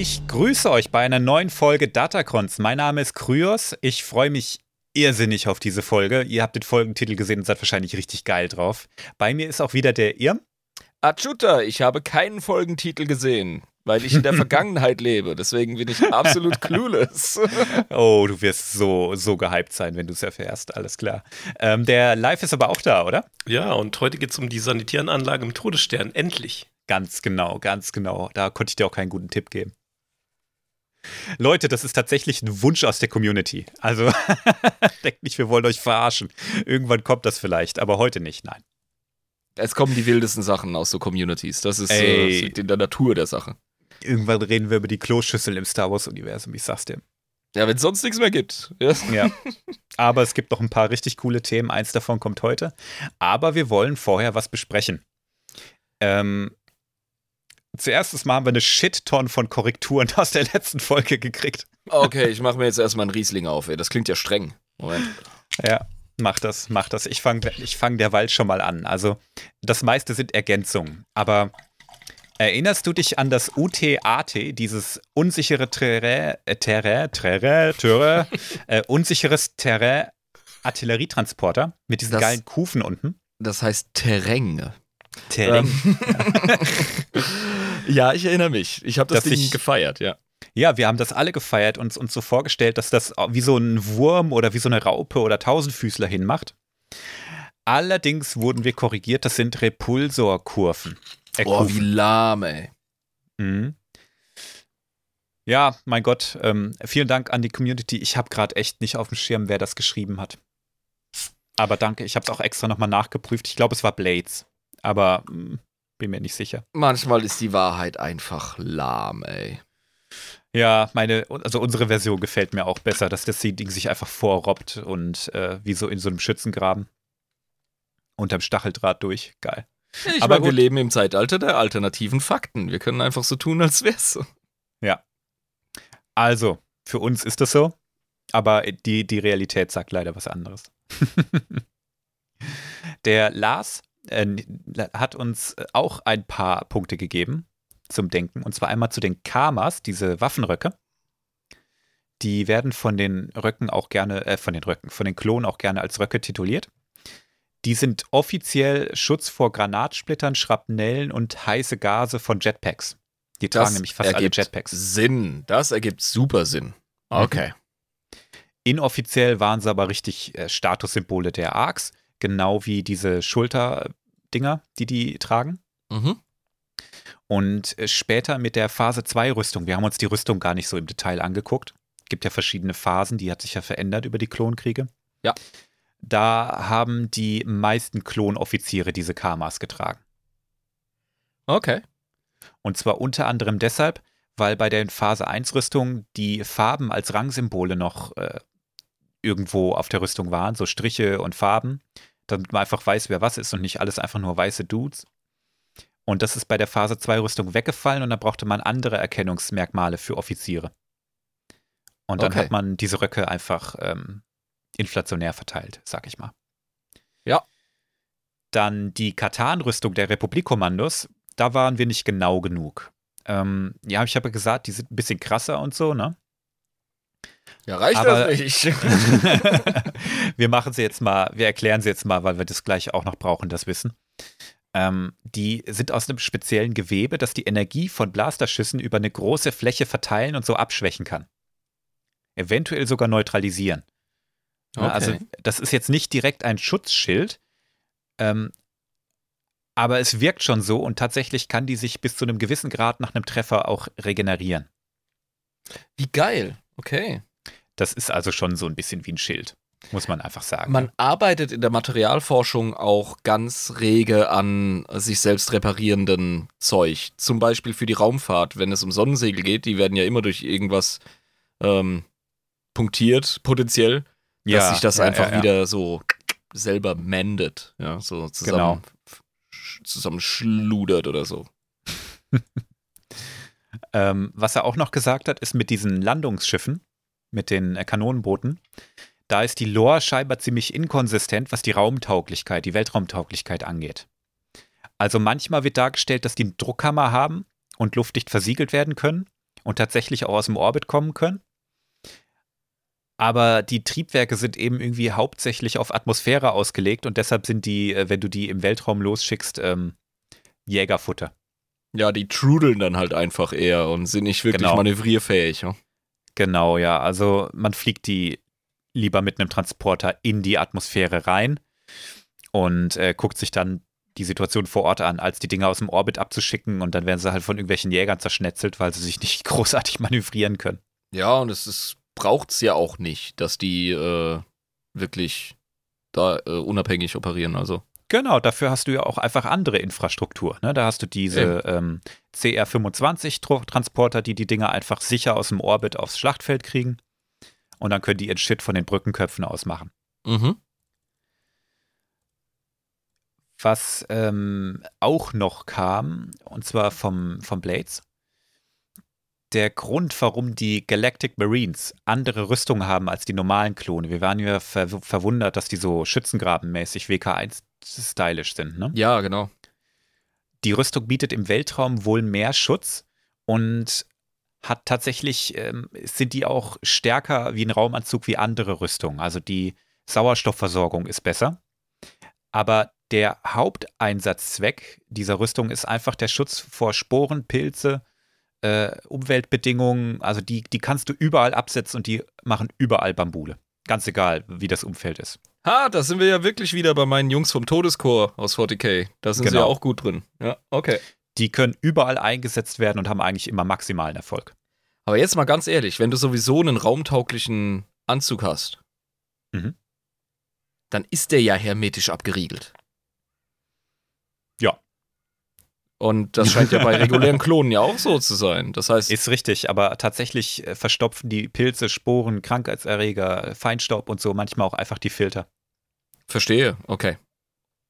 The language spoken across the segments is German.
Ich grüße euch bei einer neuen Folge Datacrons. Mein Name ist Kryos. Ich freue mich irrsinnig auf diese Folge. Ihr habt den Folgentitel gesehen und seid wahrscheinlich richtig geil drauf. Bei mir ist auch wieder der Irm. Achuta, ich habe keinen Folgentitel gesehen, weil ich in der Vergangenheit lebe. Deswegen bin ich absolut clueless. oh, du wirst so, so gehypt sein, wenn du es erfährst. Alles klar. Ähm, der Live ist aber auch da, oder? Ja, und heute geht es um die Sanitäranlage im Todesstern. Endlich. Ganz genau, ganz genau. Da konnte ich dir auch keinen guten Tipp geben. Leute, das ist tatsächlich ein Wunsch aus der Community. Also denkt nicht, wir wollen euch verarschen. Irgendwann kommt das vielleicht, aber heute nicht, nein. Es kommen die wildesten Sachen aus so Communities. Das ist äh, in der Natur der Sache. Irgendwann reden wir über die Kloschüssel im Star Wars-Universum, ich sag's dir. Ja, wenn es sonst nichts mehr gibt. Ja. ja. Aber es gibt noch ein paar richtig coole Themen. Eins davon kommt heute. Aber wir wollen vorher was besprechen. Ähm, zuerst mal haben wir eine Shit-Ton von Korrekturen aus der letzten Folge gekriegt. Okay, ich mache mir jetzt erstmal einen Riesling auf, ey. Das klingt ja streng. Moment. Ja, mach das, mach das. Ich fange ich fang derweil schon mal an. Also, das meiste sind Ergänzungen. Aber erinnerst du dich an das UTAT, dieses unsichere Terrain, äh, Terrain, Terrain, Terrain, äh, unsicheres Terrain Artillerietransporter mit diesen das, geilen Kufen unten? Das heißt Terrain. Terrain. Ähm. ja, ich erinnere mich. Ich habe das Ding ich, gefeiert, ja. Ja, wir haben das alle gefeiert und uns so vorgestellt, dass das wie so ein Wurm oder wie so eine Raupe oder Tausendfüßler hinmacht. Allerdings wurden wir korrigiert, das sind Repulsorkurven. Äh, oh, wie lahm, ey. Mhm. Ja, mein Gott, ähm, vielen Dank an die Community. Ich habe gerade echt nicht auf dem Schirm, wer das geschrieben hat. Aber danke, ich habe es auch extra nochmal nachgeprüft. Ich glaube, es war Blades. Aber mh, hm, bin mir nicht sicher. Manchmal ist die Wahrheit einfach lahm, ey. Ja, meine, also unsere Version gefällt mir auch besser, dass das Ding sich einfach vorrobbt und äh, wie so in so einem Schützengraben unterm Stacheldraht durch. Geil. Ich Aber meine, wir leben im Zeitalter der alternativen Fakten. Wir können einfach so tun, als wär's so. Ja. Also, für uns ist das so, aber die, die Realität sagt leider was anderes. der Lars äh, hat uns auch ein paar Punkte gegeben zum Denken. Und zwar einmal zu den Kamas, diese Waffenröcke. Die werden von den Röcken auch gerne, äh, von den Röcken, von den Klonen auch gerne als Röcke tituliert. Die sind offiziell Schutz vor Granatsplittern, Schrapnellen und heiße Gase von Jetpacks. Die tragen das nämlich fast alle Jetpacks. Sinn. Das ergibt super Sinn. Okay. Inoffiziell waren sie aber richtig äh, Statussymbole der Arcs, genau wie diese Schulterdinger, die die tragen. Mhm. Und äh, später mit der Phase 2 Rüstung, wir haben uns die Rüstung gar nicht so im Detail angeguckt. Es gibt ja verschiedene Phasen, die hat sich ja verändert über die Klonkriege. Ja. Da haben die meisten Klonoffiziere diese Karmas getragen. Okay. Und zwar unter anderem deshalb, weil bei der Phase 1 Rüstung die Farben als Rangsymbole noch äh, irgendwo auf der Rüstung waren, so Striche und Farben, damit man einfach weiß, wer was ist und nicht alles einfach nur weiße Dudes. Und das ist bei der Phase 2 Rüstung weggefallen und da brauchte man andere Erkennungsmerkmale für Offiziere. Und dann okay. hat man diese Röcke einfach ähm, inflationär verteilt, sag ich mal. Ja. Dann die Katan-Rüstung der Republikkommandos, da waren wir nicht genau genug. Ähm, ja, ich habe gesagt, die sind ein bisschen krasser und so, ne? Ja, reicht Aber das nicht. wir machen sie jetzt mal, wir erklären sie jetzt mal, weil wir das gleich auch noch brauchen, das Wissen. Ähm, die sind aus einem speziellen Gewebe, das die Energie von Blasterschüssen über eine große Fläche verteilen und so abschwächen kann. Eventuell sogar neutralisieren. Okay. Also das ist jetzt nicht direkt ein Schutzschild, ähm, aber es wirkt schon so und tatsächlich kann die sich bis zu einem gewissen Grad nach einem Treffer auch regenerieren. Wie geil, okay. Das ist also schon so ein bisschen wie ein Schild muss man einfach sagen. Man arbeitet in der Materialforschung auch ganz rege an sich selbst reparierenden Zeug. Zum Beispiel für die Raumfahrt, wenn es um Sonnensegel geht, die werden ja immer durch irgendwas ähm, punktiert, potenziell, dass ja, sich das ja, einfach ja, wieder so selber mendet, ja, so zusammen, genau. zusammenschludert oder so. ähm, was er auch noch gesagt hat, ist mit diesen Landungsschiffen, mit den äh, Kanonenbooten, da ist die Lore scheinbar ziemlich inkonsistent, was die Raumtauglichkeit, die Weltraumtauglichkeit angeht. Also manchmal wird dargestellt, dass die einen Druckhammer haben und luftdicht versiegelt werden können. und tatsächlich auch aus dem Orbit kommen können. Aber die Triebwerke sind eben irgendwie hauptsächlich auf Atmosphäre ausgelegt und deshalb sind die, äh, wenn du die im Weltraum losschickst, ähm, Jägerfutter. Ja, die trudeln dann halt einfach eher und sind nicht wirklich Genau. manövrierfähig. Ja? Genau, ja. Also man fliegt die lieber mit einem Transporter in die Atmosphäre rein und äh, guckt sich dann die Situation vor Ort an, als die Dinger aus dem Orbit abzuschicken und dann werden sie halt von irgendwelchen Jägern zerschnetzelt, weil sie sich nicht großartig manövrieren können. Ja, und es ist, braucht's ja auch nicht, dass die äh, wirklich da äh, unabhängig operieren. Also. Genau, dafür hast du ja auch einfach andere Infrastruktur. Ne? Da hast du diese ähm, CR-25-Transporter, die die Dinger einfach sicher aus dem Orbit aufs Schlachtfeld kriegen. Und dann können die ihren Shit von den Brückenköpfen aus machen. Mhm. Was ähm, auch noch kam, und zwar vom, vom Blades, der Grund, warum die Galactic Marines andere Rüstungen haben als die normalen Klone. Wir waren ja ver verwundert, dass die so schützengrabenmäßig WK1 stylisch sind. Ne? Ja, genau. Die Rüstung bietet im Weltraum wohl mehr Schutz und hat tatsächlich, ähm, sind die auch stärker wie ein Raumanzug wie andere Rüstungen. Also die Sauerstoffversorgung ist besser. Aber der Haupteinsatzzweck dieser Rüstung ist einfach der Schutz vor Sporen, Pilze, äh, Umweltbedingungen. Also die, die kannst du überall absetzen und die machen überall Bambule. Ganz egal, wie das Umfeld ist. Ha, da sind wir ja wirklich wieder bei meinen Jungs vom Todeschor aus 40k. Da sind sie Genau. ja auch gut drin. Ja, okay. Die können überall eingesetzt werden und haben eigentlich immer maximalen Erfolg. Aber jetzt mal ganz ehrlich, wenn du sowieso einen raumtauglichen Anzug hast, Mhm. dann ist der ja hermetisch abgeriegelt. Ja. Und das scheint ja bei regulären Klonen ja auch so zu sein. Das heißt, Ist richtig, aber tatsächlich äh, verstopfen die Pilze, Sporen, Krankheitserreger, Feinstaub und so manchmal auch einfach die Filter. Verstehe, okay.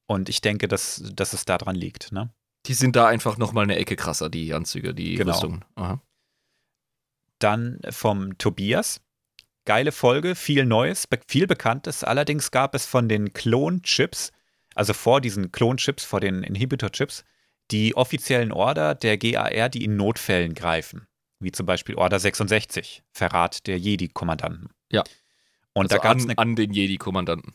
Und ich denke, dass, dass es daran liegt. Ne? Die sind da einfach nochmal eine Ecke krasser, die Anzüge, die Genau. Rüstungen. Aha. Dann vom Tobias. Geile Folge, viel Neues, viel Bekanntes. Allerdings gab es von den Klon-Chips, also vor diesen Klon-Chips, vor den Inhibitor-Chips, die offiziellen Order der GAR, die in Notfällen greifen. Wie zum Beispiel Order 66, Verrat der Jedi-Kommandanten. Ja. Und also da gab es an, eine an den Jedi-Kommandanten.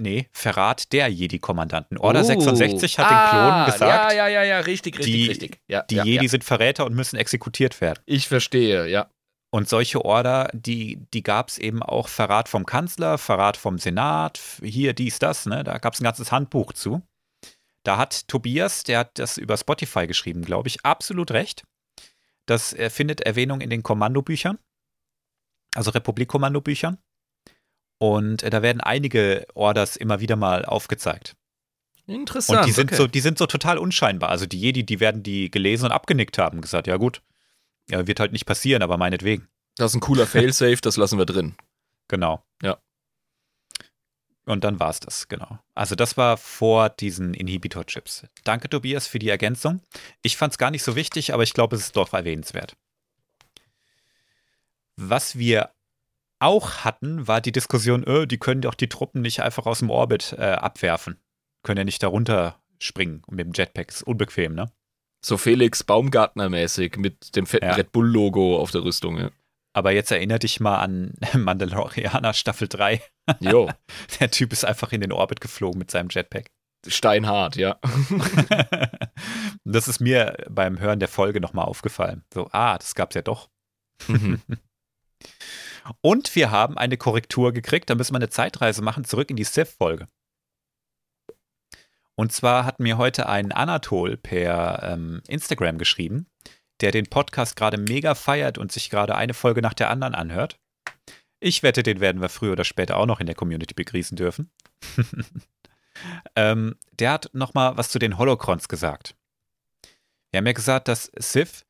Nee, Verrat der Jedi-Kommandanten. Order Oh. 66 hat den Ah, Klonen gesagt, Ja, ja, ja, ja, richtig, richtig, die- richtig. Ja, die ja, Jedi ja. sind Verräter und müssen exekutiert werden. Ich verstehe, ja. Und solche Order, die, die gab es eben auch Verrat vom Kanzler, Verrat vom Senat, hier, dies, das, ne? Da gab es ein ganzes Handbuch zu. Da hat Tobias, der hat das über Spotify geschrieben, glaube ich, absolut recht. Das findet Erwähnung in den Kommandobüchern, also Republik-Kommandobüchern. Und äh, da werden einige Orders immer wieder mal aufgezeigt. Interessant. Und die sind, okay. so, die sind so total unscheinbar. Also die Jedi, die werden die gelesen und abgenickt haben, gesagt, ja gut, ja, wird halt nicht passieren, aber meinetwegen. Das ist ein cooler Failsafe, das lassen wir drin. Genau. Ja. Und dann war es das, genau. Also das war vor diesen Inhibitor-Chips. Danke, Tobias, für die Ergänzung. Ich fand es gar nicht so wichtig, aber ich glaube, es ist doch erwähnenswert. Was wir auch hatten, war die Diskussion, äh, die können doch die Truppen nicht einfach aus dem Orbit äh, abwerfen. Können ja nicht darunter springen mit dem Jetpack. Ist unbequem, ne? So Felix Baumgartner-mäßig mit dem fetten Ja. Red Bull-Logo auf der Rüstung. Ja. Aber jetzt erinnere dich mal an Mandalorianer Staffel 3. Jo, Der Typ ist einfach in den Orbit geflogen mit seinem Jetpack. steinhart, ja. das ist mir beim Hören der Folge nochmal aufgefallen. So, ah, das gab's ja doch. Mhm. Und wir haben eine Korrektur gekriegt. Da müssen wir eine Zeitreise machen, zurück in die Sith-Folge. Und zwar hat mir heute ein Anatol per ähm, Instagram geschrieben, der den Podcast gerade mega feiert und sich gerade eine Folge nach der anderen anhört. Ich wette, den werden wir früher oder später auch noch in der Community begrüßen dürfen. ähm, der hat nochmal was zu den Holocrons gesagt. Wir haben ja gesagt, dass Sith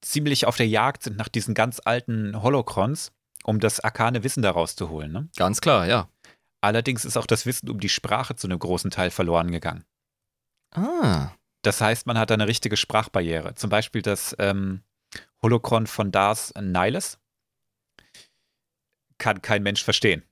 ziemlich auf der Jagd sind nach diesen ganz alten Holocrons, um das arkane Wissen daraus zu holen. Ne? Ganz klar, ja. Allerdings ist auch das Wissen um die Sprache zu einem großen Teil verloren gegangen. Ah. Das heißt, man hat eine richtige Sprachbarriere. Zum Beispiel das ähm, Holocron von Dars Nihilus kann kein Mensch verstehen.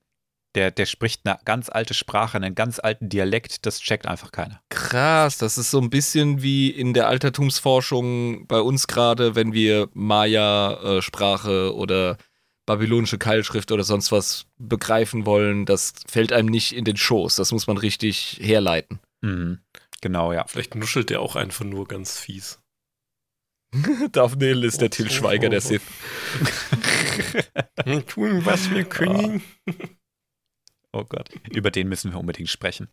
Der, der spricht eine ganz alte Sprache, einen ganz alten Dialekt, das checkt einfach keiner. Krass, das ist so ein bisschen wie in der Altertumsforschung bei uns gerade, wenn wir Maya-Sprache oder babylonische Keilschrift oder sonst was begreifen wollen. Das fällt einem nicht in den Schoß. Das muss man richtig herleiten. Mhm. Genau, ja. Vielleicht nuschelt der auch einfach nur ganz fies. Daphne ist der Till Schweiger, der Sith. Tun, was wir können. Oh Gott. Über den müssen wir unbedingt sprechen.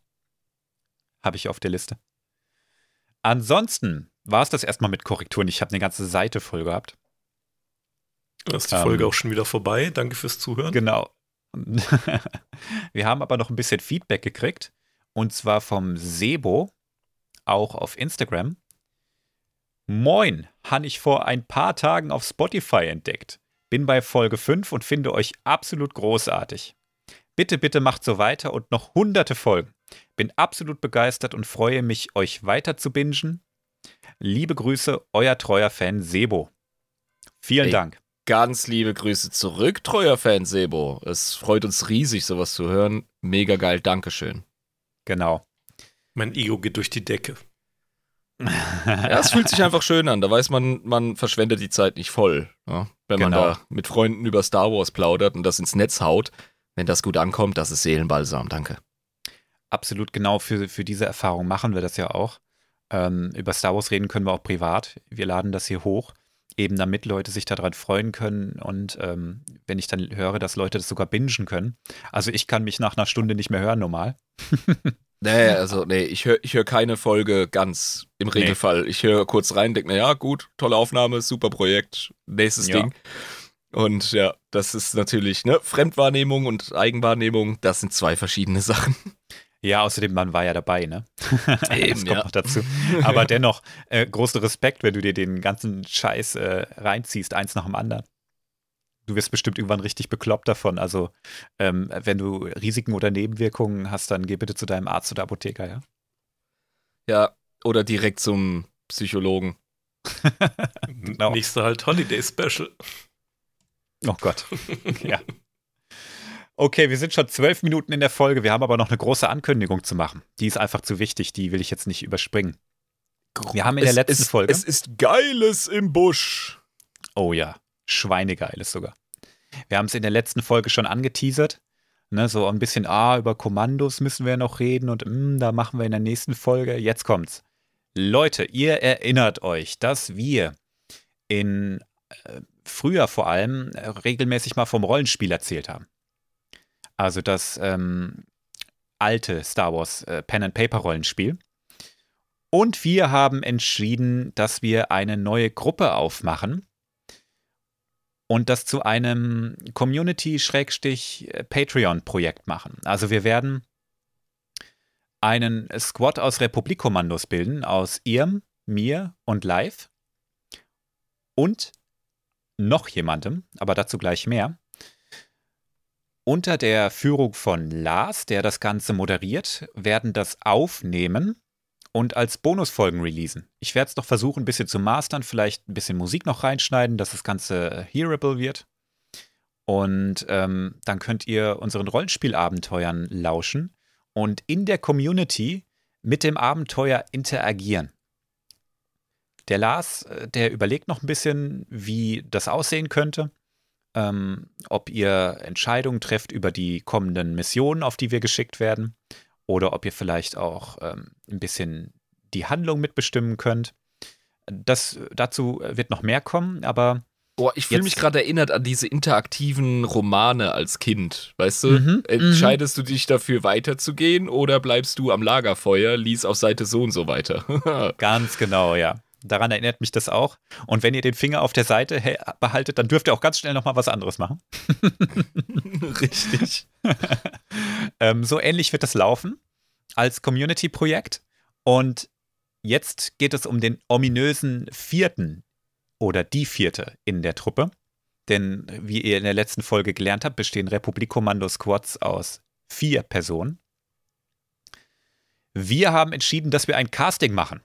Habe ich auf der Liste. Ansonsten war es das erstmal mit Korrekturen. Ich habe eine ganze Seite voll gehabt. Da ist die Folge auch schon wieder vorbei. Danke fürs Zuhören. Genau. wir haben aber noch ein bisschen Feedback gekriegt. Und zwar vom Sebo, auch auf Instagram. Moin, han ich vor ein paar Tagen auf Spotify entdeckt. Bin bei Folge 5 und finde euch absolut großartig. Bitte, bitte macht so weiter und noch hunderte Folgen. Bin absolut begeistert und freue mich, euch weiter zu bingen. Liebe Grüße, euer treuer Fan Sebo. Vielen Hey. Dank. Ganz liebe Grüße zurück, treuer Fan Sebo. Es freut uns riesig, sowas zu hören. Mega geil, Dankeschön. Genau. Mein Ego geht durch die Decke. Ja, es fühlt sich einfach schön an. Da weiß man, man verschwendet die Zeit nicht voll. Ja? Wenn man Genau. da mit Freunden über Star Wars plaudert und das ins Netz haut. Wenn das gut ankommt, das ist Seelenbalsam. Danke. Absolut genau für, für diese Erfahrung machen wir das ja auch. Ähm, über Star Wars reden können wir auch privat. Wir laden das hier hoch, eben damit Leute sich daran freuen können. Und ähm, wenn ich dann höre, dass Leute das sogar bingen können. Also ich kann mich nach einer Stunde nicht mehr hören, normal. Nee, also, nee, ich höre ich hör keine Folge ganz im Regelfall. Ich höre kurz rein, denke, naja, gut, tolle Aufnahme, super Projekt, nächstes Ja. Ding. Und ja, das ist natürlich, ne, Fremdwahrnehmung und Eigenwahrnehmung, das sind zwei verschiedene Sachen. Ja, außerdem, man war ja dabei, ne? das Eben, kommt ja. noch dazu. Aber dennoch, äh, großen Respekt, wenn du dir den ganzen Scheiß äh, reinziehst, eins nach dem anderen. Du wirst bestimmt irgendwann richtig bekloppt davon. Also, ähm, wenn du Risiken oder Nebenwirkungen hast, dann geh bitte zu deinem Arzt oder Apotheker, ja? Ja, oder direkt zum Psychologen. Genau. Nächste halt Holiday Special. Oh Gott. ja. Okay, wir sind schon zwölf Minuten in der Folge. Wir haben aber noch eine große Ankündigung zu machen. Die ist einfach zu wichtig. Die will ich jetzt nicht überspringen. Wir haben in der Es- letzten es, Folge. Es ist Geiles im Busch. Oh ja, schweinegeiles sogar. Wir haben es in der letzten Folge schon angeteasert. Ne, so ein bisschen, ah, über Kommandos müssen wir noch reden und mm, da machen wir in der nächsten Folge. Jetzt kommt's. Leute, ihr erinnert euch, dass wir in äh, früher vor allem äh, regelmäßig mal vom Rollenspiel erzählt haben. Also das ähm, alte Star Wars äh, Pen and Paper Rollenspiel. Und wir haben entschieden, dass wir eine neue Gruppe aufmachen und das zu einem Community-Patreon-Projekt machen. Also wir werden einen Squad aus Republikkommandos bilden, aus Irm, mir und Live und noch jemandem, aber dazu gleich mehr. Unter der Führung von Lars, der das Ganze moderiert, werden das aufnehmen und als Bonusfolgen releasen. Ich werde es doch versuchen, ein bisschen zu mastern, vielleicht ein bisschen Musik noch reinschneiden, dass das Ganze hearable wird. Und ähm, dann könnt ihr unseren Rollenspielabenteuern lauschen und in der Community mit dem Abenteuer interagieren. Der Lars, äh, der überlegt noch ein bisschen, wie das aussehen könnte. Ähm, ob ihr Entscheidungen trefft über die kommenden Missionen, auf die wir geschickt werden oder ob ihr vielleicht auch ähm, ein bisschen die Handlung mitbestimmen könnt. Das, dazu wird noch mehr kommen, aber Boah, ich fühle mich gerade erinnert an diese interaktiven Romane als Kind. Weißt du? Mhm, Entscheidest du dich dafür weiterzugehen oder bleibst du am Lagerfeuer, lies auf Seite so und so weiter? ganz genau, ja. Daran erinnert mich das auch. Und wenn ihr den Finger auf der Seite behaltet, dann dürft ihr auch ganz schnell nochmal was anderes machen. Richtig. ähm, so ähnlich wird das laufen als Community-Projekt. Und jetzt geht es um den ominösen vierten oder die vierte in der Truppe. Denn wie ihr in der letzten Folge gelernt habt, bestehen Republik-Kommando-Squads aus vier Personen. Wir haben entschieden, dass wir ein Casting machen.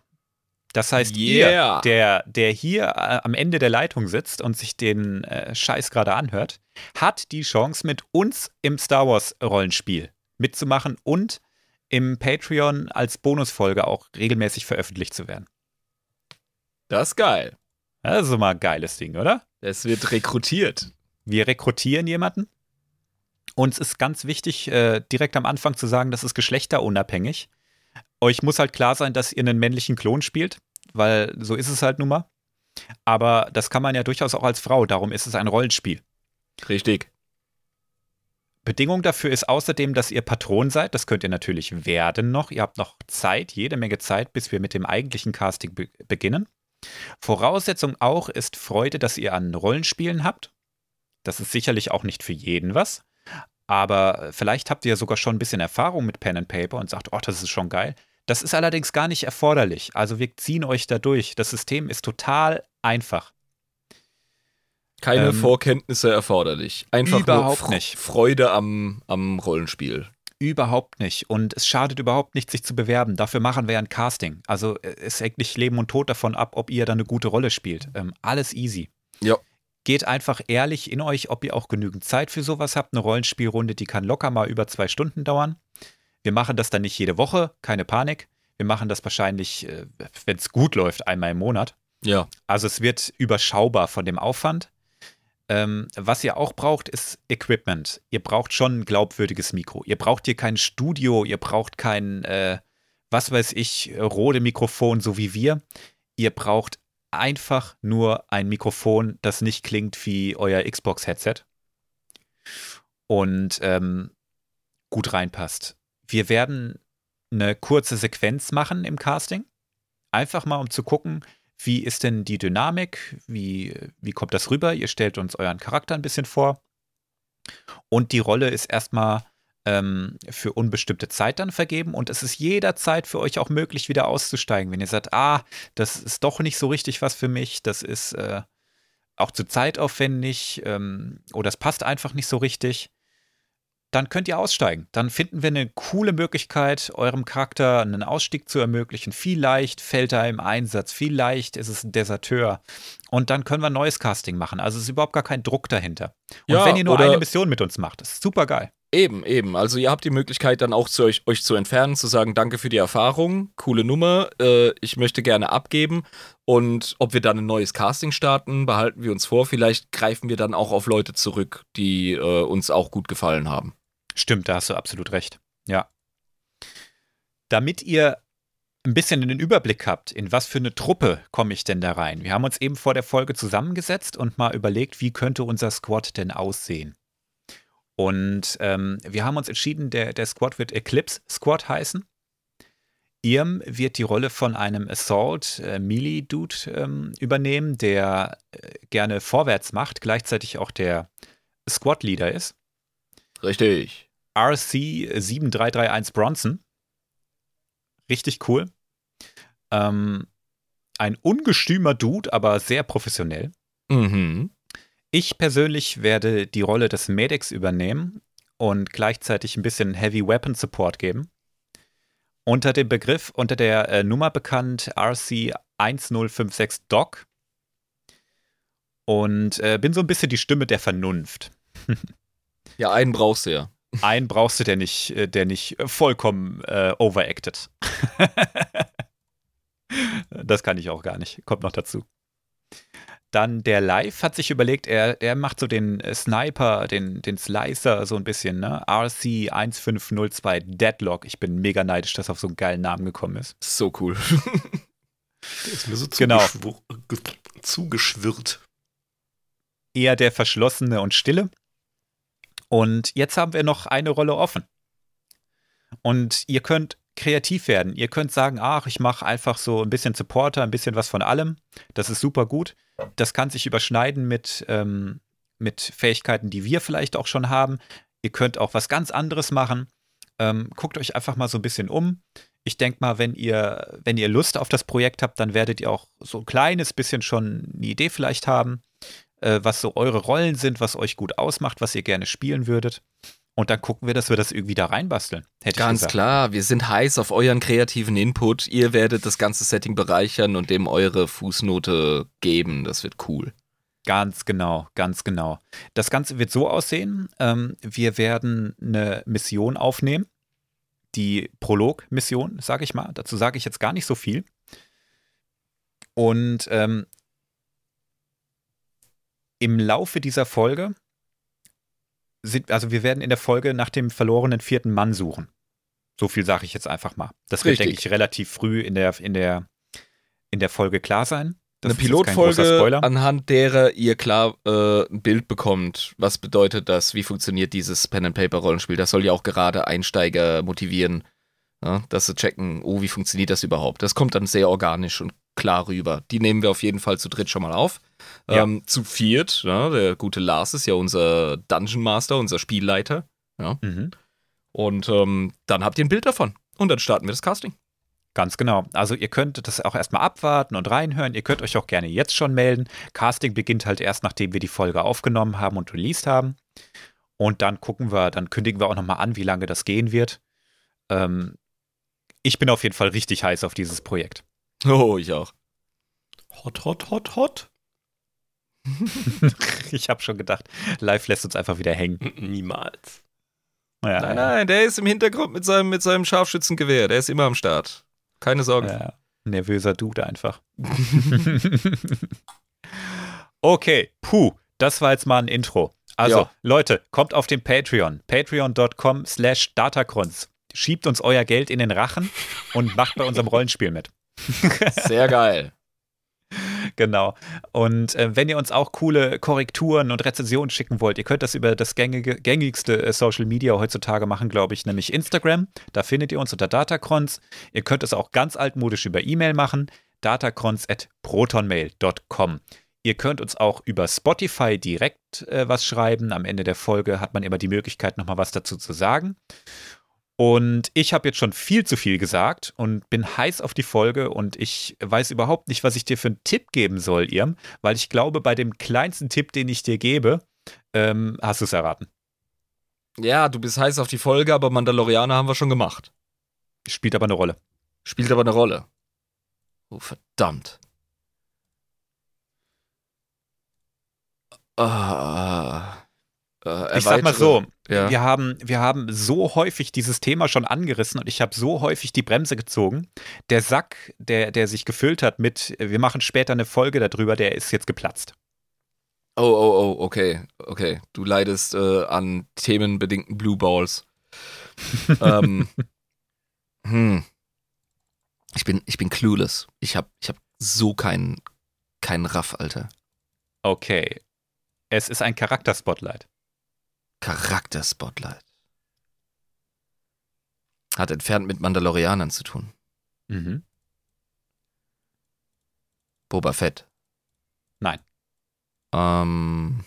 Das heißt, Yeah. ihr, der, der hier äh, am Ende der Leitung sitzt und sich den äh, Scheiß gerade anhört, hat die Chance, mit uns im Star Wars Rollenspiel mitzumachen und im Patreon als Bonusfolge auch regelmäßig veröffentlicht zu werden. Das ist geil. Das ist mal ein geiles Ding, oder? Es wird rekrutiert. Wir rekrutieren jemanden. Uns ist ganz wichtig, äh, direkt am Anfang zu sagen, das ist geschlechterunabhängig. Euch muss halt klar sein, dass ihr einen männlichen Klon spielt, weil so ist es halt nun mal. Aber das kann man ja durchaus auch als Frau, darum ist es ein Rollenspiel. Richtig. Bedingung dafür ist außerdem, dass ihr Patron seid. Das könnt ihr natürlich werden noch. Ihr habt noch Zeit, jede Menge Zeit, bis wir mit dem eigentlichen Casting be beginnen. Voraussetzung auch ist Freude, dass ihr an Rollenspielen habt. Das ist sicherlich auch nicht für jeden was. Aber vielleicht habt ihr ja sogar schon ein bisschen Erfahrung mit Pen and Paper und sagt, oh, das ist schon geil. Das ist allerdings gar nicht erforderlich. Also wir ziehen euch da durch. Das System ist total einfach. Keine ähm, Vorkenntnisse erforderlich. Einfach überhaupt nur nicht. Freude am, am Rollenspiel. Überhaupt nicht. Und es schadet überhaupt nicht, sich zu bewerben. Dafür machen wir ein Casting. Also äh, es hängt nicht Leben und Tod davon ab, ob ihr da eine gute Rolle spielt. Ähm, alles easy. Ja. Geht einfach ehrlich in euch, ob ihr auch genügend Zeit für sowas habt. Eine Rollenspielrunde, die kann locker mal über zwei Stunden dauern. Wir machen das dann nicht jede Woche, keine Panik. Wir machen das wahrscheinlich, äh, wenn es gut läuft, einmal im Monat. Ja. Also es wird überschaubar von dem Aufwand. Ähm, was ihr auch braucht, ist Equipment. Ihr braucht schon ein glaubwürdiges Mikro. Ihr braucht hier kein Studio, ihr braucht kein, äh, was weiß ich, rote Mikrofon, so wie wir. Ihr braucht einfach nur ein Mikrofon, das nicht klingt wie euer Xbox-Headset und ähm, gut reinpasst. Wir werden eine kurze Sequenz machen im Casting. Einfach mal, um zu gucken, wie ist denn die Dynamik, wie, wie kommt das rüber. Ihr stellt uns euren Charakter ein bisschen vor. Und die Rolle ist erstmal ähm, für unbestimmte Zeit dann vergeben und es ist jederzeit für euch auch möglich, wieder auszusteigen. Wenn ihr sagt, ah, das ist doch nicht so richtig was für mich, das ist äh, auch zu zeitaufwendig ähm, oder es passt einfach nicht so richtig, dann könnt ihr aussteigen. Dann finden wir eine coole Möglichkeit, eurem Charakter einen Ausstieg zu ermöglichen. Vielleicht fällt er im Einsatz, vielleicht ist es ein Deserteur. Und dann können wir ein neues Casting machen. Also es ist überhaupt gar kein Druck dahinter. Und Ja, wenn ihr nur eine Mission mit uns macht, ist super geil. Eben, eben. Also ihr habt die Möglichkeit dann auch zu euch, euch zu entfernen, zu sagen, danke für die Erfahrung, coole Nummer, äh, ich möchte gerne abgeben. Und ob wir dann ein neues Casting starten, behalten wir uns vor. Vielleicht greifen wir dann auch auf Leute zurück, die äh, uns auch gut gefallen haben. Stimmt, da hast du absolut recht. Ja. Damit ihr ein bisschen den Überblick habt, in was für eine Truppe komme ich denn da rein. Wir haben uns eben vor der Folge zusammengesetzt und mal überlegt, wie könnte unser Squad denn aussehen. Und ähm, wir haben uns entschieden, der, der Squad wird Eclipse Squad heißen. Irm wird die Rolle von einem Assault äh, Melee Dude ähm, übernehmen, der äh, gerne vorwärts macht, gleichzeitig auch der Squad Leader ist. Richtig. RC 7331 Bronson. Richtig cool. Ähm, ein ungestümer Dude, aber sehr professionell. Mhm. Ich persönlich werde die Rolle des Medics übernehmen und gleichzeitig ein bisschen Heavy Weapon Support geben. Unter dem Begriff, unter der äh, Nummer bekannt RC 1056 Doc. Und äh, bin so ein bisschen die Stimme der Vernunft. Ja, einen brauchst du ja. Einen brauchst du, der nicht, äh, der nicht vollkommen äh, overacted. das kann ich auch gar nicht. Kommt noch dazu. Dann der Live hat sich überlegt, er, er macht so den äh, Sniper, den, den Slicer so ein bisschen, ne? RC 1502 Deadlock. Ich bin mega neidisch, dass auf so einen geilen Namen gekommen ist. So cool. Der ist mir so Genau. zugeschwirrt. Eher der Verschlossene und Stille. Und jetzt haben wir noch eine Rolle offen. Und ihr könnt kreativ werden. Ihr könnt sagen, ach, ich mache einfach so ein bisschen Supporter, ein bisschen was von allem. Das ist super gut. Das kann sich überschneiden mit, ähm, mit Fähigkeiten, die wir vielleicht auch schon haben. Ihr könnt auch was ganz anderes machen. Ähm, guckt euch einfach mal so ein bisschen um. Ich denke mal, wenn ihr, wenn ihr Lust auf das Projekt habt, dann werdet ihr auch so ein kleines bisschen schon eine Idee vielleicht haben, äh, was so eure Rollen sind, was euch gut ausmacht, was ihr gerne spielen würdet. Und dann gucken wir, dass wir das irgendwie da reinbasteln. Hätte Ganz klar, wir sind heiß auf euren kreativen Input. Ihr werdet das ganze Setting bereichern und dem eure Fußnote geben. Das wird cool. Ganz genau, ganz genau. Das Ganze wird so aussehen, ähm, wir werden eine Mission aufnehmen, die Prolog-Mission, sage ich mal. Dazu sage ich jetzt gar nicht so viel. Und ähm, im Laufe dieser Folge sind, also wir werden in der Folge nach dem verlorenen vierten Mann suchen. So viel sage ich jetzt einfach mal. Das wird, denke ich, relativ früh in der, in der, in der Folge klar sein. Das eine Pilotfolge, anhand derer ihr klar äh, ein Bild bekommt. Was bedeutet das? Wie funktioniert dieses Pen-and-Paper-Rollenspiel? Das soll ja auch gerade Einsteiger motivieren, ja, dass sie checken, oh, wie funktioniert das überhaupt? Das kommt dann sehr organisch und klar rüber. Die nehmen wir auf jeden Fall zu dritt schon mal auf. Ja. Ähm, zu viert, ja, der gute Lars ist ja unser Dungeon Master, unser Spielleiter. Ja. Mhm. Und ähm, dann habt ihr ein Bild davon. Und dann starten wir das Casting. Ganz genau. Also ihr könnt das auch erstmal abwarten und reinhören. Ihr könnt euch auch gerne jetzt schon melden. Casting beginnt halt erst, nachdem wir die Folge aufgenommen haben und released haben. Und dann gucken wir, dann kündigen wir auch nochmal an, wie lange das gehen wird. Ähm, ich bin auf jeden Fall richtig heiß auf dieses Projekt. Oh, ich auch. Hot, hot, hot, hot. ich habe schon gedacht, live lässt uns einfach wieder hängen. Niemals. Ja, nein, nein, der ist im Hintergrund mit seinem, mit seinem Scharfschützengewehr. Der ist immer am Start. Keine Sorge. Ja, nervöser Dude einfach. okay, puh, das war jetzt mal ein Intro. Also, ja. Leute, kommt auf den Patreon. Patreon.com slash Datacrons. Schiebt uns euer Geld in den Rachen und macht bei unserem Rollenspiel mit. Sehr geil. genau. Und äh, wenn ihr uns auch coole Korrekturen und Rezensionen schicken wollt, ihr könnt das über das gängige, gängigste äh, Social Media heutzutage machen, glaube ich, nämlich Instagram. Da findet ihr uns unter Datacrons. Ihr könnt es auch ganz altmodisch über E-Mail machen, datacrons.protonmail.com. Ihr könnt uns auch über Spotify direkt äh, was schreiben. Am Ende der Folge hat man immer die Möglichkeit, nochmal was dazu zu sagen. Und ich habe jetzt schon viel zu viel gesagt und bin heiß auf die Folge und ich weiß überhaupt nicht, was ich dir für einen Tipp geben soll, Irm, weil ich glaube, bei dem kleinsten Tipp, den ich dir gebe, ähm, hast du es erraten. Ja, du bist heiß auf die Folge, aber Mandalorianer haben wir schon gemacht. Spielt aber eine Rolle. Spielt aber eine Rolle. Oh, verdammt. Ah. Äh, ich sag mal so, ja. wir, haben, wir haben so häufig dieses Thema schon angerissen und ich habe so häufig die Bremse gezogen. Der Sack, der, der sich gefüllt hat mit, wir machen später eine Folge darüber, der ist jetzt geplatzt. Oh, oh, oh, okay, okay. Du leidest äh, an themenbedingten Blue Balls. ähm, hm. Ich bin, ich bin clueless. Ich habe ich hab so keinen keinen Raff, Alter. Okay. Es ist ein Charakter-Spotlight. Charakter-Spotlight. Hat entfernt mit Mandalorianern zu tun. Mhm. Boba Fett. Nein. Ähm.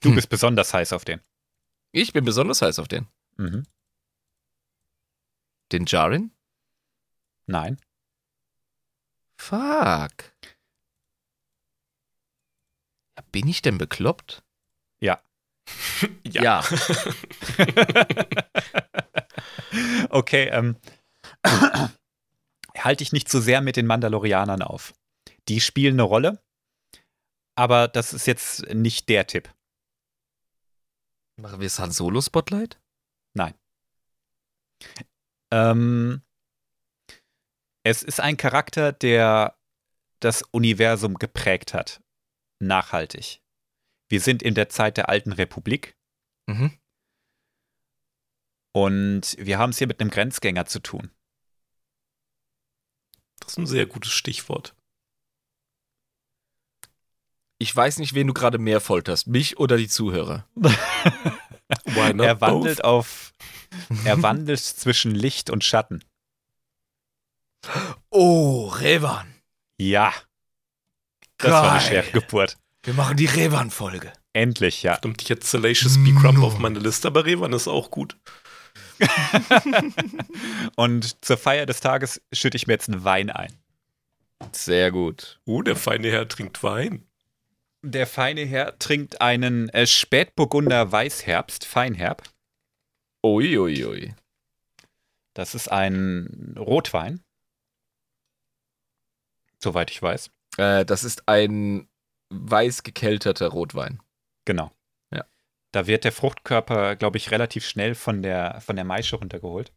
Du hm. bist besonders heiß auf den. Ich bin besonders heiß auf den. Mhm. Den Jarin? Nein. Fuck. Bin ich denn bekloppt? Ja. ja. ja. okay, ähm. halte ich nicht zu sehr mit den Mandalorianern auf. Die spielen eine Rolle, aber das ist jetzt nicht der Tipp. Machen wir es Han Solo Spotlight? Nein. Ähm, es ist ein Charakter, der das Universum geprägt hat nachhaltig. Wir sind in der Zeit der alten Republik. Mhm. Und wir haben es hier mit einem Grenzgänger zu tun. Das ist ein sehr gutes Stichwort. Ich weiß nicht, wen du gerade mehr folterst, mich oder die Zuhörer. er wandelt both? auf. Er wandelt zwischen Licht und Schatten. Oh, Revan. Ja. Das Geil. war eine schwere Geburt. Wir machen die Revan-Folge. Endlich, ja. Stimmt, ich jetzt Salacious B. Crumb auf meine Liste, aber Revan ist auch gut. Und zur Feier des Tages schütte ich mir jetzt einen Wein ein. Sehr gut. Oh, der feine Herr trinkt Wein. Der feine Herr trinkt einen äh, Spätburgunder Weißherbst, Feinherb. Uiuiui. Ui, ui. Das ist ein Rotwein. Soweit ich weiß. Äh, das ist ein weiß gekelterter Rotwein. Genau. Ja. Da wird der Fruchtkörper, glaube ich, relativ schnell von der, von der Maische runtergeholt.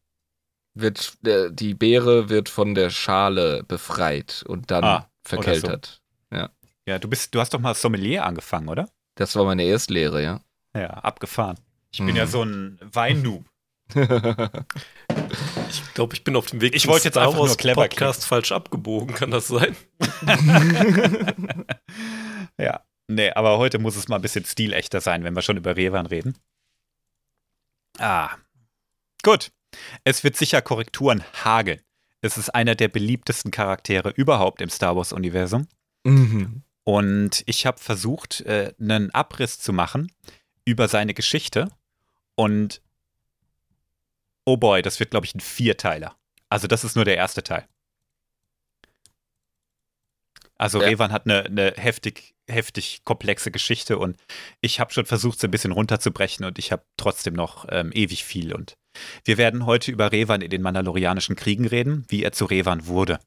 Wird, äh, die Beere wird von der Schale befreit und dann Ah, verkeltert. Ja, du bist, du hast doch mal Sommelier angefangen, oder? Das war meine Erstlehre, ja. Ja, abgefahren. Ich bin Mhm. ja so ein Weinnoob. Ich glaube, ich bin auf dem Weg Ich wollte jetzt Star einfach nur Wars clever Podcast falsch abgebogen. Kann das sein? ja. Nee, aber heute muss es mal ein bisschen stilechter sein, wenn wir schon über Revan reden. Ah. Gut. Es wird sicher Korrekturen hageln. Es ist einer der beliebtesten Charaktere überhaupt im Star Wars-Universum. mhm. Und ich habe versucht, äh, einen Abriss zu machen über seine Geschichte. Und oh boy, das wird, glaube ich, ein Vierteiler. Also, das ist nur der erste Teil. Also, Ja. Revan hat eine, eine heftig, heftig komplexe Geschichte und ich habe schon versucht, sie ein bisschen runterzubrechen und ich habe trotzdem noch ähm, ewig viel. Und wir werden heute über Revan in den Mandalorianischen Kriegen reden, wie er zu Revan wurde.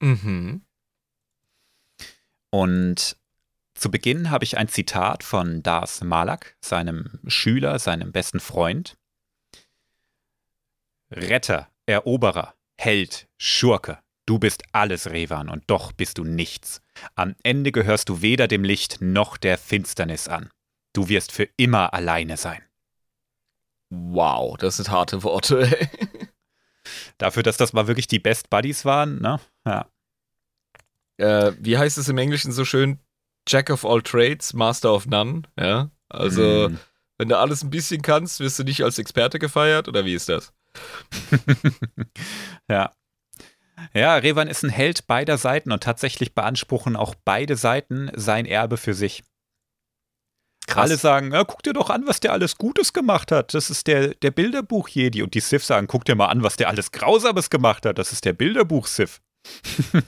Mhm. Und zu Beginn habe ich ein Zitat von Dars Malak, seinem Schüler, seinem besten Freund. Retter, Eroberer, Held, Schurke, du bist alles, Revan, und doch bist du nichts. Am Ende gehörst du weder dem Licht noch der Finsternis an. Du wirst für immer alleine sein. Wow, das sind harte Worte. ey. Dafür, dass das mal wirklich die Best Buddies waren, ne? Ja. äh, wie heißt es im Englischen so schön? Jack of all trades, Master of none. Ja, also Hm. wenn du alles ein bisschen kannst, wirst du nicht als Experte gefeiert oder wie ist das? ja. Ja, Revan ist ein Held beider Seiten und tatsächlich beanspruchen auch beide Seiten sein Erbe für sich. Alle sagen, ja, guck dir doch an, was der alles Gutes gemacht hat. Das ist der, der Bilderbuch-Jedi. Und die Sith sagen, guck dir mal an, was der alles Grausames gemacht hat. Das ist der Bilderbuch-Sith.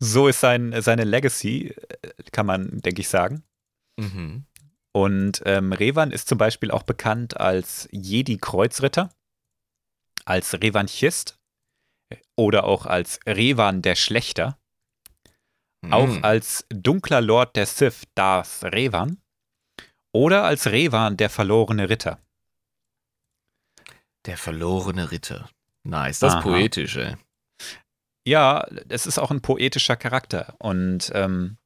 So ist sein, seine Legacy, äh, kann man, denke ich, sagen. Mhm. Und ähm, Revan ist zum Beispiel auch bekannt als Jedi-Kreuzritter, als Revanchist oder auch als Revan der Schlechter, auch Mhm. als dunkler Lord der Sith Darth Revan oder als Revan der verlorene Ritter. Der verlorene Ritter. Nice, das ist Aha. poetisch, ey. Ja, es ist auch ein poetischer Charakter und ähm,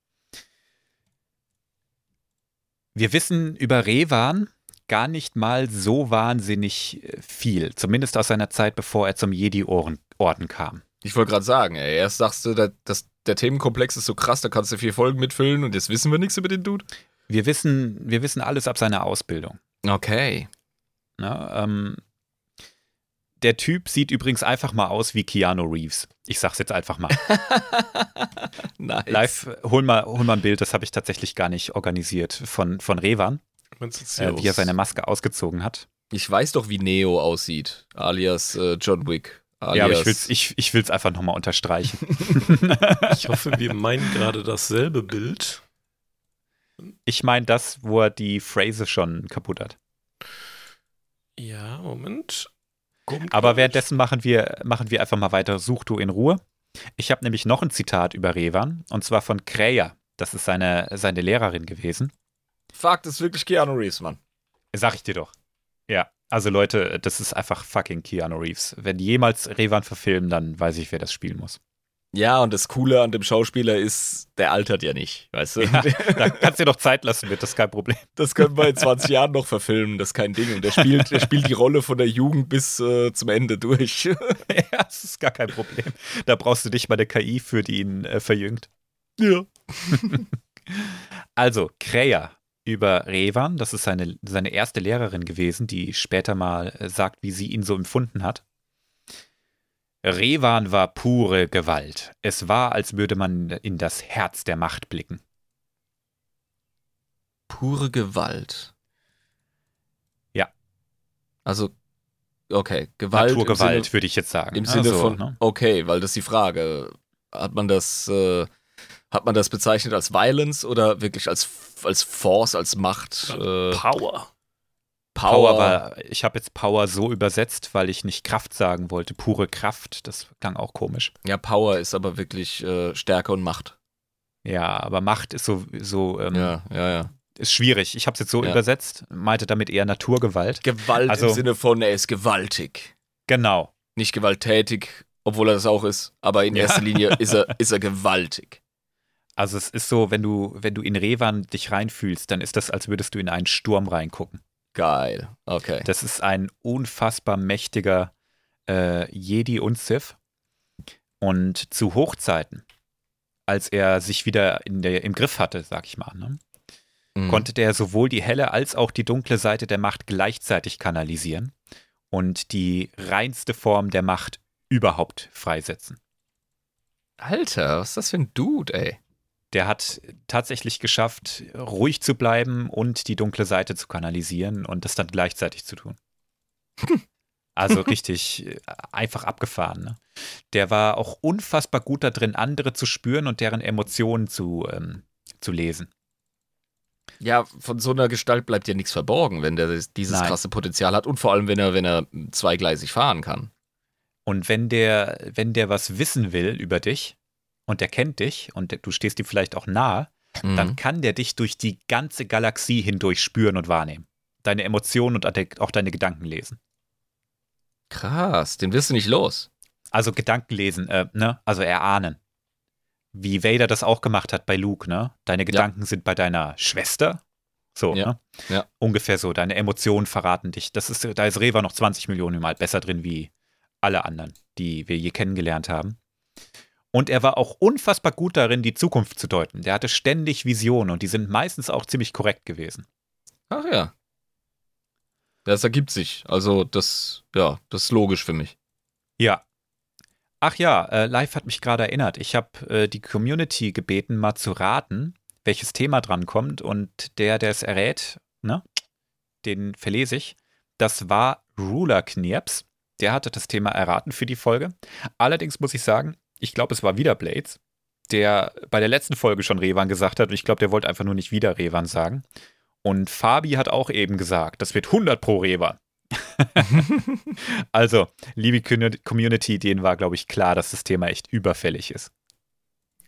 wir wissen über Revan gar nicht mal so wahnsinnig äh, viel, zumindest aus seiner Zeit, bevor er zum Jedi-Orden kam. Ich wollte gerade sagen, ey, erst sagst du, dass, dass der Themenkomplex ist so krass, da kannst du vier Folgen mitfüllen und jetzt wissen wir nichts über den Dude. Wir wissen, wir wissen alles ab seiner Ausbildung. Okay. Ne? Ähm, der Typ sieht übrigens einfach mal aus wie Keanu Reeves. Ich sag's jetzt einfach mal. nice. Live, hol mal, hol mal ein Bild, das habe ich tatsächlich gar nicht organisiert, von, von Revan, äh, wie er seine Maske ausgezogen hat. Ich weiß doch, wie Neo aussieht, alias äh, John Wick. Alias Ja, aber ich will's, ich, ich will's einfach nochmal unterstreichen. Ich hoffe, wir meinen gerade dasselbe Bild. ich meine das, wo er die Phrase schon kaputt hat. Ja, Moment. Kommt Aber währenddessen machen wir, machen wir einfach mal weiter. Such du in Ruhe. Ich habe nämlich noch ein Zitat über Revan, und zwar von Kreia. Das ist seine, seine Lehrerin gewesen. Fuck, das ist wirklich Keanu Reeves, Mann. Sag ich dir doch. Ja, also Leute, das ist einfach fucking Keanu Reeves. Wenn die jemals Revan verfilmen, dann weiß ich, wer das spielen muss. Ja, und das Coole an dem Schauspieler ist, der altert ja nicht, weißt du? Ja, da kannst du dir doch Zeit lassen, wird das kein Problem. Das können wir in 20 Jahren noch verfilmen, das ist kein Ding. Und der spielt, der spielt die Rolle von der Jugend bis äh, zum Ende durch. ja, das ist gar kein Problem. Da brauchst du nicht mal eine KI für, die ihn äh, verjüngt. ja. Also, Kreia über Revan, das ist seine, seine erste Lehrerin gewesen, die später mal äh, sagt, wie sie ihn so empfunden hat. Revan war pure Gewalt. Es war, als würde man in das Herz der Macht blicken. Pure Gewalt. Ja. Also, okay, Gewalt. Naturgewalt, Sinne- würde ich jetzt sagen. Im Sinne so, von, ne? okay, weil das ist die Frage. Hat man das, äh, hat man das bezeichnet als Violence oder wirklich als, als Force, als Macht? Äh, Power. Power war, ich habe jetzt Power so übersetzt, weil ich nicht Kraft sagen wollte. Pure Kraft, das klang auch komisch. Ja, Power ist aber wirklich äh, Stärke und Macht. Ja, aber Macht ist so, so ähm, Ja, ja, ja. ist schwierig. Ich habe es jetzt so Ja. übersetzt, meinte damit eher Naturgewalt. Gewalt Also- im Sinne von, er ist gewaltig. Genau. Nicht gewalttätig, obwohl er das auch ist, aber in Ja. erster Linie ist er, ist er gewaltig. Also es ist so, wenn du, wenn du in Revan dich reinfühlst, dann ist das, als würdest du in einen Sturm reingucken. Geil. Okay. Das ist ein unfassbar mächtiger äh, Jedi und Sith. Und zu Hochzeiten, als er sich wieder in der, im Griff hatte, sag ich mal, ne, Mhm. konnte der sowohl die helle als auch die dunkle Seite der Macht gleichzeitig kanalisieren und die reinste Form der Macht überhaupt freisetzen. Alter, was ist das für ein Dude, ey? Der hat tatsächlich geschafft, ruhig zu bleiben und die dunkle Seite zu kanalisieren und das dann gleichzeitig zu tun. Also richtig äh, einfach abgefahren. Ne? Der war auch unfassbar gut da drin, andere zu spüren und deren Emotionen zu, ähm, zu lesen. Ja, von so einer Gestalt bleibt ja nichts verborgen, wenn der dieses Nein. krasse Potenzial hat und vor allem, wenn er, wenn er zweigleisig fahren kann. Und wenn der, wenn der was wissen will über dich und der kennt dich und du stehst ihm vielleicht auch nahe, Mhm. dann kann der dich durch die ganze Galaxie hindurch spüren und wahrnehmen. Deine Emotionen und auch deine Gedanken lesen. Krass, den wirst du nicht los. Also Gedanken lesen, äh, ne? Also erahnen. Wie Vader das auch gemacht hat bei Luke, ne? Deine Gedanken sind bei deiner Schwester. So, Ja, ne? ja. Ungefähr so. Deine Emotionen verraten dich. Das ist, da ist Reva noch 20 Millionen Mal besser drin wie alle anderen, die wir je kennengelernt haben. Und er war auch unfassbar gut darin, die Zukunft zu deuten. Der hatte ständig Visionen und die sind meistens auch ziemlich korrekt gewesen. Ach ja. Das ergibt sich. Also, das, ja, das ist logisch für mich. Ja. Ach ja, äh, Live hat mich gerade erinnert. Ich habe äh, die Community gebeten, mal zu raten, welches Thema dran kommt. Und der, der es errät, ne, den verlese ich. Das war Ruler Knirps. Der hatte das Thema erraten für die Folge. Allerdings muss ich sagen, ich glaube, es war wieder Blades, der bei der letzten Folge schon Revan gesagt hat. Und ich glaube, der wollte einfach nur nicht wieder Revan sagen. Und Fabi hat auch eben gesagt, das wird 100 pro Revan. also, liebe Commu- Community, denen war, glaube ich, klar, dass das Thema echt überfällig ist.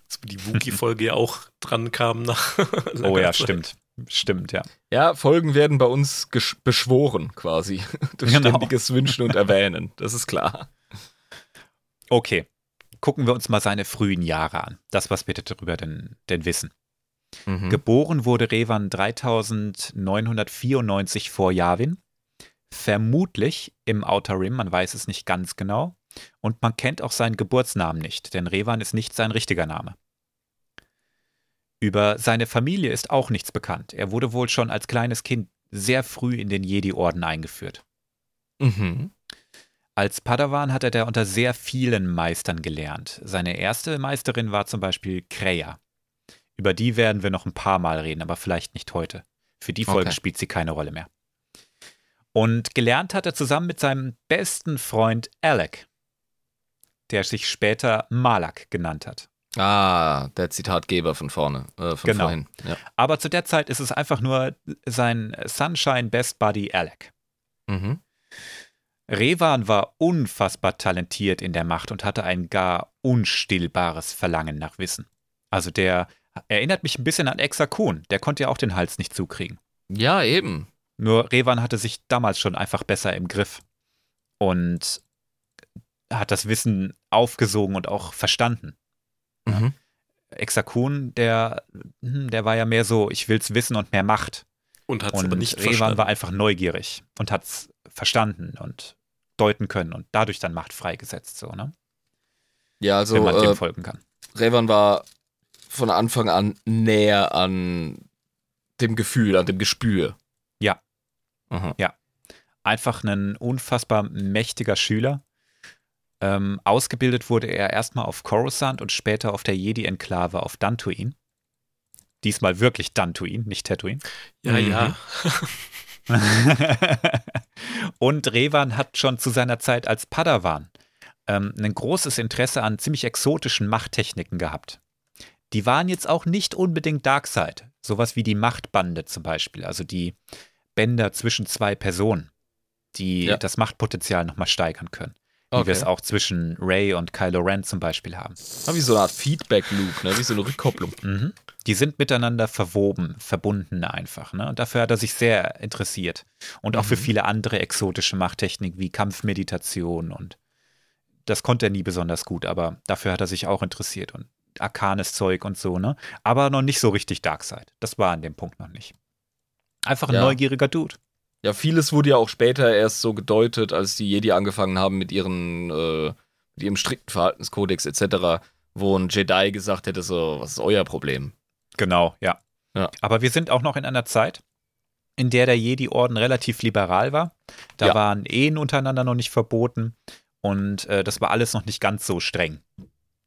Als die Wookie-Folge ja auch dran kam nach. Oh ja, Zeit. stimmt. Stimmt, ja. Ja, Folgen werden bei uns beschworen, quasi. Durch Genau. ständiges Wünschen und Erwähnen. Das ist klar. Okay. Gucken wir uns mal seine frühen Jahre an. Das, was wir darüber denn, denn wissen. Mhm. Geboren wurde Revan 3994 vor Yavin. Vermutlich im Outer Rim, man weiß es nicht ganz genau. Und man kennt auch seinen Geburtsnamen nicht, denn Revan ist nicht sein richtiger Name. Über seine Familie ist auch nichts bekannt. Er wurde wohl schon als kleines Kind sehr früh in den Jedi-Orden eingeführt. Mhm. Als Padawan hat er da unter sehr vielen Meistern gelernt. Seine erste Meisterin war zum Beispiel Kreia. Über die werden wir noch ein paar Mal reden, aber vielleicht nicht heute. Für die Folge Okay. spielt sie keine Rolle mehr. Und gelernt hat er zusammen mit seinem besten Freund Alec, der sich später Malak genannt hat. Ah, der Zitatgeber von vorne, äh, von Genau. vorhin. Ja. Aber zu der Zeit ist es einfach nur sein Sunshine Best Buddy Alec. Mhm. Revan war unfassbar talentiert in der Macht und hatte ein gar unstillbares Verlangen nach Wissen. Also der erinnert mich ein bisschen an Exakun, der konnte ja auch den Hals nicht zukriegen. ja, eben. Nur Revan hatte sich damals schon einfach besser im Griff und hat das Wissen aufgesogen und auch verstanden. Mhm. Exakun, der, hm, der war ja mehr so, ich will's wissen und mehr Macht. Und hat es Und aber nicht Revan verstanden. war einfach neugierig und hat's verstanden und deuten können und dadurch dann Macht freigesetzt, so, ne? Ja, also Wenn man äh, dem folgen kann. Revan war von Anfang an näher an dem Gefühl, an dem Gespür. Ja. Aha. Einfach ein unfassbar mächtiger Schüler. Ähm, ausgebildet wurde er erstmal auf Coruscant und später auf der Jedi-Enklave auf Dantooine. Diesmal wirklich Dantooine, nicht Tatooine. ja, Mhm. ja. und Revan hat schon zu seiner Zeit als Padawan ähm, ein großes Interesse an ziemlich exotischen Machttechniken gehabt. Die waren jetzt auch nicht unbedingt Darkseid, sowas wie die Machtbande zum Beispiel, also die Bänder zwischen zwei Personen, die Ja. das Machtpotenzial nochmal steigern können. Wie Okay. wir es auch zwischen Ray und Kylo Ren zum Beispiel haben. Ah, wie so eine Art Feedback-Loop, ne? wie so eine Rückkopplung. Mhm. Die sind miteinander verwoben, verbunden einfach. Ne? Und dafür hat er sich sehr interessiert. Und auch für Mhm. viele andere exotische Machttechniken wie Kampfmeditation und das konnte er nie besonders gut, aber dafür hat er sich auch interessiert und arkanes Zeug und so, ne? Aber noch nicht so richtig Darkseid. Das war an dem Punkt noch nicht. Einfach ein Ja. neugieriger Dude. Ja, vieles wurde ja auch später erst so gedeutet, als die Jedi angefangen haben mit ihren, äh, mit ihrem strikten Verhaltenskodex etc., wo ein Jedi gesagt hätte, so, was ist euer Problem? Genau, ja. Ja. Aber wir sind auch noch in einer Zeit, in der der Jedi-Orden relativ liberal war. Da Ja. waren Ehen untereinander noch nicht verboten und äh, das war alles noch nicht ganz so streng.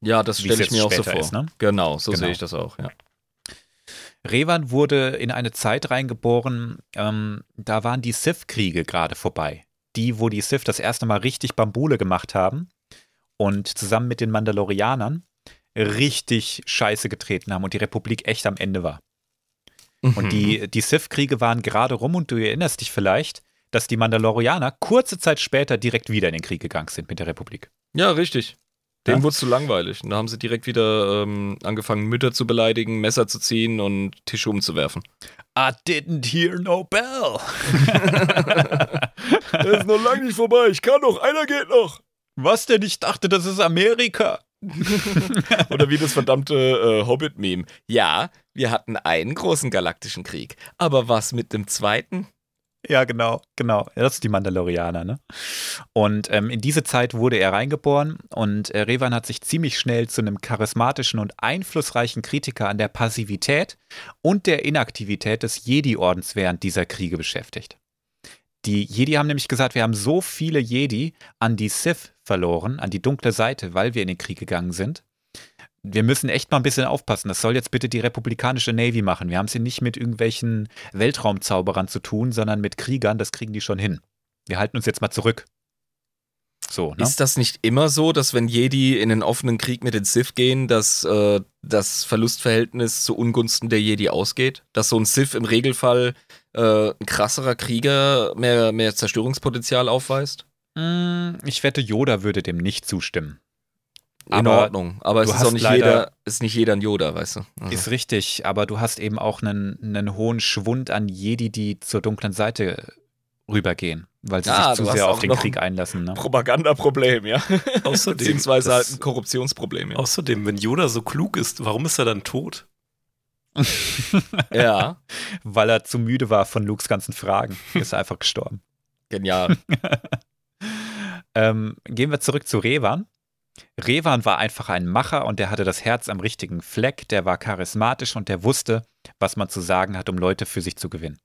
Ja, das stelle ich mir auch so vor. ist, ne? Genau, so Genau. sehe ich das auch, ja. Revan wurde in eine Zeit reingeboren, ähm, da waren die Sith-Kriege gerade vorbei. Die, wo die Sith das erste Mal richtig Bambule gemacht haben und zusammen mit den Mandalorianern richtig Scheiße getreten haben und die Republik echt am Ende war. Mhm. Und die, die Sith-Kriege waren gerade rum und du erinnerst dich vielleicht, dass die Mandalorianer kurze Zeit später direkt wieder in den Krieg gegangen sind mit der Republik. Ja, richtig. Denen Ja. wurde es zu langweilig. Und da haben sie direkt wieder ähm, angefangen, Mütter zu beleidigen, Messer zu ziehen und Tische umzuwerfen. I didn't hear no bell. Er ist noch lange nicht vorbei. Ich kann noch. Einer geht noch. Was denn? Ich dachte, das ist Amerika. Oder wie das verdammte äh, Hobbit-Meme. Ja, wir hatten einen großen galaktischen Krieg. Aber was mit dem zweiten? Ja, genau, genau. Das ist die Mandalorianer, ne? Und ähm, in diese Zeit wurde er reingeboren und äh, Revan hat sich ziemlich schnell zu einem charismatischen und einflussreichen Kritiker an der Passivität und der Inaktivität des Jedi-Ordens während dieser Kriege beschäftigt. Die Jedi haben nämlich gesagt, wir haben so viele Jedi an die Sith verloren, an die dunkle Seite, weil wir in den Krieg gegangen sind. Wir müssen echt mal ein bisschen aufpassen. Das soll jetzt bitte die republikanische Navy machen. Wir haben es hier nicht mit irgendwelchen Weltraumzauberern zu tun, sondern mit Kriegern. Das kriegen die schon hin. Wir halten uns jetzt mal zurück. So, ne? Ist das nicht immer so, dass wenn Jedi in den offenen Krieg mit den Sith gehen, dass äh, das Verlustverhältnis zu Ungunsten der Jedi ausgeht? Dass so ein Sith im Regelfall äh, ein krasserer Krieger mehr, mehr Zerstörungspotenzial aufweist? Mm, Ich wette, Yoda würde dem nicht zustimmen. In Aber Ordnung. Aber es ist auch nicht jeder, ist nicht jeder ein Yoda, weißt du? Also. Ist richtig, aber du hast eben auch einen, einen hohen Schwund an Jedi, die zur dunklen Seite rübergehen, weil sie Ah, sich zu sehr auf den Krieg einlassen. Ne? Propagandaproblem, ja. Außerdem, Beziehungsweise das- halt ein Korruptionsproblem, ja. Außerdem, wenn Yoda so klug ist, warum ist er dann tot? ja, Weil er zu müde war von Lukes ganzen Fragen. Ist er einfach gestorben. genial. Ähm, gehen wir zurück zu Revan. Revan war einfach ein Macher und der hatte das Herz am richtigen Fleck, der war charismatisch und der wusste, was man zu sagen hat, um Leute für sich zu gewinnen.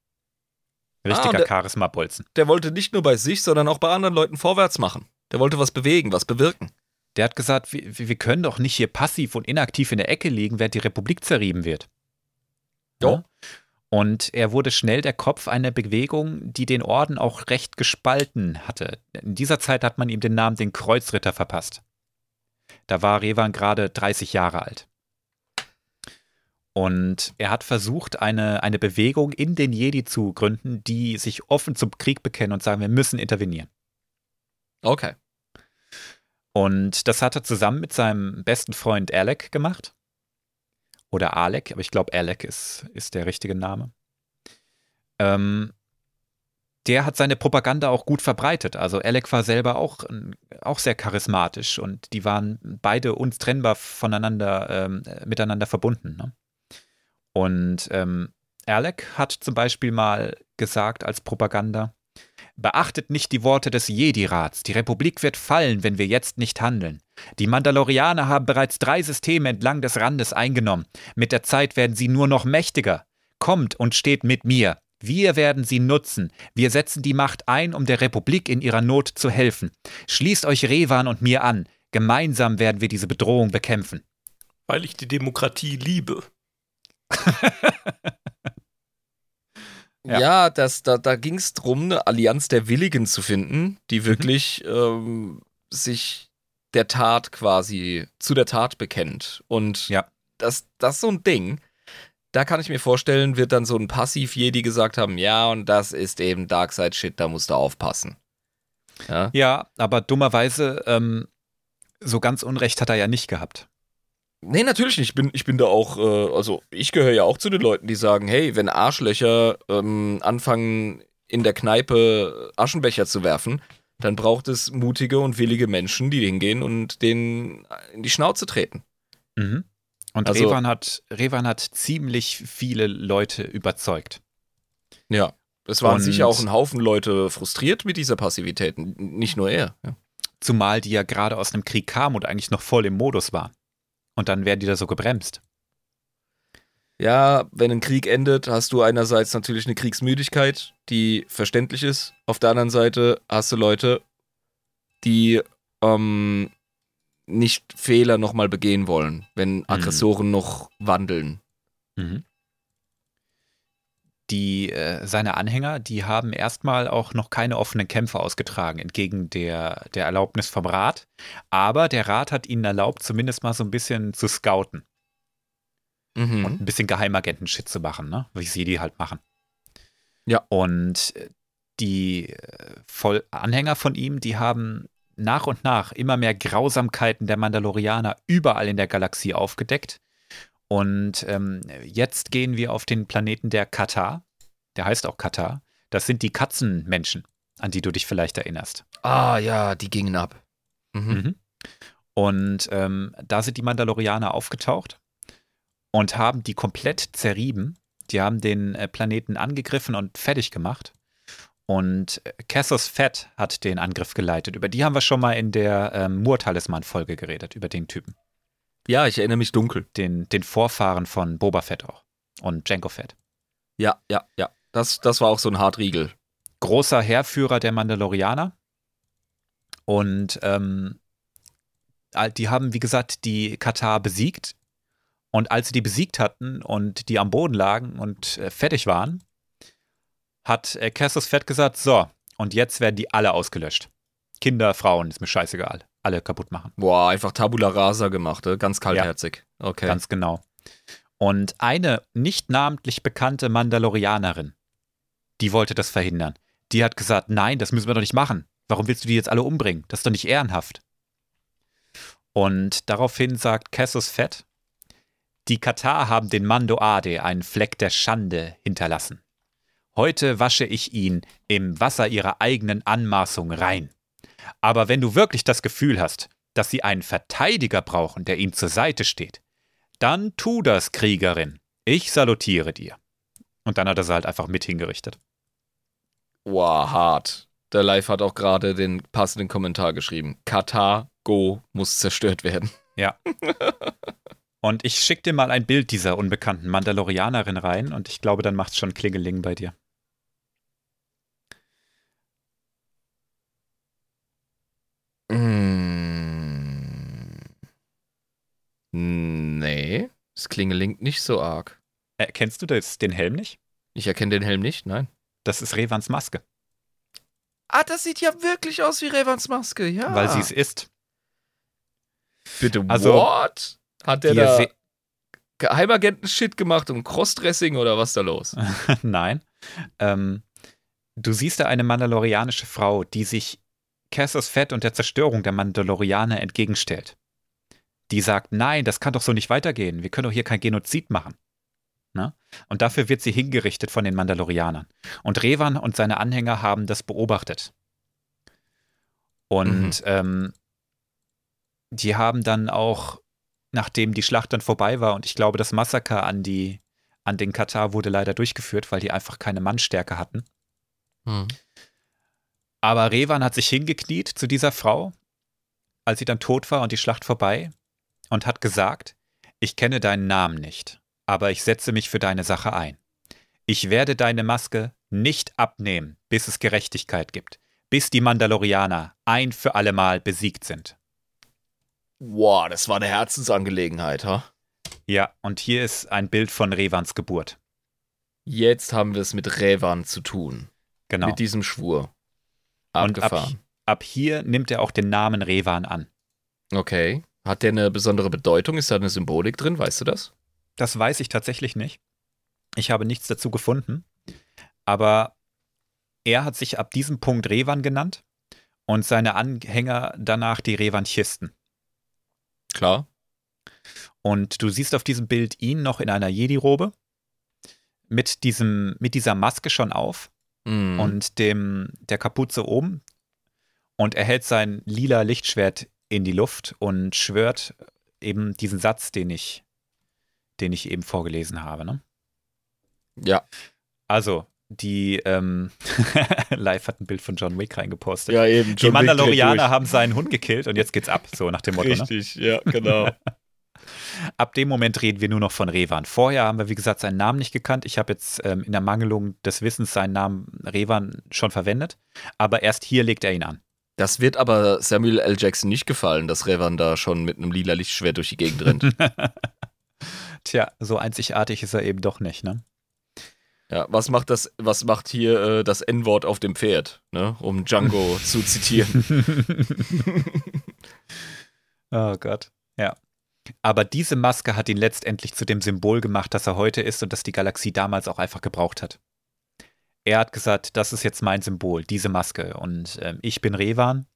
Ah, Richtiger der- Charisma-Bolzen. Der wollte nicht nur bei sich, sondern auch bei anderen Leuten vorwärts machen. Der wollte was bewegen, was bewirken. Der hat gesagt, wir, wir können doch nicht hier passiv und inaktiv in der Ecke liegen, während die Republik zerrieben wird. Jo. Ja? Und er wurde schnell der Kopf einer Bewegung, die den Orden auch recht gespalten hatte. In dieser Zeit hat man ihm den Namen den Kreuzritter verpasst. Da war Revan gerade 30 Jahre alt. Und er hat versucht, eine, eine Bewegung in den Jedi zu gründen, die sich offen zum Krieg bekennen und sagen, wir müssen intervenieren. Okay. Und das hat er zusammen mit seinem besten Freund Alec gemacht. Oder Alec, aber ich glaube, Alec ist, ist der richtige Name. Ähm, der hat seine Propaganda auch gut verbreitet. Also Alec war selber auch, auch sehr charismatisch und die waren beide untrennbar voneinander, ähm, äh, miteinander verbunden. Ne? Und ähm, Alec hat zum Beispiel mal gesagt als Propaganda, Beachtet nicht die Worte des Jedi-Rats. Die Republik wird fallen, wenn wir jetzt nicht handeln. Die Mandalorianer haben bereits drei Systeme entlang des Randes eingenommen. Mit der Zeit werden sie nur noch mächtiger. Kommt und steht mit mir. Wir werden sie nutzen. Wir setzen die Macht ein, um der Republik in ihrer Not zu helfen. Schließt euch Revan und mir an. Gemeinsam werden wir diese Bedrohung bekämpfen. Weil ich die Demokratie liebe. Ja. Ja, das, da, da ging es darum, eine Allianz der Willigen zu finden, die wirklich ähm, sich der Tat quasi zu der Tat bekennt. Und Ja. das, das ist so ein Ding. Da kann ich mir vorstellen, wird dann so ein Passiv-Jedi gesagt haben, ja, und das ist eben Darkseid-Shit, da musst du aufpassen. Ja, Ja, aber dummerweise, ähm, so ganz Unrecht hat er ja nicht gehabt. Nee, natürlich nicht. Ich bin, ich bin da auch, äh, also ich gehöre ja auch zu den Leuten, die sagen, hey, wenn Arschlöcher ähm, anfangen, in der Kneipe Aschenbecher zu werfen, dann braucht es mutige und willige Menschen, die hingehen und denen in die Schnauze treten. Mhm. Und Also- Revan, hat, Revan hat ziemlich viele Leute überzeugt. Ja. Es waren Und- sicher auch ein Haufen Leute frustriert mit dieser Passivität. Nicht nur er. Ja. Zumal die ja gerade aus einem Krieg kamen und eigentlich noch voll im Modus waren. Und dann werden die da so gebremst. Ja, wenn ein Krieg endet, hast du einerseits natürlich eine Kriegsmüdigkeit, die verständlich ist. Auf der anderen Seite hast du Leute, die ähm, nicht Fehler nochmal begehen wollen, wenn Aggressoren noch wandeln. Mhm. Die, äh, seine Anhänger, die haben erstmal auch noch keine offenen Kämpfe ausgetragen, entgegen der, der Erlaubnis vom Rat. Aber der Rat hat ihnen erlaubt, zumindest mal so ein bisschen zu scouten Mhm. und ein bisschen Geheimagenten-Shit zu machen, ne? wie sie die halt machen. Ja. Und äh, die äh, Voll Anhänger von ihm, die haben nach und nach immer mehr Grausamkeiten der Mandalorianer überall in der Galaxie aufgedeckt. Und ähm, jetzt gehen wir auf den Planeten der Katar. Der heißt auch Katar. Das sind die Katzenmenschen, an die du dich vielleicht erinnerst. Ah ja, die gingen ab. Mhm. Mhm. Und ähm, da sind die Mandalorianer aufgetaucht und haben die komplett zerrieben. Die haben den äh, Planeten angegriffen und fertig gemacht. Und äh, Cassus Fett hat den Angriff geleitet. Über die haben wir schon mal in der ähm, Mur-Talisman-Folge geredet, über den Typen. Ja, ich erinnere mich dunkel. Den, den Vorfahren von Boba Fett auch. Und Jango Fett. Ja, ja, ja. Das, das war auch so ein Hartriegel. großer Heerführer der Mandalorianer. Und ähm, die haben, wie gesagt, die Katar besiegt. Und als sie die besiegt hatten und die am Boden lagen und äh, fertig waren, hat äh, Cassus Fett gesagt: So, und jetzt werden die alle ausgelöscht. Kinder, Frauen, ist mir scheißegal. Alle kaputt machen. Boah, einfach Tabula Rasa gemacht, äh? ganz kaltherzig. Okay. Ganz genau. Und eine nicht namentlich bekannte Mandalorianerin, die wollte das verhindern. Die hat gesagt, nein, das müssen wir doch nicht machen. Warum willst du die jetzt alle umbringen? Das ist doch nicht ehrenhaft. Und daraufhin sagt Cassus Fett, die Katar haben den Mando Ade einen Fleck der Schande hinterlassen. Heute wasche ich ihn im Wasser ihrer eigenen Anmaßung rein. Aber wenn du wirklich das Gefühl hast, dass sie einen Verteidiger brauchen, der ihnen zur Seite steht, dann tu das, Kriegerin. Ich salutiere dir. Und dann hat er sie halt einfach mit hingerichtet. Wow, hart. Der Live hat auch gerade den passenden Kommentar geschrieben. Katar, Go, muss zerstört werden. Und ich schick dir mal ein Bild dieser unbekannten Mandalorianerin rein und ich glaube, dann macht's schon Klingeling bei dir. Mm. Nee, das klingelingt nicht so arg. Äh, kennst du das, den Helm nicht? Ich erkenne den Helm nicht, nein. Das ist Revans Maske, Ah, das sieht ja wirklich aus wie Revans Maske, ja. weil sie es ist. Bitte, Also, what? Hat der da Geheimagenten-Shit gemacht und Crossdressing oder was da los? Nein. Ähm, du siehst da eine mandalorianische Frau, die sich Cassus Fett und der Zerstörung der Mandalorianer entgegenstellt. Die sagt, nein, das kann doch so nicht weitergehen. Wir können doch hier kein Genozid machen. Ne? Und dafür wird sie hingerichtet von den Mandalorianern. Und Revan und seine Anhänger haben das beobachtet. Und ähm, die haben dann auch, nachdem die Schlacht dann vorbei war, und ich glaube, das Massaker an die an den Katar wurde leider durchgeführt, weil die einfach keine Mannstärke hatten. Hm. Aber Revan hat sich hingekniet zu dieser Frau, als sie dann tot war und die Schlacht vorbei, und hat gesagt, ich kenne deinen Namen nicht, aber ich setze mich für deine Sache ein. Ich werde deine Maske nicht abnehmen, bis es Gerechtigkeit gibt, bis die Mandalorianer ein für allemal besiegt sind. Wow, das war eine Herzensangelegenheit, ha? Ja, und hier ist ein Bild von Revans Geburt. Jetzt haben wir es mit Revan zu tun. Genau. Mit diesem Schwur. Und ab, Abgefahren. ab hier nimmt er auch den Namen Revan an. Okay. Hat der eine besondere Bedeutung? Ist da eine Symbolik drin? Weißt du das? Das weiß ich tatsächlich nicht. Ich habe nichts dazu gefunden. Aber er hat sich ab diesem Punkt Revan genannt. und seine Anhänger danach die Revanchisten. Klar. Und du siehst auf diesem Bild ihn noch in einer Jedi-Robe mit, diesem, mit dieser Maske schon auf Mhm. und dem, der Kapuze oben. Und er hält sein lila Lichtschwert in die Luft und schwört eben diesen Satz, den ich, den ich eben vorgelesen habe. Ne? ja. Also, die ähm, Live hat ein Bild von John Wick reingepostet. ja, eben. die Mandalorianer haben seinen Hund gekillt und jetzt geht's ab, so nach dem Motto. Ne? Richtig, ja, genau. Ab dem Moment reden wir nur noch von Revan. Vorher haben wir, wie gesagt, seinen Namen nicht gekannt. Ich habe jetzt ähm, in der Mangelung des Wissens seinen Namen Revan schon verwendet, aber erst hier legt er ihn an. Das wird aber Samuel L. Jackson nicht gefallen, dass Revan da schon mit einem lila Lichtschwert durch die Gegend rennt. Tja, so einzigartig ist er eben doch nicht, ne? Ja, was macht das, was macht hier äh, das N-Wort auf dem Pferd, ne? Um Django zu zitieren. oh Gott, ja. Aber diese Maske hat ihn letztendlich zu dem Symbol gemacht, das er heute ist und das die Galaxie damals auch einfach gebraucht hat. Er hat gesagt, das ist jetzt mein Symbol, diese Maske. Und ähm, ich bin Revan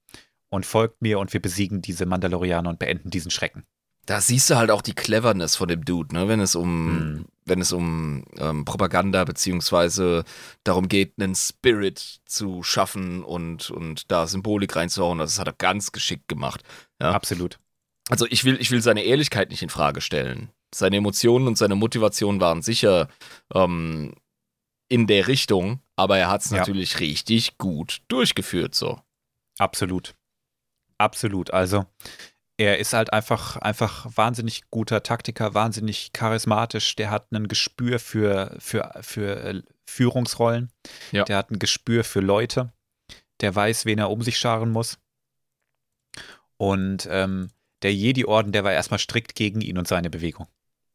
und folgt mir und wir besiegen diese Mandalorianer und beenden diesen Schrecken. Da siehst du halt auch die Cleverness von dem Dude, ne? Wenn es um, Mhm. wenn es um ähm, Propaganda beziehungsweise darum geht, einen Spirit zu schaffen und, und da Symbolik reinzuhauen, das hat er ganz geschickt gemacht. Ja. Absolut. Also ich will, ich will seine Ehrlichkeit nicht in Frage stellen. Seine Emotionen und seine Motivation waren sicher ähm, in der Richtung, aber er hat es Ja. natürlich richtig gut durchgeführt, so. Absolut. Absolut. Also, er ist halt einfach, einfach wahnsinnig guter Taktiker, wahnsinnig charismatisch. Der hat ein Gespür für, für, für äh, Führungsrollen. Ja. Der hat ein Gespür für Leute. Der weiß, wen er um sich scharen muss. Und ähm, der Jedi-Orden, der war erstmal strikt gegen ihn und seine Bewegung.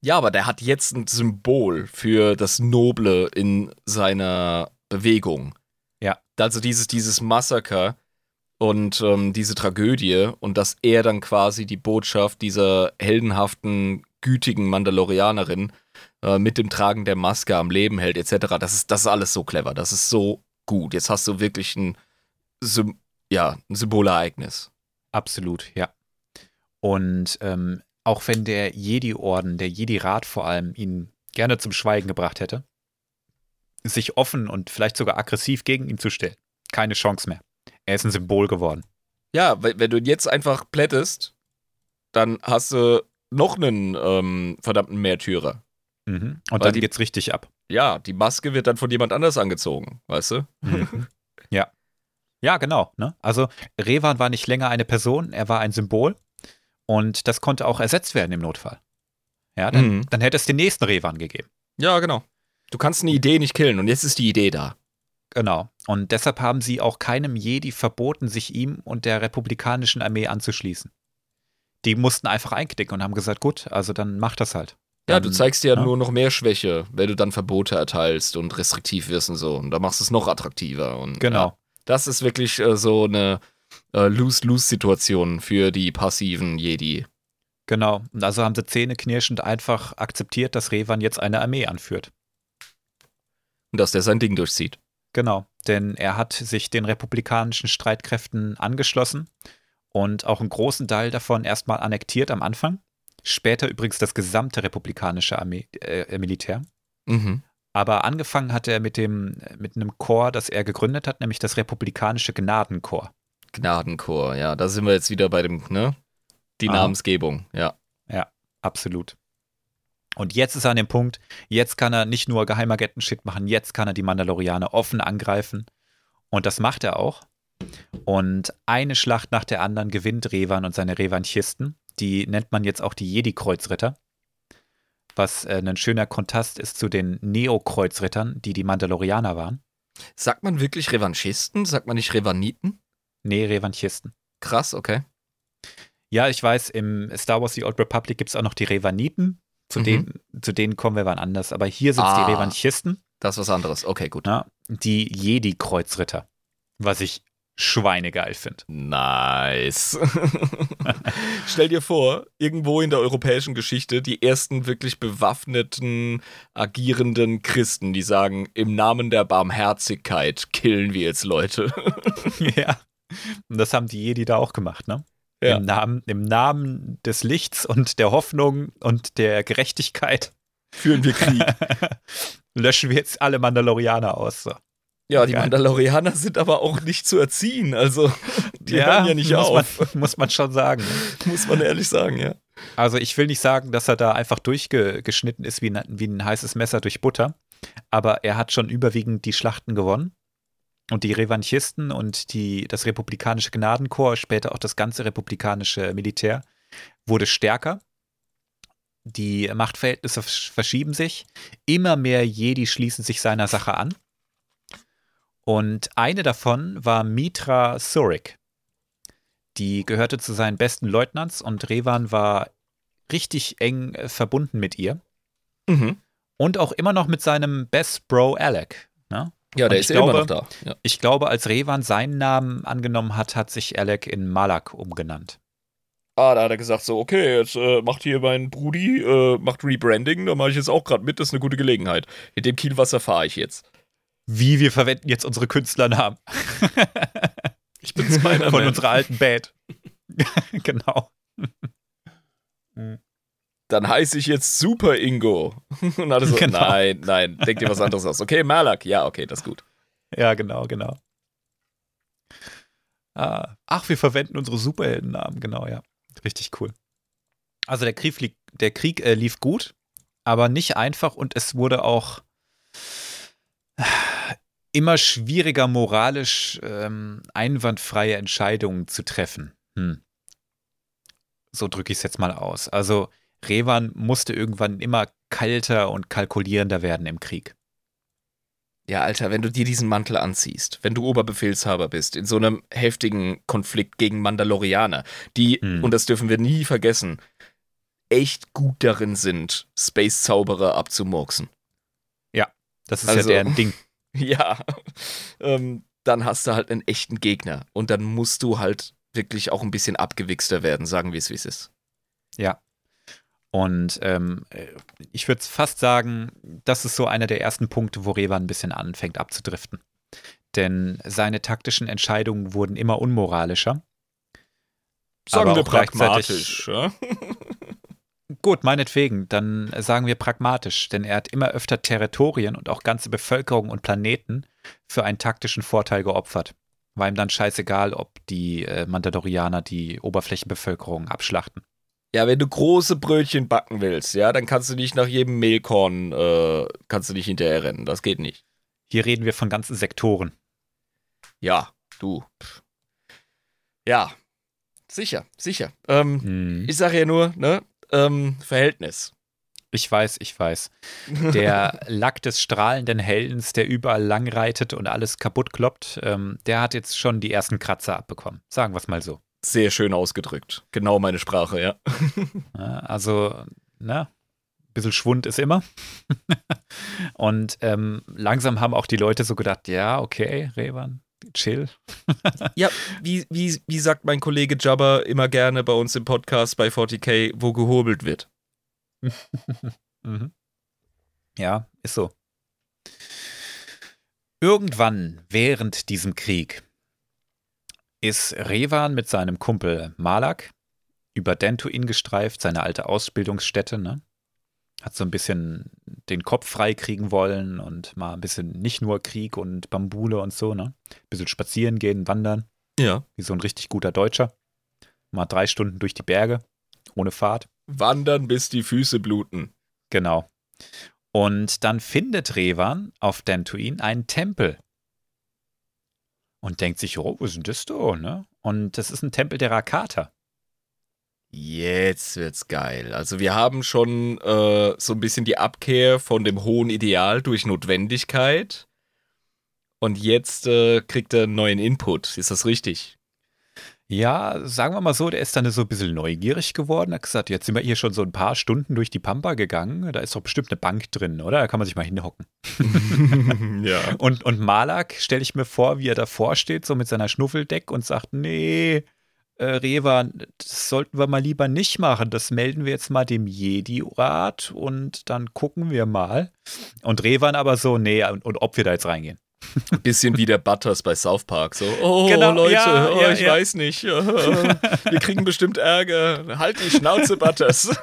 Ja, aber der hat jetzt ein Symbol für das Noble in seiner Bewegung. Ja. Also dieses, dieses Massaker und ähm, diese Tragödie und dass er dann quasi die Botschaft dieser heldenhaften, gütigen Mandalorianerin äh, mit dem Tragen der Maske am Leben hält, etc. Das ist, das ist alles so clever. Das ist so gut. Jetzt hast du wirklich ein, Sym ja, ein Symbolereignis. Absolut, ja. Und ähm, auch wenn der Jedi-Orden, der Jedi-Rat vor allem, ihn gerne zum Schweigen gebracht hätte, sich offen und vielleicht sogar aggressiv gegen ihn zu stellen, keine Chance mehr. Er ist ein Symbol geworden. Ja, we- wenn du ihn jetzt einfach plättest, dann hast du noch einen ähm, verdammten Märtyrer. Mhm. Und Weil dann die- geht's richtig ab. Ja, die Maske wird dann von jemand anders angezogen, weißt du? ja. Ja, genau. Ne? Also Revan war nicht länger eine Person, er war ein Symbol. Und das konnte auch ersetzt werden im Notfall. Ja, dann, Mhm. dann hätte es den nächsten Revan gegeben. Ja, genau. Du kannst eine Idee nicht killen und jetzt ist die Idee da. Genau. Und deshalb haben sie auch keinem Jedi verboten, sich ihm und der republikanischen Armee anzuschließen. Die mussten einfach einknicken und haben gesagt, gut, also dann mach das halt. Ja, Dann, du zeigst dir ja ja. nur noch mehr Schwäche, wenn du dann Verbote erteilst und restriktiv wirst und so. Und da machst du es noch attraktiver. Und, Genau. Ja, das ist wirklich äh, so eine äh, Lose-Lose-Situation für die passiven Jedi. Genau. Und also haben sie zähneknirschend einfach akzeptiert, dass Revan jetzt eine Armee anführt. Und dass der sein Ding durchzieht. Genau. Denn er hat sich den republikanischen Streitkräften angeschlossen und auch einen großen Teil davon erstmal annektiert am Anfang. Später übrigens das gesamte republikanische Armee, äh, Militär. Mhm. Aber angefangen hat er mit dem, mit einem Korps, das er gegründet hat, nämlich das Republikanische Gnadenkorps. Gnadenchor, ja, da sind wir jetzt wieder bei dem, ne? Die Aha. Namensgebung, ja. Absolut. Und jetzt ist er an dem Punkt, jetzt kann er nicht nur Geheimagenten-Shit machen, jetzt kann er die Mandalorianer offen angreifen. Und das macht er auch. Und eine Schlacht nach der anderen gewinnt Revan und seine Revanchisten. Die nennt man jetzt auch die Jedi-Kreuzritter. Was äh, ein schöner Kontrast ist zu den Neo-Kreuzrittern, die die Mandalorianer waren. Sagt man wirklich Revanchisten? Sagt man nicht Revaniten? Nee, Revanchisten. Krass, okay. Ja, ich weiß, im Star Wars The Old Republic gibt es auch noch die Revaniten. Zu, Mhm. denen, zu denen kommen wir wann anders. Aber hier sind es Ah. die Revanchisten. Das ist was anderes. Okay, gut. Ja, die Jedi-Kreuzritter. Was ich schweinegeil finde. Nice. Stell dir vor, irgendwo in der europäischen Geschichte die ersten wirklich bewaffneten, agierenden Christen, die sagen, im Namen der Barmherzigkeit killen wir jetzt Leute. ja. Und das haben die Jedi da auch gemacht, ne? Ja. Im, Namen, Im Namen des Lichts und der Hoffnung und der Gerechtigkeit Führen wir Krieg. löschen wir jetzt alle Mandalorianer aus. So. Ja, die Geil. Mandalorianer sind aber auch nicht zu erziehen. Also, die hören ja nicht muss auf. Man, muss man schon sagen. ne? Muss man ehrlich sagen, ja. Also ich will nicht sagen, dass er da einfach durchgeschnitten ist wie ein, wie ein heißes Messer durch Butter, aber er hat schon überwiegend die Schlachten gewonnen. Und die Revanchisten und die, das republikanische Gnadenkorps, später auch das ganze republikanische Militär, wurde stärker. Die Machtverhältnisse versch- verschieben sich. Immer mehr Jedi schließen sich seiner Sache an. Und eine davon war Mitra Surik. Die gehörte zu seinen besten Leutnants und Revan war richtig eng äh, verbunden mit ihr. Mhm. Und auch immer noch mit seinem Best Bro Alec. Ne? Ja, der Und ist ich ja immer glaube- noch da. Ja. Ich glaube, als Revan seinen Namen angenommen hat, hat sich Alec in Malak umgenannt. Ah, da hat er gesagt so, okay, jetzt äh, macht hier mein Brudi, äh, macht Rebranding, da mache ich jetzt auch gerade mit, das ist eine gute Gelegenheit. In dem Kielwasser fahre ich jetzt. Wie wir verwenden jetzt unsere Künstlernamen Ich bin Spider-Man. von unserer alten Band. genau. Dann heiße ich jetzt Super Ingo. Und alle so, Genau. nein, nein, denk dir was anderes aus. Okay, Malak, ja, okay, das ist gut. Ja, genau, genau. Ah, ach, wir verwenden unsere Superheldennamen, genau, ja. Richtig cool. Also der Krieg, lieg- der Krieg äh, lief gut, aber nicht einfach und es wurde auch äh, immer schwieriger, moralisch ähm, einwandfreie Entscheidungen zu treffen. Hm. So drücke ich es jetzt mal aus. Also Revan musste irgendwann immer kalter und kalkulierender werden im Krieg. Ja, Alter, wenn du dir diesen Mantel anziehst, wenn du Oberbefehlshaber bist, in so einem heftigen Konflikt gegen Mandalorianer, die, Hm. und das dürfen wir nie vergessen, echt gut darin sind, Space-Zauberer abzumurksen. Das ist Also- ja deren Ding. Ja, ähm, dann hast du halt einen echten Gegner. Und dann musst du halt wirklich auch ein bisschen abgewichster werden, sagen wir es, wie es ist. Ja. Und ähm, äh, ich würde fast sagen, das ist so einer der ersten Punkte, wo Revan ein bisschen anfängt abzudriften. Denn seine taktischen Entscheidungen wurden immer unmoralischer. Sagen wir pragmatisch. Ja? Gut, meinetwegen, dann sagen wir pragmatisch, denn er hat immer öfter Territorien und auch ganze Bevölkerung und Planeten für einen taktischen Vorteil geopfert. War ihm dann scheißegal, ob die äh, Mandalorianer die Oberflächenbevölkerung abschlachten. Ja, wenn du große Brötchen backen willst, ja, dann kannst du nicht nach jedem Mehlkorn, äh, kannst du nicht hinterher rennen. Das geht nicht. Hier reden wir von ganzen Sektoren. Ja, du. Ja, sicher, sicher. Ähm, Hm. ich sage ja nur, ne, ähm, Verhältnis. Ich weiß, ich weiß. Der Lack des strahlenden Heldens, der überall langreitet und alles kaputt kloppt, ähm, der hat jetzt schon die ersten Kratzer abbekommen. Sagen wir es mal so. Sehr schön ausgedrückt. Genau meine Sprache, ja. Also, ne? Ein bisschen Schwund ist immer. und ähm, langsam haben auch die Leute so gedacht, ja, okay, Revan, chill. Ja, wie, wie, wie sagt mein Kollege Jabba immer gerne bei uns im Podcast bei 40k, wo gehobelt wird. Mhm. Ja, ist so. Irgendwann während diesem Krieg ist Revan mit seinem Kumpel Malak über Dentuin gestreift, seine alte Ausbildungsstätte, ne? Hat so ein bisschen den Kopf freikriegen wollen und mal ein bisschen nicht nur Krieg und Bambule und so, ne? Ein bisschen spazieren gehen, wandern, Ja. wie so ein richtig guter Deutscher. Mal drei Stunden durch die Berge, ohne Fahrt. Wandern, bis die Füße bluten. Genau. Und dann findet Revan auf Dantooine einen Tempel. Und denkt sich, oh, wo ist denn das da, ne? Und das ist ein Tempel der Rakata. Jetzt wird's geil. Also wir haben schon äh, so ein bisschen die Abkehr von dem hohen Ideal durch Notwendigkeit. Und jetzt äh, kriegt er einen neuen Input. Ist das richtig? Ja, sagen wir mal so, der ist dann so ein bisschen neugierig geworden. Hat gesagt, jetzt sind wir hier schon so ein paar Stunden durch die Pampa gegangen. Da ist doch bestimmt eine Bank drin, oder? Da kann man sich mal hinhocken. ja. Und, und Malak stelle ich mir vor, wie er davor steht, so mit seiner Schnuffeldeck und sagt, nee, äh, Revan, das sollten wir mal lieber nicht machen. Das melden wir jetzt mal dem Jedi-Rat und dann gucken wir mal. Und Revan aber so, nee, und, und ob wir da jetzt reingehen. Ein bisschen wie der Butters bei South Park. So, oh Genau, Leute, ja, oh, ja, ich ja. weiß nicht. Wir kriegen bestimmt Ärger. Halt die Schnauze, Butters.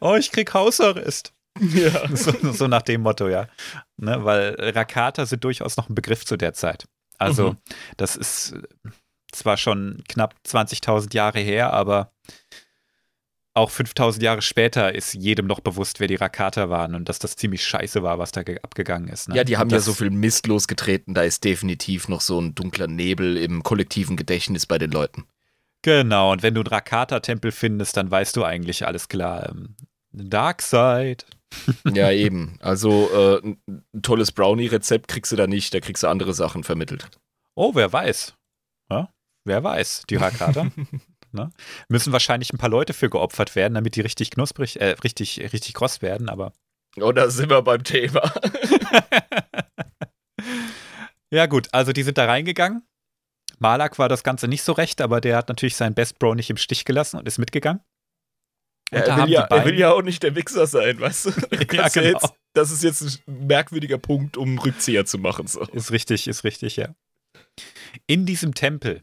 Oh, ich krieg Hausarrest. ja. So, so nach dem Motto, ja. Ne, weil Rakata sind durchaus noch ein Begriff zu der Zeit. Also, Mhm. das ist zwar schon knapp 20.000 Jahre her, aber auch 5000 Jahre später ist jedem noch bewusst, wer die Rakata waren und dass das ziemlich scheiße war, was da ge- abgegangen ist. Ne? Ja, die haben ja so viel Mist losgetreten, da ist definitiv noch so ein dunkler Nebel im kollektiven Gedächtnis bei den Leuten. Genau, und wenn du einen Rakata-Tempel findest, dann weißt du eigentlich alles klar. Ähm, Darkseid. Ja, eben. Also äh, ein ein tolles Brownie-Rezept kriegst du da nicht, da kriegst du andere Sachen vermittelt. Oh, wer weiß. Ja? Wer weiß, die Rakata. ne? Müssen wahrscheinlich ein paar Leute für geopfert werden, damit die richtig knusprig, äh, richtig, richtig kross werden, aber Oh, da sind wir beim Thema. ja gut, also die sind da reingegangen. Malak war das Ganze nicht so recht, aber der hat natürlich seinen Best Bro nicht im Stich gelassen und ist mitgegangen. Und da er, will ja, er will ja auch nicht der Wichser sein, weißt du? Ja, Das ist genau. jetzt, das ist jetzt ein merkwürdiger Punkt, um Rückzieher zu machen. So. Ist richtig, ist richtig, ja. In diesem Tempel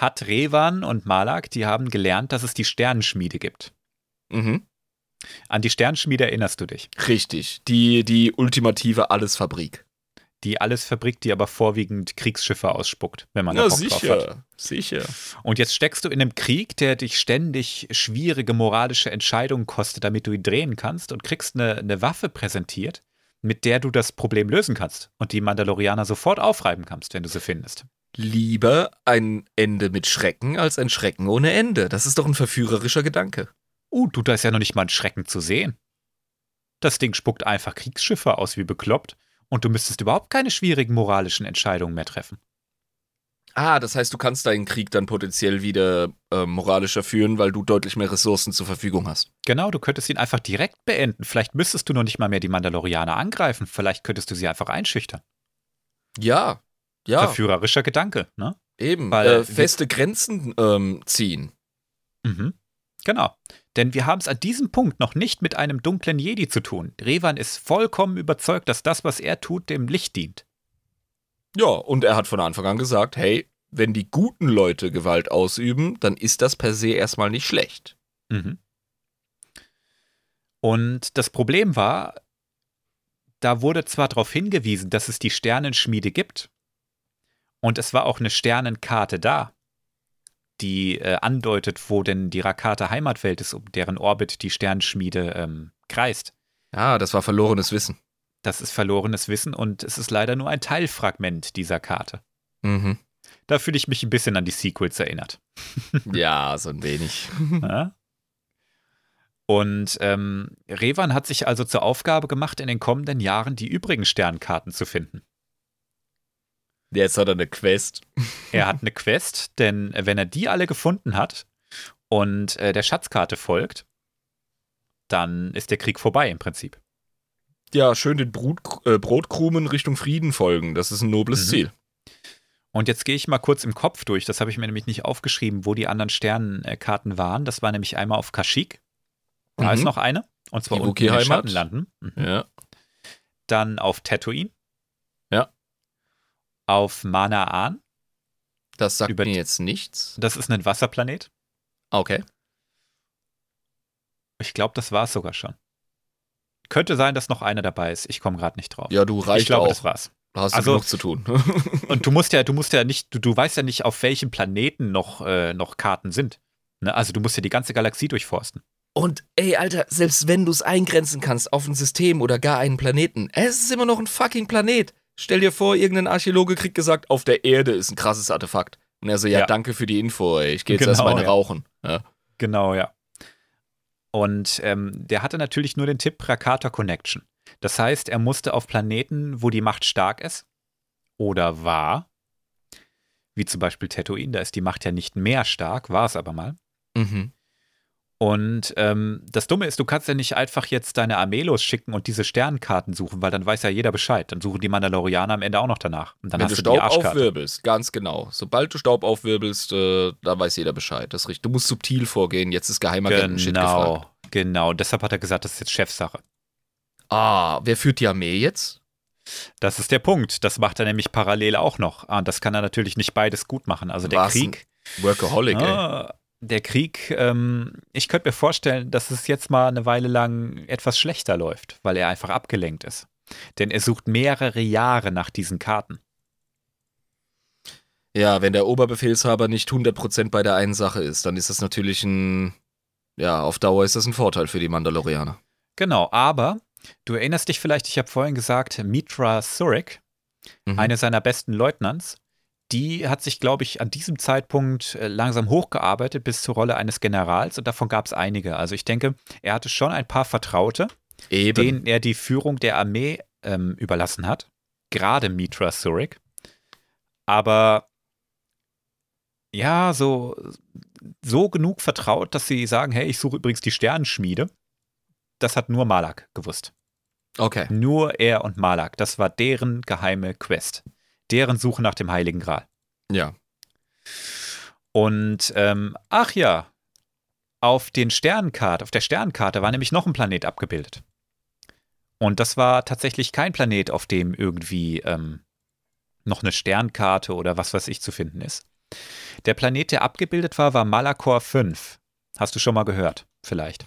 hat Revan und Malak, die haben gelernt, dass es die Sternenschmiede gibt. Mhm. An die Sternenschmiede erinnerst du dich. Richtig. Die, die ultimative Allesfabrik. Die alles Fabrik, die aber vorwiegend Kriegsschiffe ausspuckt, wenn man da Na Bock drauf hat. sicher, sicher. Und jetzt steckst du in einem Krieg, der dich ständig schwierige moralische Entscheidungen kostet, damit du ihn drehen kannst und kriegst eine, eine Waffe präsentiert, mit der du das Problem lösen kannst und die Mandalorianer sofort aufreiben kannst, wenn du sie findest. Lieber ein Ende mit Schrecken als ein Schrecken ohne Ende. Das ist doch ein verführerischer Gedanke. Uh, du, da ist ja noch nicht mal ein Schrecken zu sehen. Das Ding spuckt einfach Kriegsschiffe aus wie bekloppt und du müsstest überhaupt keine schwierigen moralischen Entscheidungen mehr treffen. Ah, das heißt, du kannst deinen Krieg dann potenziell wieder äh, moralischer führen, weil du deutlich mehr Ressourcen zur Verfügung hast. Genau, du könntest ihn einfach direkt beenden. Vielleicht müsstest du noch nicht mal mehr die Mandalorianer angreifen. Vielleicht könntest du sie einfach einschüchtern. Ja, ja, Verführerischer Gedanke, ne? eben. weil äh, feste Grenzen ähm, ziehen. Mhm. Genau. Denn wir haben es an diesem Punkt noch nicht mit einem dunklen Jedi zu tun. Revan ist vollkommen überzeugt, dass das, was er tut, dem Licht dient. Ja, und er hat von Anfang an gesagt, hey, wenn die guten Leute Gewalt ausüben, dann ist das per se erstmal nicht schlecht. Mhm. Und das Problem war, da wurde zwar darauf hingewiesen, dass es die Sternenschmiede gibt, und es war auch eine Sternenkarte da, die äh, andeutet, wo denn die Rakata Heimatwelt ist, um deren Orbit die Sternenschmiede ähm, kreist. Ja, das war verlorenes Wissen. Das ist verlorenes Wissen und es ist leider nur ein Teilfragment dieser Karte. Mhm. Da fühle ich mich ein bisschen an die Sequels erinnert. Ja, so ein wenig. Ja? Und ähm, Revan hat sich also zur Aufgabe gemacht, in den kommenden Jahren die übrigen Sternkarten zu finden. Jetzt hat er eine Quest. Er hat eine Quest, denn wenn er die alle gefunden hat und äh, der Schatzkarte folgt, dann ist der Krieg vorbei im Prinzip. Ja, schön den Brut, äh, Brotkrumen Richtung Frieden folgen. Das ist ein nobles Mhm. Ziel. Und jetzt gehe ich mal kurz im Kopf durch. Das habe ich mir nämlich nicht aufgeschrieben, wo die anderen Sternenkarten waren. Das war nämlich einmal auf Kashyyyk. Da Mhm. ist noch eine. Und zwar Die unten in den. Schattenlanden. Mhm. Ja. Dann auf Tatooine. Auf Manaan. Das sagt Über- mir jetzt nichts. Das ist ein Wasserplanet. Okay. Ich glaube, das war es sogar schon. Könnte sein, dass noch einer dabei ist. Ich komme gerade nicht drauf. Ja, du reicht ich glaube, auch. das war's. Da hast du Also- genug zu tun. Und du musst ja, du musst ja nicht, du, du weißt ja nicht, auf welchem Planeten noch, äh, noch Karten sind. Ne? Also du musst ja die ganze Galaxie durchforsten. Und ey, Alter, selbst wenn du es eingrenzen kannst auf ein System oder gar einen Planeten, es ist immer noch ein fucking Planet. Stell dir vor, irgendein Archäologe kriegt gesagt, auf der Erde ist ein krasses Artefakt. Und er so, ja, Ja. danke für die Info, ey. Ich gehe jetzt Genau, erstmal ja. rauchen. Ja. Genau, ja. Und ähm, der hatte natürlich nur den Tipp Rakata Connection. Das heißt, er musste auf Planeten, wo die Macht stark ist oder war, wie zum Beispiel Tatooine, da ist die Macht ja nicht mehr stark, war es aber mal. Mhm. Und ähm, das Dumme ist, du kannst ja nicht einfach jetzt deine Armee losschicken und diese Sternkarten suchen, weil dann weiß ja jeder Bescheid. Dann suchen die Mandalorianer am Ende auch noch danach. Und dann Wenn hast du du die Staub Arschkarte. aufwirbelst, ganz genau. Sobald du Staub aufwirbelst, äh, da weiß jeder Bescheid. Das ist richtig. Du musst subtil vorgehen. Jetzt ist Geheimagenten-Shit gefragt. Genau, genau. Deshalb hat er gesagt, das ist jetzt Chefsache. Ah, wer führt die Armee jetzt? Das ist der Punkt. Das macht er nämlich parallel auch noch. Und das kann er natürlich nicht beides gut machen. Also der Was Krieg. Workaholic, ey. Der Krieg, ähm, ich könnte mir vorstellen, dass es jetzt mal eine Weile lang etwas schlechter läuft, weil er einfach abgelenkt ist. Denn er sucht mehrere Jahre nach diesen Karten. Ja, wenn der Oberbefehlshaber nicht 100% bei der einen Sache ist, dann ist das natürlich ein, ja, auf Dauer ist das ein Vorteil für die Mandalorianer. Genau, aber du erinnerst dich vielleicht, ich habe vorhin gesagt, Mitra Surik, Mhm. eine seiner besten Leutnants, die hat sich, glaube ich, an diesem Zeitpunkt äh, langsam hochgearbeitet bis zur Rolle eines Generals und davon gab es einige. Also ich denke, er hatte schon ein paar Vertraute, Eben. denen er die Führung der Armee ähm, überlassen hat. Gerade Mitra Surik. Aber ja, so, so genug vertraut, dass sie sagen, hey, ich suche übrigens die Sternenschmiede. Das hat nur Malak gewusst. Okay. Nur er und Malak. Das war deren geheime Quest. Deren Suche nach dem Heiligen Gral. Ja. Und ähm, ach ja, auf den Sternenkarte, auf der Sternenkarte war nämlich noch ein Planet abgebildet. Und das war tatsächlich kein Planet, auf dem irgendwie ähm, noch eine Sternkarte oder was weiß ich zu finden ist. Der Planet, der abgebildet war, war Malakor 5. Hast du schon mal gehört, vielleicht.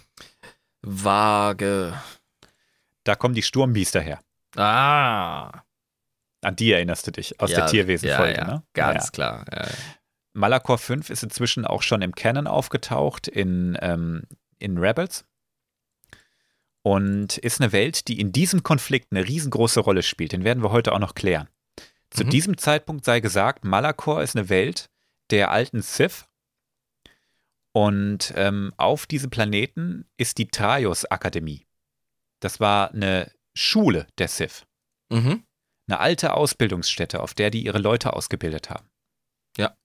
Vage. Da kommen die Sturmbiester her. Ah. An die erinnerst du dich aus ja, der Tierwesenfolge, ja, ja. ne? Ganz klar. Malakor 5 ist inzwischen auch schon im Canon aufgetaucht in, ähm, in Rebels und ist eine Welt, die in diesem Konflikt eine riesengroße Rolle spielt. Den werden wir heute auch noch klären. Zu Mhm. diesem Zeitpunkt sei gesagt, Malakor ist eine Welt der alten Sith und ähm, auf diesem Planeten ist die Traios-Akademie. Das war eine Schule der Sith Mhm. Eine alte Ausbildungsstätte, auf der die ihre Leute ausgebildet haben. Ja.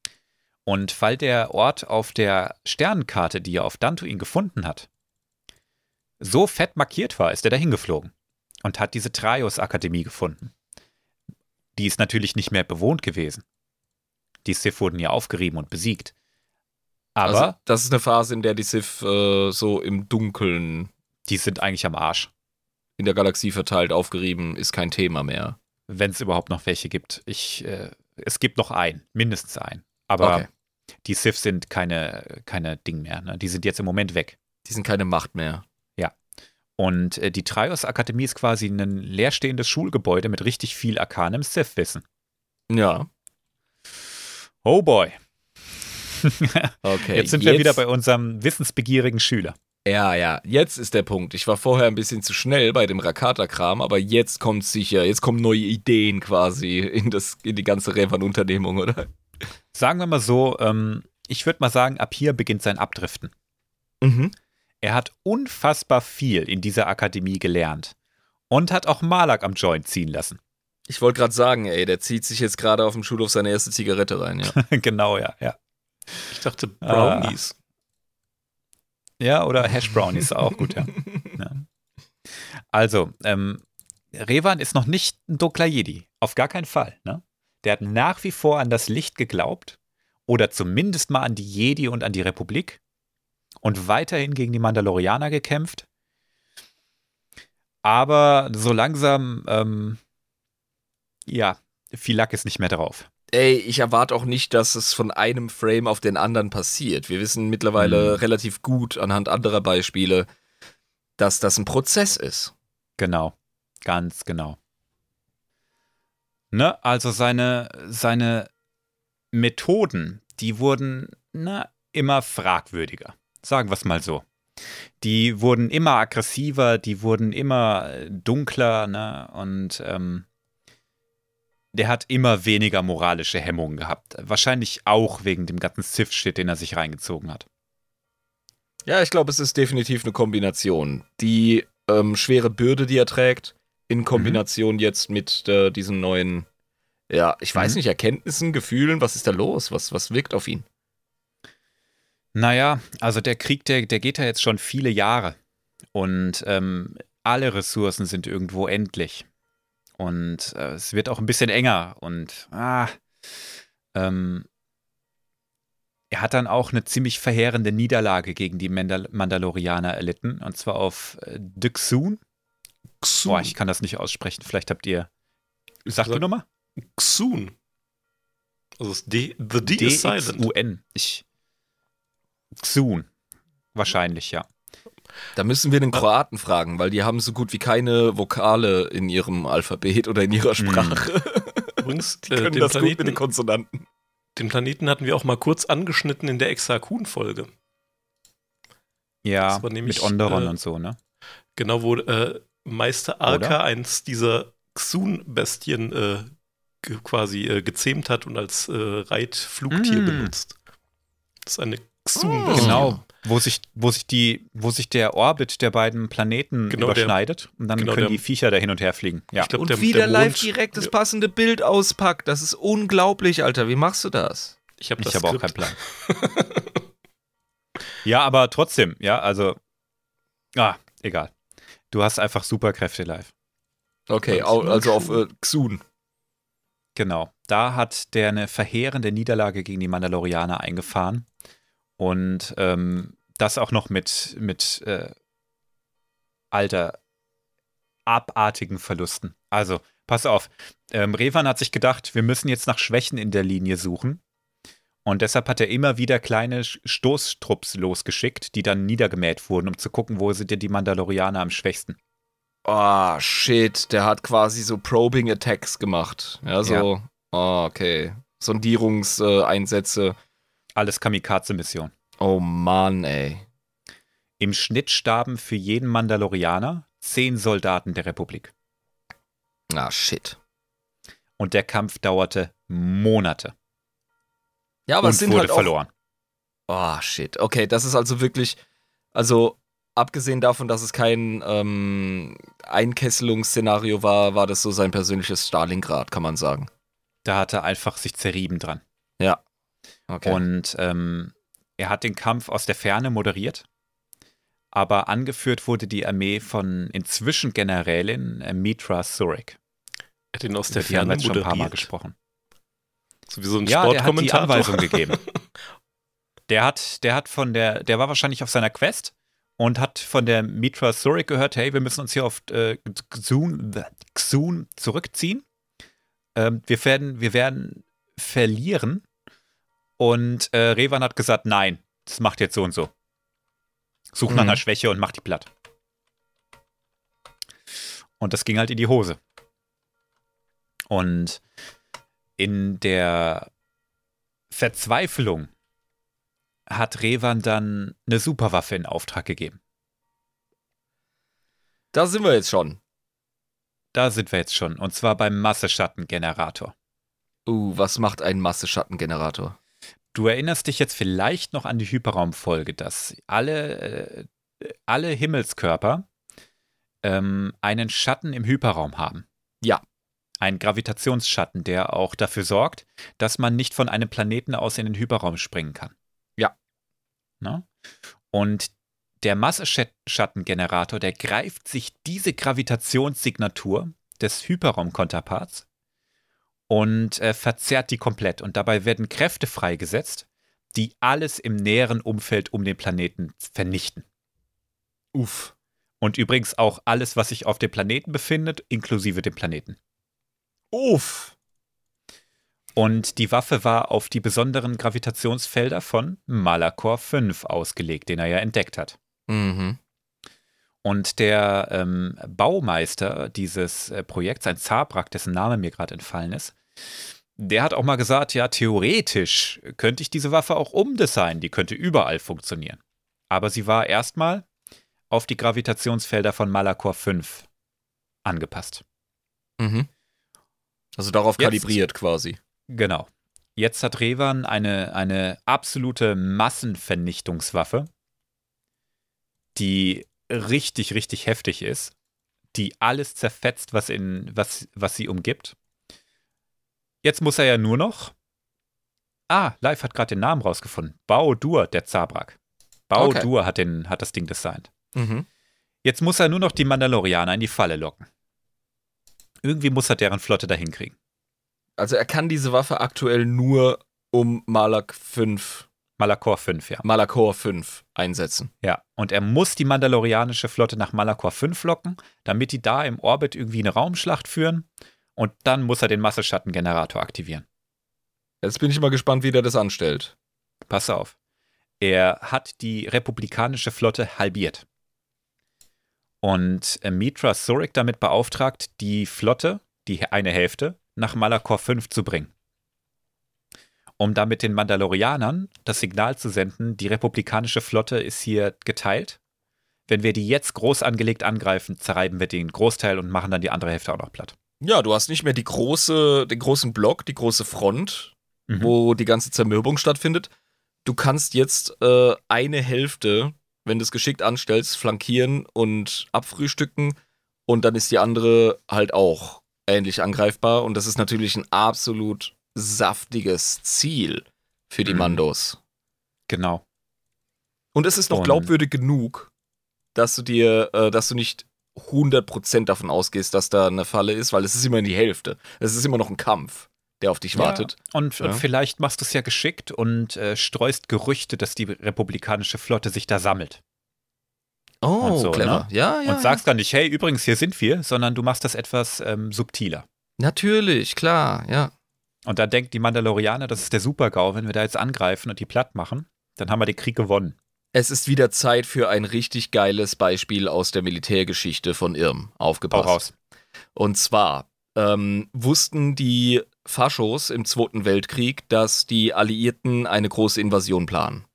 Und weil der Ort auf der Sternenkarte, die er auf Dantuin gefunden hat, so fett markiert war, ist er dahin geflogen und hat diese Traios-Akademie gefunden. Die ist natürlich nicht mehr bewohnt gewesen. Die Sith wurden ja aufgerieben und besiegt. Aber also, das ist eine Phase, in der die Sith äh, so im Dunkeln die sind eigentlich am Arsch, in der Galaxie verteilt, aufgerieben, ist kein Thema mehr. Wenn es überhaupt noch welche gibt. Ich, äh, es gibt noch einen, mindestens einen. Aber Okay. die Sith sind keine, keine Ding mehr. Ne? Die sind jetzt im Moment weg. Die sind keine Macht mehr. Und äh, die Trios-Akademie ist quasi ein leerstehendes Schulgebäude mit richtig viel arkanem Sith-Wissen. Ja. Oh boy. Okay. jetzt sind wir wieder bei unserem wissensbegierigen Schüler. Ja, ja, jetzt ist der Punkt. Ich war vorher ein bisschen zu schnell bei dem Rakata-Kram, aber jetzt kommt sicher, jetzt kommen neue Ideen quasi in, das, in die ganze Revan-Unternehmung, oder? Sagen wir mal so, ähm, ich würde mal sagen, ab hier beginnt sein Abdriften. Mhm. Er hat unfassbar viel in dieser Akademie gelernt und hat auch Malak am Joint ziehen lassen. Ich wollte gerade sagen, ey, der zieht sich jetzt gerade auf dem Schulhof seine erste Zigarette rein, ja. genau, ja, ja. Ich dachte Brownies. Ja, oder Hash Brownies auch gut, ja. ja. Also, ähm, Revan ist noch nicht ein dunkler Jedi. Auf gar keinen Fall. Ne? Der hat nach wie vor an das Licht geglaubt. Oder zumindest mal an die Jedi und an die Republik. Und weiterhin gegen die Mandalorianer gekämpft. Aber so langsam, ähm, ja, viel Lack ist nicht mehr drauf. Ey, ich erwarte auch nicht, dass es von einem Frame auf den anderen passiert. Wir wissen mittlerweile Mhm. relativ gut anhand anderer Beispiele, dass das ein Prozess ist. Genau, ganz genau. Ne, also seine, seine Methoden, die wurden na, immer fragwürdiger. Sagen wir es mal so. Die wurden immer aggressiver, die wurden immer dunkler, ne? Und ähm, der hat immer weniger moralische Hemmungen gehabt. Wahrscheinlich auch wegen dem ganzen Sith-Shit, den er sich reingezogen hat. Ja, ich glaube, es ist definitiv eine Kombination. Die ähm, schwere Bürde, die er trägt, in Kombination jetzt mit äh, diesen neuen, ja, ich weiß Mhm. nicht, Erkenntnissen, Gefühlen, was ist da los? Was, was wirkt auf ihn? Naja, also der Krieg, der, der geht ja jetzt schon viele Jahre. Und ähm, alle Ressourcen sind irgendwo endlich. Und äh, es wird auch ein bisschen enger. Und ah, ähm, er hat dann auch eine ziemlich verheerende Niederlage gegen die Mandal Mandalorianer erlitten. Und zwar auf äh, Düxun. Boah, ich kann das nicht aussprechen. Vielleicht habt ihr Sag du nochmal? Xun. Also das D, the D is silent. D-X-U-N. Ich. Xun. Wahrscheinlich, ja. Da müssen wir den Kroaten fragen, weil die haben so gut wie keine Vokale in ihrem Alphabet oder in ihrer Sprache. Übrigens, Die äh, können den, das gut mit den Planeten, Konsonanten. den Planeten hatten wir auch mal kurz angeschnitten in der Exakun-Folge. Ja, nämlich, mit Onderon äh, und so, ne? Genau, wo äh, Meister Arka Oder? eins dieser Xun-Bestien äh, quasi äh, gezähmt hat und als äh, Reitflugtier Mm. benutzt. Das ist eine Xun-Bestie. Genau. Wo sich, wo sich die, wo sich der Orbit der beiden Planeten Genau, der- überschneidet und dann genau, können der- die Viecher da hin und her fliegen. Ja. Glaub, Und der- wie der der live direkt das passende Bild auspackt. Das ist unglaublich, Alter. Wie machst du das? Ich habe habe auch keinen Plan. ja, aber trotzdem, ja, also. Ah, egal. Du hast einfach Superkräfte live. Okay, also auf äh, Xun. Genau. Da hat der eine verheerende Niederlage gegen die Mandalorianer eingefahren. Und ähm, das auch noch mit, mit äh, alter, abartigen Verlusten. Also, pass auf. Ähm, Revan hat sich gedacht, wir müssen jetzt nach Schwächen in der Linie suchen. Und deshalb hat er immer wieder kleine Stoßtrupps losgeschickt, die dann niedergemäht wurden, um zu gucken, wo sind denn die Mandalorianer am schwächsten. Oh, shit. Der hat quasi so Probing Attacks gemacht. Ja, so. Oh, okay. Sondierungseinsätze. Alles Kamikaze-Mission. oh Mann, ey. Im Schnitt starben für jeden Mandalorianer zehn Soldaten der Republik. Ah, shit. Und der Kampf dauerte Monate Ja, aber und es sind wurde halt verloren. Oh, shit. Okay, das ist also wirklich, also abgesehen davon, dass es kein ähm, Einkesselungsszenario war, war das so sein persönliches Stalingrad, kann man sagen. Da hat er einfach sich zerrieben dran. Okay. Und ähm, er hat den Kampf aus der Ferne moderiert. Aber angeführt wurde die Armee von inzwischen Generälin äh, Mitra Surik. Er hat ihn aus der Ferne jetzt schon ein paar Mal moderiert. gesprochen. So wie so ein Ja, der hat die Sportkommentator. Anweisung gegeben. Der hat, der hat von der, der war wahrscheinlich auf seiner Quest und hat von der Mitra Surik gehört, hey, wir müssen uns hier auf äh, Xun, Xun zurückziehen. Ähm, wir, werden, wir werden verlieren. Und äh, Revan hat gesagt, nein, das macht jetzt so und so. Such nach Mhm. einer Schwäche und mach die platt. Und das ging halt in die Hose. Und in der Verzweiflung hat Revan dann eine Superwaffe in Auftrag gegeben. da sind wir jetzt schon. Da sind wir jetzt schon. Und zwar beim Masseschattengenerator. Uh, was macht ein Masseschattengenerator? Du erinnerst dich jetzt vielleicht noch an die Hyperraumfolge, dass alle, äh, alle Himmelskörper ähm, einen Schatten im Hyperraum haben. Ja. Ein Gravitationsschatten, der auch dafür sorgt, dass man nicht von einem Planeten aus in den Hyperraum springen kann. Ja. Na? Und der Masseschattengenerator, der greift sich diese Gravitationssignatur des Hyperraumkonterparts und äh, verzerrt die komplett. Und dabei werden Kräfte freigesetzt, die alles im näheren Umfeld um den Planeten vernichten. Uff. Und übrigens auch alles, was sich auf dem Planeten befindet, inklusive dem Planeten. Uff. Und die Waffe war auf die besonderen Gravitationsfelder von Malakor 5 ausgelegt, den er ja entdeckt hat. Mhm. Und der ähm, Baumeister dieses äh, Projekts, ein Zabrak, dessen Name mir gerade entfallen ist, der hat auch mal gesagt, ja, theoretisch könnte ich diese Waffe auch umdesignen, die könnte überall funktionieren. Aber sie war erstmal auf die Gravitationsfelder von Malakor 5 angepasst. Mhm. Also darauf Jetzt- kalibriert quasi. Genau. Jetzt hat Revan eine, eine absolute Massenvernichtungswaffe, die richtig, richtig heftig ist, die alles zerfetzt, was, in, was, was sie umgibt. Jetzt muss er ja nur noch. Ah, Live hat gerade den Namen rausgefunden. Bao-Dur, der Zabrak. Bao-Dur hat, den, hat das Ding designt. Mhm. Jetzt muss er nur noch die Mandalorianer in die Falle locken. Irgendwie muss er deren Flotte dahin kriegen. Also er kann diese Waffe aktuell nur um Malak 5, Malakor 5, ja. Malakor 5 einsetzen. Ja, und er muss die mandalorianische Flotte nach Malakor 5 locken, damit die da im Orbit irgendwie eine Raumschlacht führen Und dann muss er den Masseschattengenerator aktivieren. Jetzt bin ich mal gespannt, wie der das anstellt. Pass auf. Er hat die republikanische Flotte halbiert. Und äh, Mitra Surik damit beauftragt, die Flotte, die eine Hälfte, nach Malakor 5 zu bringen. Um damit den Mandalorianern das Signal zu senden, die republikanische Flotte ist hier geteilt. Wenn wir die jetzt groß angelegt angreifen, zerreiben wir den Großteil und machen dann die andere Hälfte auch noch platt. Ja, du hast nicht mehr die große, den großen Block, die große Front, Mhm. wo die ganze Zermürbung stattfindet. Du kannst jetzt äh, eine Hälfte, wenn du es geschickt anstellst, flankieren und abfrühstücken und dann ist die andere halt auch ähnlich angreifbar und das ist natürlich ein absolut saftiges Ziel für die Mhm. Mandos. Genau. Und es ist noch glaubwürdig genug, dass du dir, äh, dass du nicht 100% davon ausgehst, dass da eine Falle ist, weil es ist immer die Hälfte. Es ist immer noch ein Kampf, der auf dich wartet. Ja. Und, Ja. und vielleicht machst du es ja geschickt und äh, streust Gerüchte, dass die republikanische Flotte sich da sammelt. Oh, so, clever. ne? Ja, ja. und sagst dann nicht, hey, übrigens, hier sind wir, sondern du machst das etwas ähm, subtiler. Natürlich, klar, ja. Und dann denkt die Mandalorianer, das ist der Super-GAU, wenn wir da jetzt angreifen und die platt machen, dann haben wir den Krieg gewonnen. Es ist wieder Zeit für ein richtig geiles Beispiel aus der Militärgeschichte von Irm. Aufgepasst. raus. Und zwar ähm, wussten die Faschos im Zweiten Weltkrieg, dass die Alliierten eine große Invasion planen.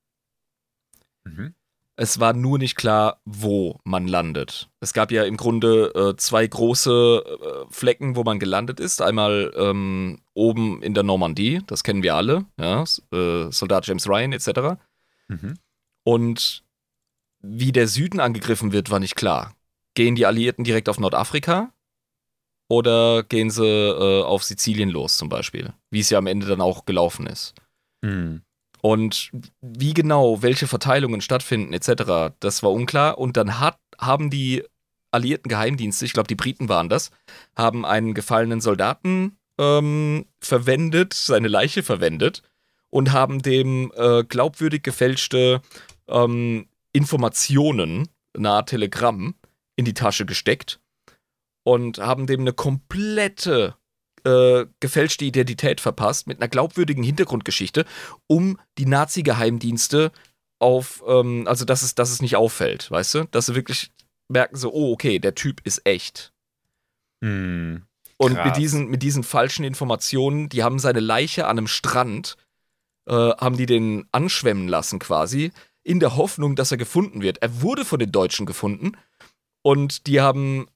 Mhm. Es war nur nicht klar, wo man landet. Es gab ja im Grunde äh, zwei große äh, Flecken, wo man gelandet ist. Einmal ähm, oben in der Normandie, das kennen wir alle, ja, äh, Soldat James Ryan etc. Mhm. Und wie der Süden angegriffen wird, war nicht klar. Gehen die Alliierten direkt auf Nordafrika oder gehen sie äh, auf Sizilien los zum Beispiel? Wie es ja am Ende dann auch gelaufen ist. Mhm. Und wie genau, welche Verteilungen stattfinden etc., das war unklar. Und dann hat, haben die alliierten Geheimdienste, ich glaube die Briten waren das, haben einen gefallenen Soldaten ähm, verwendet, seine Leiche verwendet und haben dem äh, glaubwürdig gefälschte ähm, Informationen nahe Telegramm in die Tasche gesteckt und haben dem eine komplette äh, gefälschte Identität verpasst mit einer glaubwürdigen Hintergrundgeschichte um die Nazi-Geheimdienste auf, ähm, also dass es, dass es nicht auffällt, weißt du? Dass sie wirklich merken so, oh, okay, der Typ ist echt. Mhm. Und mit diesen, mit diesen falschen Informationen, die haben seine Leiche an einem Strand, äh, haben die den anschwemmen lassen quasi, in der Hoffnung, dass er gefunden wird. Er wurde von den Deutschen gefunden und die haben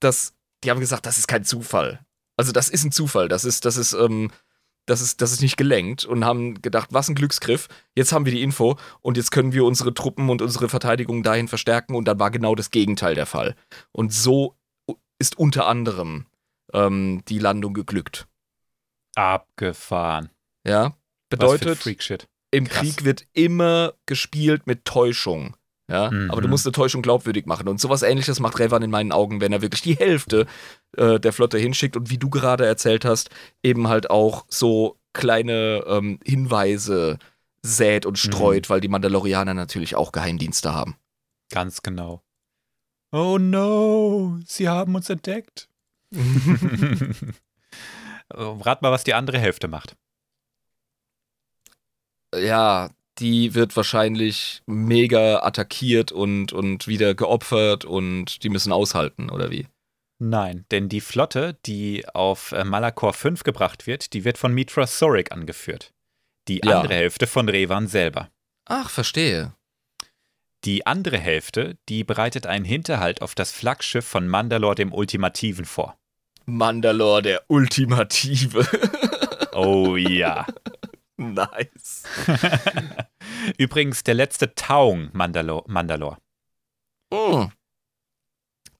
das, die haben gesagt, das ist kein Zufall. Also das ist ein Zufall, das ist, das ist, ähm, das ist, das ist nicht gelenkt und haben gedacht, was ein Glücksgriff. Jetzt haben wir die Info und jetzt können wir unsere Truppen und unsere Verteidigung dahin verstärken und dann war genau das Gegenteil der Fall. Und so ist unter anderem ähm, die Landung geglückt. Abgefahren. Ja, Was für bedeutet, Freakshit. im krass. Krieg wird immer gespielt mit Täuschung. Ja, Mhm. aber du musst eine Täuschung glaubwürdig machen. Und sowas ähnliches macht Revan in meinen Augen, wenn er wirklich die Hälfte äh, der Flotte hinschickt und wie du gerade erzählt hast, eben halt auch so kleine ähm, Hinweise sät und streut, weil die Mandalorianer natürlich auch Geheimdienste haben. Ganz genau. Oh no, sie haben uns entdeckt. Rat mal, was die andere Hälfte macht. ja, die wird wahrscheinlich mega attackiert und, und wieder geopfert und die müssen aushalten, oder wie? Nein, denn die Flotte, die auf äh, Malakor 5 gebracht wird, die wird von Mitra Sorik angeführt. Die Ja. andere Hälfte von Revan selber. Ach, verstehe. Die andere Hälfte, die bereitet einen Hinterhalt auf das Flaggschiff von Mandalore dem Ultimativen vor. Mandalore, der Ultimative. Oh ja. nice. Übrigens der letzte Taung Mandalore. Mandalore. Mm.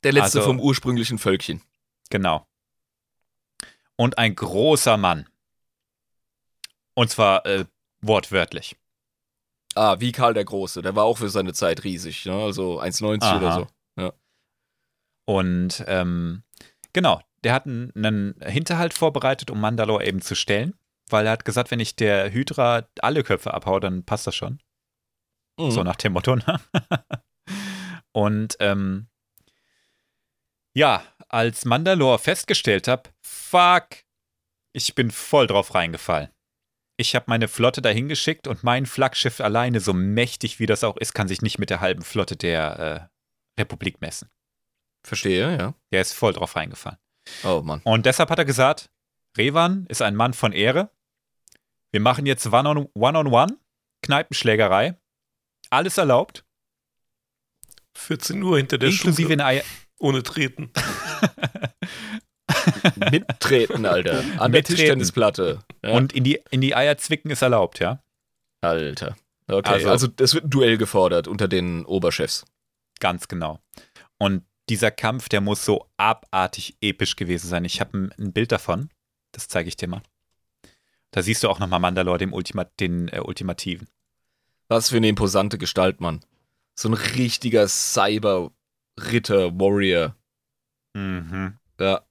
Der letzte Also- vom ursprünglichen Völkchen. Genau. Und ein großer Mann. Und zwar äh, wortwörtlich. Ah, wie Karl der Große. Der war auch für seine Zeit riesig. Ne? Also 1,90 oder so. Und ähm, genau, der hat einen, Hinterhalt vorbereitet, um Mandalore eben zu stellen. Weil er hat gesagt, wenn ich der Hydra alle Köpfe abhau, dann passt das schon. Mhm. So nach dem Motto. Ne? Und ähm, ja, als Mandalore festgestellt habe, fuck, ich bin voll drauf reingefallen. Ich habe meine Flotte dahin geschickt und mein Flaggschiff alleine, so mächtig wie das auch ist, kann sich nicht mit der halben Flotte der äh, Republik messen. Verstehe, ja. Der ist voll drauf reingefallen. Oh Mann. Und deshalb hat er gesagt, Revan ist ein Mann von Ehre. Wir machen jetzt One-on-One, -on -one, Kneipenschlägerei. Alles erlaubt. 14 Uhr hinter der inklusive Schule. in Eier. Ohne Treten. Mittreten, Alter. An der. Tischtennisplatte. Ja. Und in die, in die Eier zwicken ist erlaubt, ja? Alter. Okay, Also- also, es wird ein Duell gefordert unter den Oberchefs. Ganz genau. Und dieser Kampf, der muss so abartig episch gewesen sein. Ich habe ein, ein Bild davon. Das zeige ich dir mal. Da siehst du auch nochmal Mandalore, dem Ultima, den äh, Ultimativen. Was für eine imposante Gestalt, Mann. So ein richtiger Cyber-Ritter, Warrior. Mhm. Ja.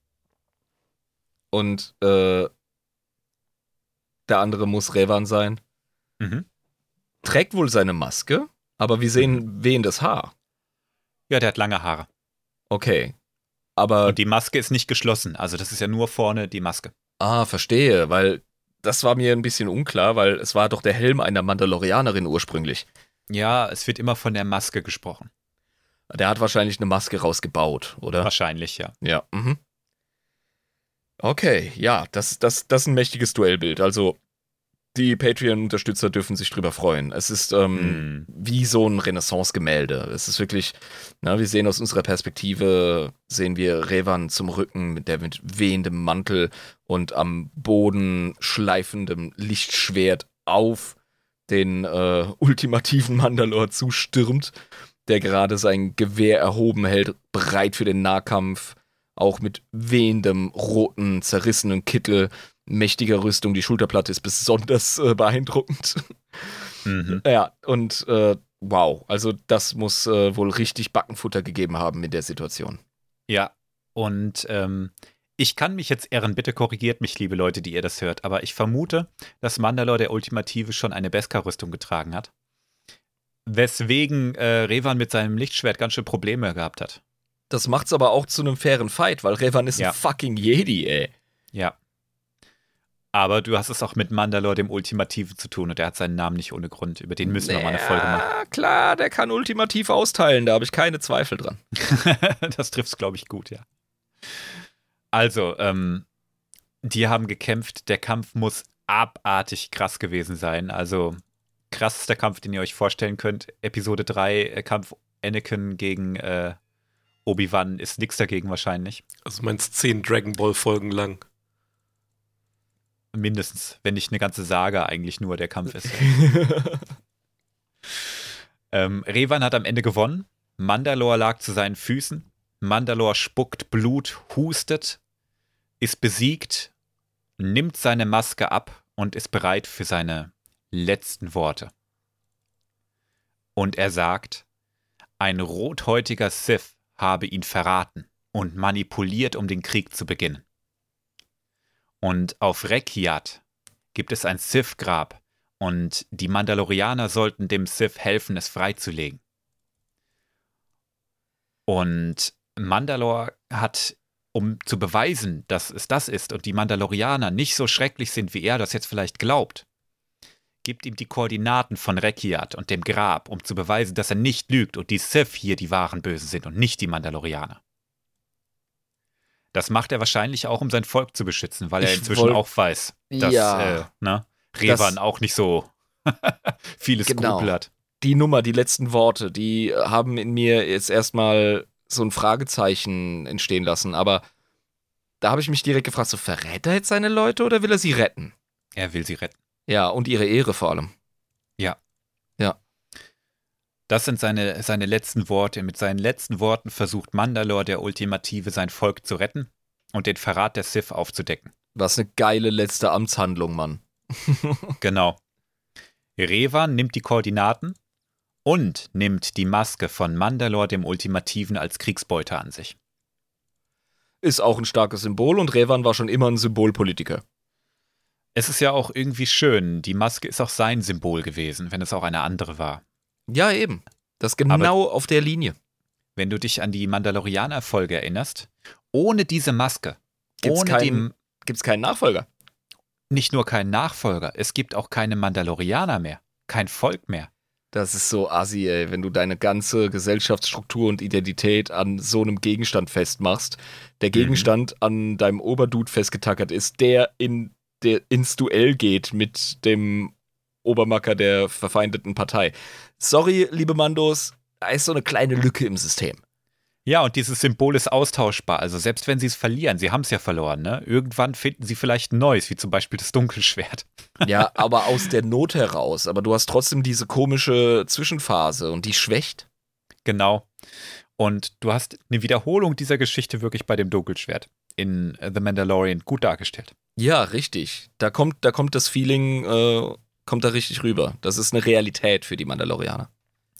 Und äh, der andere muss Revan sein. Mhm. Trägt wohl seine Maske, aber wir sehen wehendes Haar. Ja, der hat lange Haare. Okay. Aber, Und die Maske ist nicht geschlossen. Also das ist ja nur vorne die Maske. ah, verstehe, weil das war mir ein bisschen unklar, weil es war doch der Helm einer Mandalorianerin ursprünglich. Ja, es wird immer von der Maske gesprochen. Der hat wahrscheinlich eine Maske rausgebaut, oder? Wahrscheinlich, ja. Ja. Mhm. Okay, ja, das, das, das ist ein mächtiges Duellbild. Also, die Patreon-Unterstützer dürfen sich drüber freuen. Es ist ähm, Mhm. wie so ein Renaissance-Gemälde. Es ist wirklich, na, wir sehen aus unserer Perspektive, sehen wir Revan zum Rücken mit der mit wehendem Mantel und am Boden schleifendem Lichtschwert auf den äh, ultimativen Mandalor zustürmt, der gerade sein Gewehr erhoben hält, bereit für den Nahkampf, auch mit wehendem, roten, zerrissenen Kittel, mächtiger Rüstung. Die Schulterplatte ist besonders äh, beeindruckend. Mhm. Ja, und äh, wow, also das muss äh, wohl richtig Backenfutter gegeben haben in der Situation. Ja, und ähm, ich kann mich jetzt irren, bitte korrigiert mich, liebe Leute, die ihr das hört, aber ich vermute, dass Mandalore der Ultimative schon eine Beskar-Rüstung getragen hat. Weswegen äh, Revan mit seinem Lichtschwert ganz schön Probleme gehabt hat. Das macht's aber auch zu einem fairen Fight, weil Revan ist Ja. ein fucking Jedi, ey. Ja. Aber du hast es auch mit Mandalore, dem Ultimativen, zu tun und er hat seinen Namen nicht ohne Grund. Über den müssen wir mal eine Folge machen. Ja, klar, der kann ultimativ austeilen, da habe ich keine Zweifel dran. das trifft's, glaube ich, gut, ja. Also, ähm, die haben gekämpft. Der Kampf muss abartig krass gewesen sein. Also, krassester Kampf, den ihr euch vorstellen könnt. Episode 3, äh, Kampf Anakin gegen äh, Obi-Wan ist nichts dagegen wahrscheinlich. Also meinst zehn Dragon Ball Folgen lang. Mindestens, wenn nicht eine ganze Saga eigentlich nur der Kampf ist. Ähm, Revan hat am Ende gewonnen. Mandalore lag zu seinen Füßen. Mandalore spuckt Blut, hustet, ist besiegt, nimmt seine Maske ab und ist bereit für seine letzten Worte. Und er sagt, ein rothäutiger Sith habe ihn verraten und manipuliert, um den Krieg zu beginnen. Und auf Rekiat gibt es ein Sith-Grab, und die Mandalorianer sollten dem Sith helfen, es freizulegen. Und Mandalore hat, um zu beweisen, dass es das ist und die Mandalorianer nicht so schrecklich sind, wie er das jetzt vielleicht glaubt, gibt ihm die Koordinaten von Rekiat und dem Grab, um zu beweisen, dass er nicht lügt und die Sith hier die wahren Bösen sind und nicht die Mandalorianer. Das macht er wahrscheinlich auch, um sein Volk zu beschützen, weil er Ich inzwischen auch weiß, dass Ja. äh, ne, Revan Das- auch nicht so viele Genau. Skrupel hat. die Nummer, die letzten Worte, die haben in mir jetzt erstmal so ein Fragezeichen entstehen lassen. Aber da habe ich mich direkt gefragt, so verrät er jetzt seine Leute oder will er sie retten? Er will sie retten. Ja, und ihre Ehre vor allem. Das sind seine, seine letzten Worte. Mit seinen letzten Worten versucht Mandalore, der Ultimative, sein Volk zu retten und den Verrat der Sith aufzudecken. Was eine geile letzte Amtshandlung, Mann. Genau. Revan nimmt die Koordinaten und nimmt die Maske von Mandalore, dem Ultimativen, als Kriegsbeute an sich. Ist auch ein starkes Symbol und Revan war schon immer ein Symbolpolitiker. Es ist ja auch irgendwie schön. Die Maske ist auch sein Symbol gewesen, wenn es auch eine andere war. Ja, eben. Das genau auf der Linie. Wenn du dich an die Mandalorianer-Folge erinnerst ohne diese Maske, Gibt's ohne keinen- Gibt es keinen Nachfolger? nicht nur keinen Nachfolger, es gibt auch keine Mandalorianer mehr, kein Volk mehr. Das ist so assi, ey, wenn du deine ganze Gesellschaftsstruktur und Identität an so einem Gegenstand festmachst. Der Gegenstand an deinem Oberdude festgetackert ist, der, in, der ins Duell geht mit dem Obermacker der verfeindeten Partei. Sorry, liebe Mandos, da ist so eine kleine Lücke im System. Ja, und dieses Symbol ist austauschbar. Also selbst wenn sie es verlieren, sie haben es ja verloren, ne? Irgendwann finden sie vielleicht ein neues, wie zum Beispiel das Dunkelschwert. Ja, aber aus der Not heraus. Aber du hast trotzdem diese komische Zwischenphase und die schwächt. Genau. Und du hast eine Wiederholung dieser Geschichte wirklich bei dem Dunkelschwert in äh, The Mandalorian gut dargestellt. Ja, richtig. Da kommt, da kommt das Feeling, äh, kommt da richtig rüber. Das ist eine Realität für die Mandalorianer.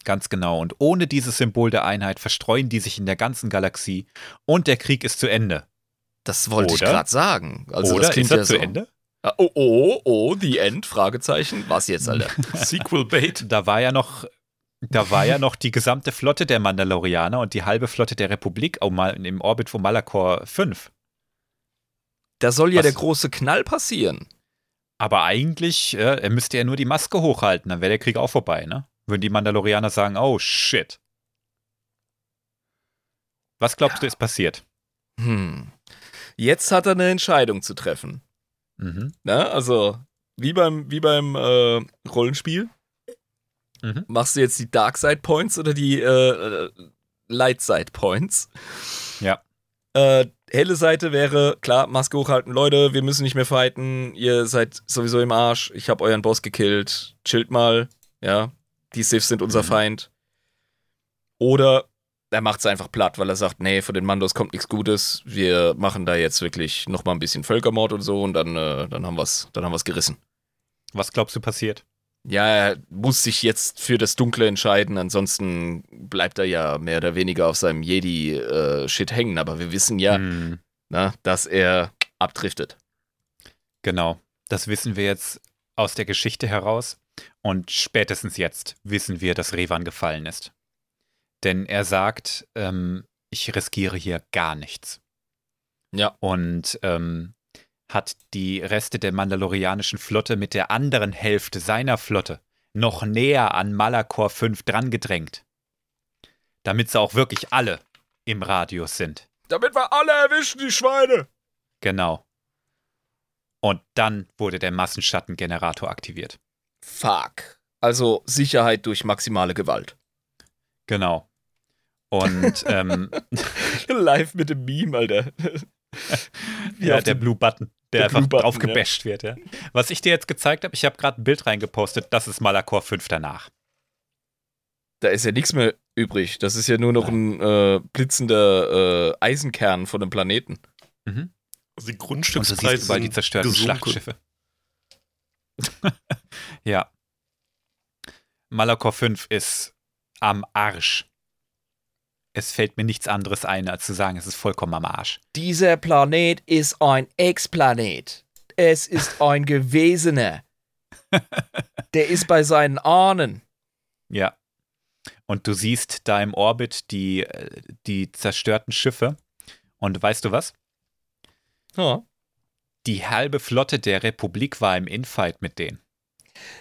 Ganz genau. Und ohne dieses Symbol der Einheit verstreuen die sich in der ganzen Galaxie und der Krieg ist zu Ende. Das wollte ich Oder? gerade sagen. Also Oder das klingt ist er ja zu so. Ende? Ah, Oh, oh, oh, the end? Fragezeichen. Was jetzt, Alter? Sequel Bait. Da war ja noch, da war ja noch die gesamte Flotte der Mandalorianer und die halbe Flotte der Republik oh, mal- im Orbit von Malakor 5. Da soll ja Was? der große Knall passieren. Aber eigentlich, äh, er müsste ja nur die Maske hochhalten, dann wäre der Krieg auch vorbei, ne? Würden die Mandalorianer sagen, oh shit. Was glaubst du ist passiert? Hm. Jetzt hat er eine Entscheidung zu treffen. Mhm. Ne? Also, wie beim, wie beim äh, Rollenspiel. Mhm. Machst du jetzt die Dark Side Points oder die äh, äh, Light Side Points? Ja. Äh, helle Seite wäre, klar, Maske hochhalten, Leute, wir müssen nicht mehr fighten, ihr seid sowieso im Arsch, ich hab euren Boss gekillt, chillt mal, ja, die Siths sind unser Mhm. Feind. Oder er macht's einfach platt, weil er sagt, nee, von den Mandos kommt nichts Gutes, wir machen da jetzt wirklich nochmal ein bisschen Völkermord und so und dann, äh, dann haben wir's, dann haben wir's gerissen. Was glaubst du passiert? Ja, er muss sich jetzt für das Dunkle entscheiden, ansonsten bleibt er ja mehr oder weniger auf seinem Jedi-Shit hängen. Aber wir wissen ja, Hm, na, dass er abdriftet. genau. Das wissen wir jetzt aus der Geschichte heraus. Und spätestens jetzt wissen wir, dass Revan gefallen ist. Denn er sagt, ähm, ich riskiere hier gar nichts. Ja. und ähm, hat die Reste der mandalorianischen Flotte mit der anderen Hälfte seiner Flotte noch näher an Malakor 5 drangedrängt. Damit sie auch wirklich alle im Radius sind. Damit wir alle erwischen, die Schweine! Genau. Und dann wurde der Massenschatten-Generator aktiviert. Fuck. Also Sicherheit durch maximale Gewalt. Genau. Und ähm, Live mit dem Meme, Alter. Wie ja, der Blue Button, der, der einfach Blue Button, drauf gebasht wird. Ja. Was ich dir jetzt gezeigt habe, ich habe gerade ein Bild reingepostet, das ist Malakor 5 danach. Da ist ja nichts mehr übrig. Das ist ja nur noch ein äh, blitzender äh, Eisenkern von einem Planeten. Mhm. Also die Und du Grundstückspreise siehst die zerstörten gesunken. Schlachtschiffe. ja. Malakor 5 ist am Arsch. Es fällt mir nichts anderes ein, als zu sagen, es ist vollkommen am Arsch. Dieser Planet ist ein Ex-Planet. Es ist ein Gewesener. Der ist bei seinen Ahnen. Ja. Und du siehst da im Orbit die, äh, die zerstörten Schiffe. Und weißt du was? Ja. Die halbe Flotte der Republik war im Infight mit denen.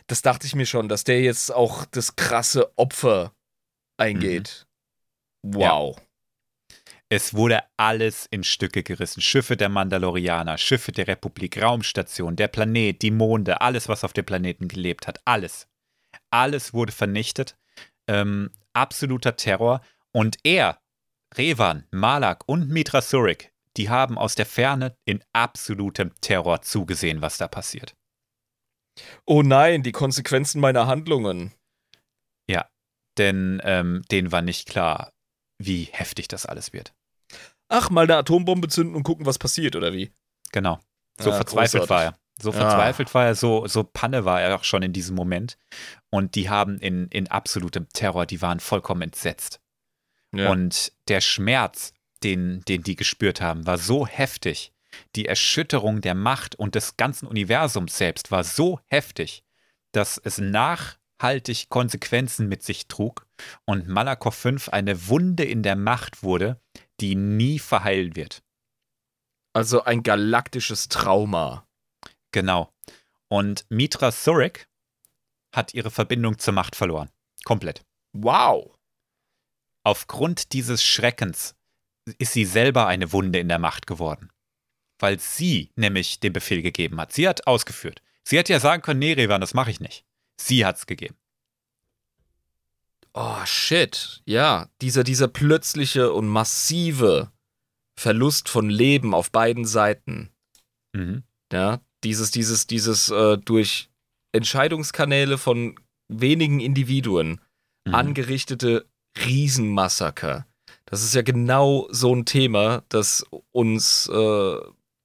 Das dachte ich mir schon, dass der jetzt auch das krasse Opfer eingeht. Wow. Es wurde alles in Stücke gerissen. Schiffe der Mandalorianer, Schiffe der Republik, Raumstation, der Planet, die Monde, alles, was auf dem Planeten gelebt hat, alles. Alles wurde vernichtet. Ähm, absoluter Terror. Und er, Revan, Malak und Mitra Surik, die haben aus der Ferne in absolutem Terror zugesehen, was da passiert. Oh nein, die Konsequenzen meiner Handlungen. Denn ähm, denen war nicht klar, wie heftig das alles wird. Ach, mal eine Atombombe zünden und gucken, was passiert, oder wie? Genau. So Ja, verzweifelt großartig. war er. So verzweifelt war er, so, so Panne war er auch schon in diesem Moment. Und die haben in, in absolutem Terror, die waren vollkommen entsetzt. Ja. Und der Schmerz, den, den die gespürt haben, war so heftig. Die Erschütterung der Macht und des ganzen Universums selbst war so heftig, dass es nachhaltig Konsequenzen mit sich trug und Malakov 5 eine Wunde in der Macht wurde, die nie verheilen wird. Also ein galaktisches Trauma. Genau. Und Mitra Surik hat ihre Verbindung zur Macht verloren. Komplett. Wow. Aufgrund dieses Schreckens ist sie selber eine Wunde in der Macht geworden. Weil sie nämlich den Befehl gegeben hat. Sie hat ausgeführt. Sie hätte ja sagen können, nee, Revan, das mache ich nicht. Sie hat's gegeben. Oh, shit. Ja, dieser, dieser plötzliche und massive Verlust von Leben auf beiden Seiten. Mhm. Ja, dieses, dieses, dieses äh, durch Entscheidungskanäle von wenigen Individuen Mhm. angerichtete Riesenmassaker. Das ist ja genau so ein Thema, das uns äh,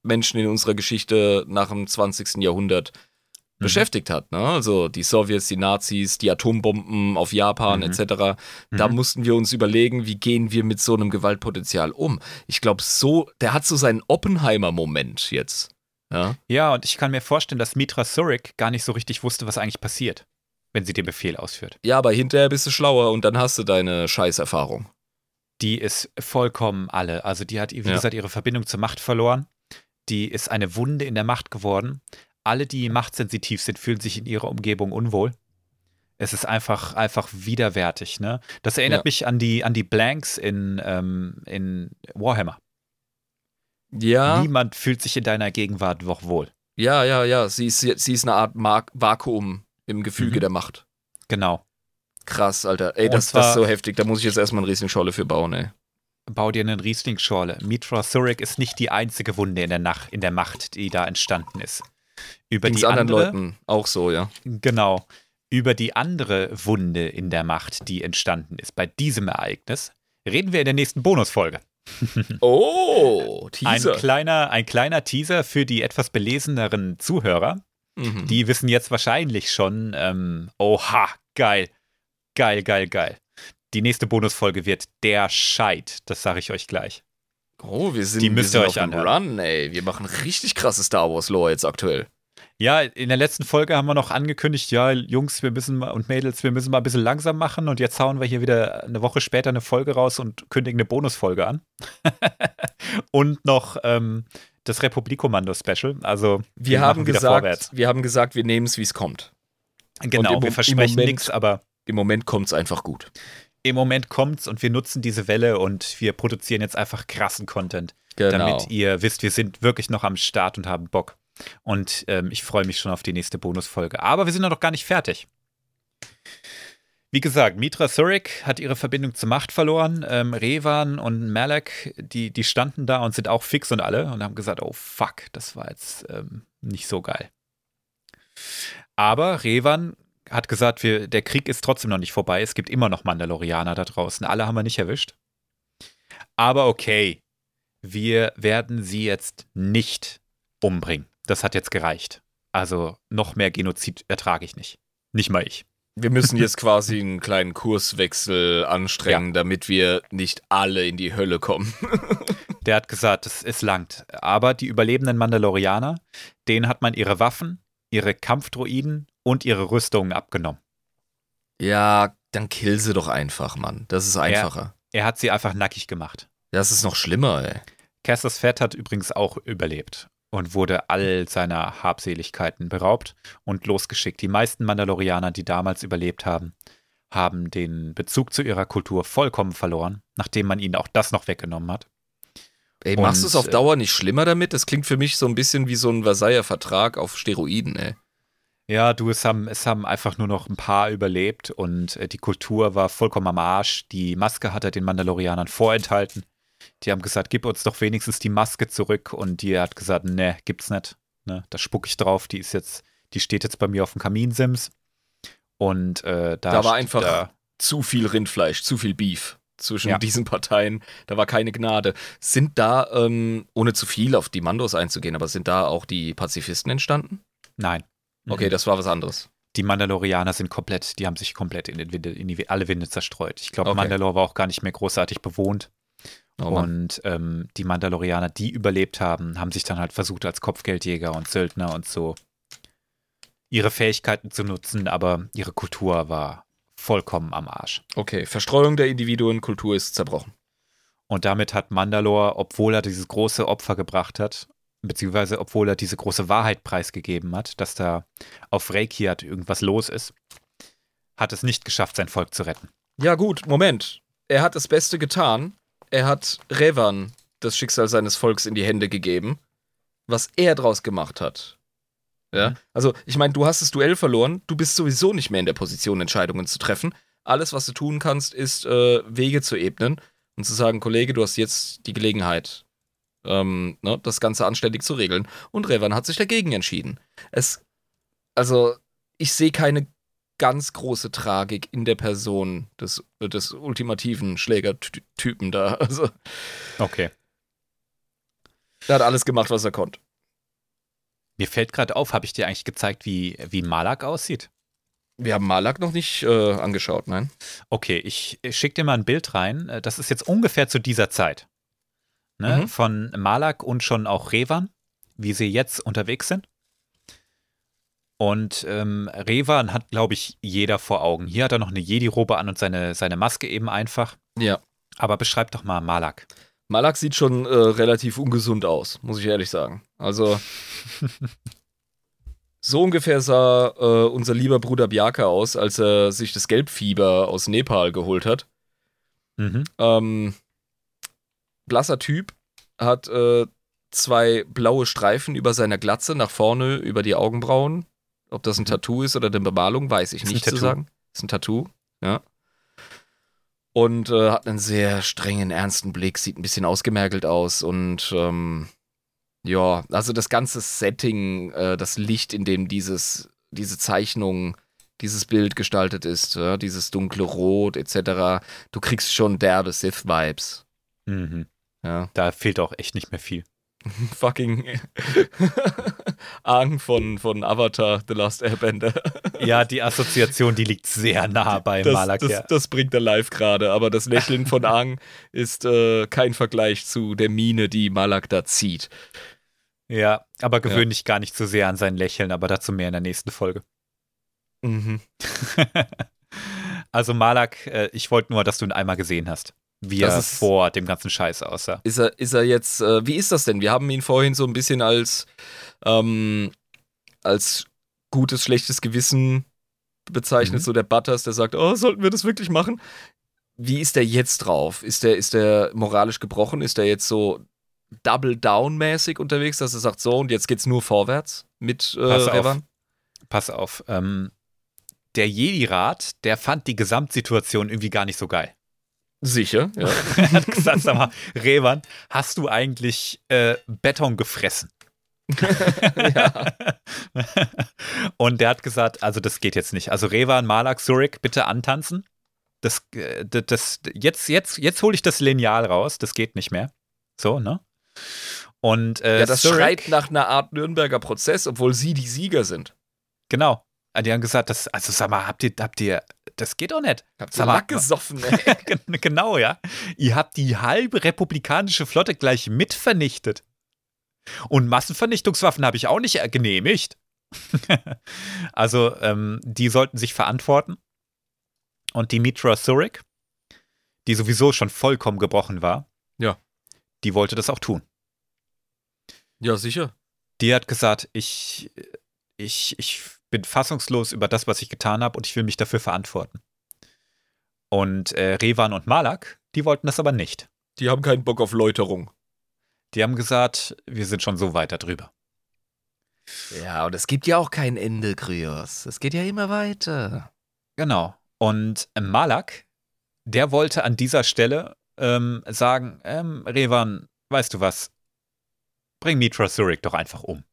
Menschen in unserer Geschichte nach dem 20. Jahrhundert Mhm. beschäftigt hat. Ne? Also die Sowjets, die Nazis, die Atombomben auf Japan Mhm. etc. Da Mhm. mussten wir uns überlegen, wie gehen wir mit so einem Gewaltpotenzial um. Ich glaube, so, der hat so seinen Oppenheimer-Moment jetzt. Ja? Ja, und ich kann mir vorstellen, dass Mitra Surik gar nicht so richtig wusste, was eigentlich passiert, wenn sie den Befehl ausführt. ja, aber hinterher bist du schlauer und dann hast du deine Scheißerfahrung. Die ist vollkommen alle. Also die hat, wie Ja. gesagt, ihre Verbindung zur Macht verloren. Die ist eine Wunde in der Macht geworden. Alle, die machtsensitiv sind, fühlen sich in ihrer Umgebung unwohl. Es ist einfach, einfach widerwärtig, ne? Das erinnert Ja. mich an die, an die Blanks in, ähm, in Warhammer. Ja, Niemand fühlt sich in deiner Gegenwart doch wohl. ja, ja, ja. Sie ist, sie ist eine Art Mark Vakuum im Gefüge Mhm. der Macht. Genau. Krass, Alter. Ey, das, das ist zwar- so heftig. Da muss ich jetzt erstmal eine Riesenscholle für bauen, ey. Bau dir einen Riesling-Schorle. Mitra Surik ist nicht die einzige Wunde in der, Nach in der Macht, die da entstanden ist. Über Ging's die anderen andere, Leuten auch so, ja. Genau. Über die andere Wunde in der Macht, die entstanden ist bei diesem Ereignis, reden wir in der nächsten Bonusfolge. Oh, Ein Teaser. kleiner, ein kleiner Teaser für die etwas beleseneren Zuhörer. Mhm. Die wissen jetzt wahrscheinlich schon, ähm, oha, geil, geil, geil, geil. Die nächste Bonusfolge wird der Scheit, das sage ich euch gleich. Oh, wir sind, Die müsst wir ihr sind euch auf anhören. Run, ey. Wir machen richtig krasse Star Wars Lore jetzt aktuell. Ja, in der letzten Folge haben wir noch angekündigt, ja, Jungs, wir müssen mal und Mädels, wir müssen mal ein bisschen langsam machen und jetzt hauen wir hier wieder eine Woche später eine Folge raus und kündigen eine Bonusfolge an. und noch ähm, das Republikommando-Special. Also Wir, machen haben gesagt, vorwärts. wir haben gesagt, wir nehmen es, wie es kommt. Genau, im- wir versprechen nichts, aber Im Moment kommt es einfach gut. im Moment kommt's und wir nutzen diese Welle und wir produzieren jetzt einfach krassen Content, Genau. damit ihr wisst, wir sind wirklich noch am Start und haben Bock. Und ähm, ich freue mich schon auf die nächste Bonusfolge. Aber wir sind noch gar nicht fertig. Wie gesagt, Mitra Surik hat ihre Verbindung zur Macht verloren. Ähm, Revan und Malak, die, die standen da und sind auch fix und alle und haben gesagt, oh fuck, das war jetzt ähm, nicht so geil. Aber Revan hat gesagt, wir, der Krieg ist trotzdem noch nicht vorbei. Es gibt immer noch Mandalorianer da draußen. Alle haben wir nicht erwischt. Aber okay, wir werden sie jetzt nicht umbringen. Das hat jetzt gereicht. Also noch mehr Genozid ertrage ich nicht. Nicht mal ich. Wir müssen jetzt quasi einen kleinen Kurswechsel anstrengen, damit wir nicht alle in die Hölle kommen. Der hat gesagt, es, es langt. Aber die überlebenden Mandalorianer, denen hat man ihre Waffen, ihre Kampfdroiden und ihre Rüstungen abgenommen. Ja, dann kill sie doch einfach, Mann. Das ist einfacher. Er hat sie einfach nackig gemacht. Das ist noch schlimmer, ey. Cassius Fett hat übrigens auch überlebt und wurde all seiner Habseligkeiten beraubt und losgeschickt. Die meisten Mandalorianer, die damals überlebt haben, haben den Bezug zu ihrer Kultur vollkommen verloren, nachdem man ihnen auch das noch weggenommen hat. Ey, machst du es auf äh, Dauer nicht schlimmer damit? Das klingt für mich so ein bisschen wie so ein Versailler Vertrag auf Steroiden, ey. Ja, du, es haben, es haben einfach nur noch ein paar überlebt und äh, die Kultur war vollkommen am Arsch. Die Maske hat er den Mandalorianern vorenthalten. Die haben gesagt, gib uns doch wenigstens die Maske zurück und die hat gesagt, ne, gibt's nicht. Ne, da spuck ich drauf, die ist jetzt, die steht jetzt bei mir auf dem Kaminsims. Und äh, da, Da war einfach da, zu viel Rindfleisch, zu viel Beef zwischen Ja. diesen Parteien. Da war keine Gnade. Sind da, ähm, ohne zu viel auf die Mandos einzugehen, aber sind da auch die Pazifisten entstanden? nein. Okay, Mhm. das war was anderes. Die Mandalorianer sind komplett, die haben sich komplett in, den Winde, in die, alle Winde zerstreut. Ich glaube, Okay. Mandalore war auch gar nicht mehr großartig bewohnt. Oh. Und ähm, die Mandalorianer, die überlebt haben, haben sich dann halt versucht, als Kopfgeldjäger und Söldner und so ihre Fähigkeiten zu nutzen, aber ihre Kultur war vollkommen am Arsch. Okay, Verstreuung der Individuen, Kultur ist zerbrochen. Und damit hat Mandalore, obwohl er dieses große Opfer gebracht hat, beziehungsweise obwohl er diese große Wahrheit preisgegeben hat, dass da auf Reikiat irgendwas los ist, hat es nicht geschafft, sein Volk zu retten. Ja, gut, Moment. Er hat das Beste getan. Er hat Revan das Schicksal seines Volks in die Hände gegeben. Was er draus gemacht hat. Ja, Mhm. also ich meine, du hast das Duell verloren, du bist sowieso nicht mehr in der Position, Entscheidungen zu treffen. Alles, was du tun kannst, ist äh, Wege zu ebnen und zu sagen, Kollege, du hast jetzt die Gelegenheit, ähm, ne, das Ganze anständig zu regeln. Und Revan hat sich dagegen entschieden. Es, also ich sehe keine ganz große Tragik in der Person des, des ultimativen Schlägertypen da. Also Okay. er hat alles gemacht, was er konnte. Mir fällt gerade auf, habe ich dir eigentlich gezeigt, wie, wie Malak aussieht? Wir haben Malak noch nicht äh, angeschaut, nein? Okay, ich, ich schicke dir mal ein Bild rein. Äh, Das ist jetzt ungefähr zu dieser Zeit. Ne? Mhm. Von Malak und schon auch Revan, wie sie jetzt unterwegs sind. Und ähm, Revan hat, glaube ich, jeder vor Augen. Hier hat er noch eine Jedi-Robe an und seine, seine Maske eben einfach. Ja. Aber beschreib doch mal Malak. Malak sieht schon äh, relativ ungesund aus, muss ich ehrlich sagen. Also so ungefähr sah äh, unser lieber Bruder Bjaka aus, als er sich das Gelbfieber aus Nepal geholt hat. Mhm. Ähm, blasser Typ, hat äh, zwei blaue Streifen über seiner Glatze nach vorne über die Augenbrauen. Ob das ein Tattoo ist oder eine Bemalung, weiß ich Ist nicht zu sagen. Ist ein Tattoo, ja. Und äh, hat einen sehr strengen, ernsten Blick, sieht ein bisschen ausgemergelt aus und ähm, ja, also das ganze Setting, äh, das Licht, in dem dieses, diese Zeichnung, dieses Bild gestaltet ist, ja, dieses dunkle Rot etc., du kriegst schon derbe Sith-Vibes. Mhm. Ja. Da fehlt auch echt nicht mehr viel. Fucking Aang von, von Avatar, The Last Airbender. Ja, die Assoziation, die liegt sehr nah bei Das, Malak. das, ja. das bringt er live gerade, aber das Lächeln von Aang ist äh, kein Vergleich zu der Mine, die Malak da zieht. ja, aber gewöhn dich gar nicht so sehr an sein Lächeln, aber dazu mehr in der nächsten Folge. Mhm. also Malak, äh, ich wollte nur, dass du ihn einmal gesehen hast, wie Das er ist- vor dem ganzen Scheiß aussah. Ist er, ist er jetzt, äh, wie ist das denn? Wir haben ihn vorhin so ein bisschen als, ähm, als gutes, schlechtes Gewissen bezeichnet, Mhm. so der Butters, der sagt, oh, sollten wir das wirklich machen? Wie ist der jetzt drauf? Ist der, ist der moralisch gebrochen? Ist der jetzt so Double-Down-mäßig unterwegs, dass er sagt, so, und jetzt geht's nur vorwärts mit äh, Pass auf. Revan? Pass auf, ähm, der Jedi-Rat, der fand die Gesamtsituation irgendwie gar nicht so geil. Sicher, ja. er hat gesagt, sag mal, Revan, hast du eigentlich äh, Beton gefressen? ja. Und der hat gesagt, also das geht jetzt nicht. Also Revan, Malak, Surik, bitte antanzen. Das, äh, das, das jetzt, jetzt, jetzt hole ich das Lineal raus. Das geht nicht mehr. So, ne? Und äh, ja, das Surik- schreit nach einer Art Nürnberger Prozess, obwohl sie die Sieger sind. Genau. Die haben gesagt, das, also sag mal, habt ihr, habt ihr, das geht doch nicht. Habt ihr Lack gesoffen, ey. Gen- genau, ja. Ihr habt die halbe republikanische Flotte gleich mit vernichtet. Und Massenvernichtungswaffen habe ich auch nicht genehmigt. also, ähm, die sollten sich verantworten. Und die Mitra Surik, die sowieso schon vollkommen gebrochen war, Ja. die wollte das auch tun. Ja, sicher. Die hat gesagt, ich, ich, ich bin fassungslos über das, was ich getan habe und ich will mich dafür verantworten. Und äh, Revan und Malak, die wollten das aber nicht. Die haben keinen Bock auf Läuterung. Die haben gesagt, wir sind schon so weit darüber. Ja, und es gibt ja auch kein Ende, Kryos. Es geht ja immer weiter. Genau. Und Malak, der wollte an dieser Stelle ähm, sagen, ähm, Revan, weißt du was, bring Mitra Surik doch einfach um.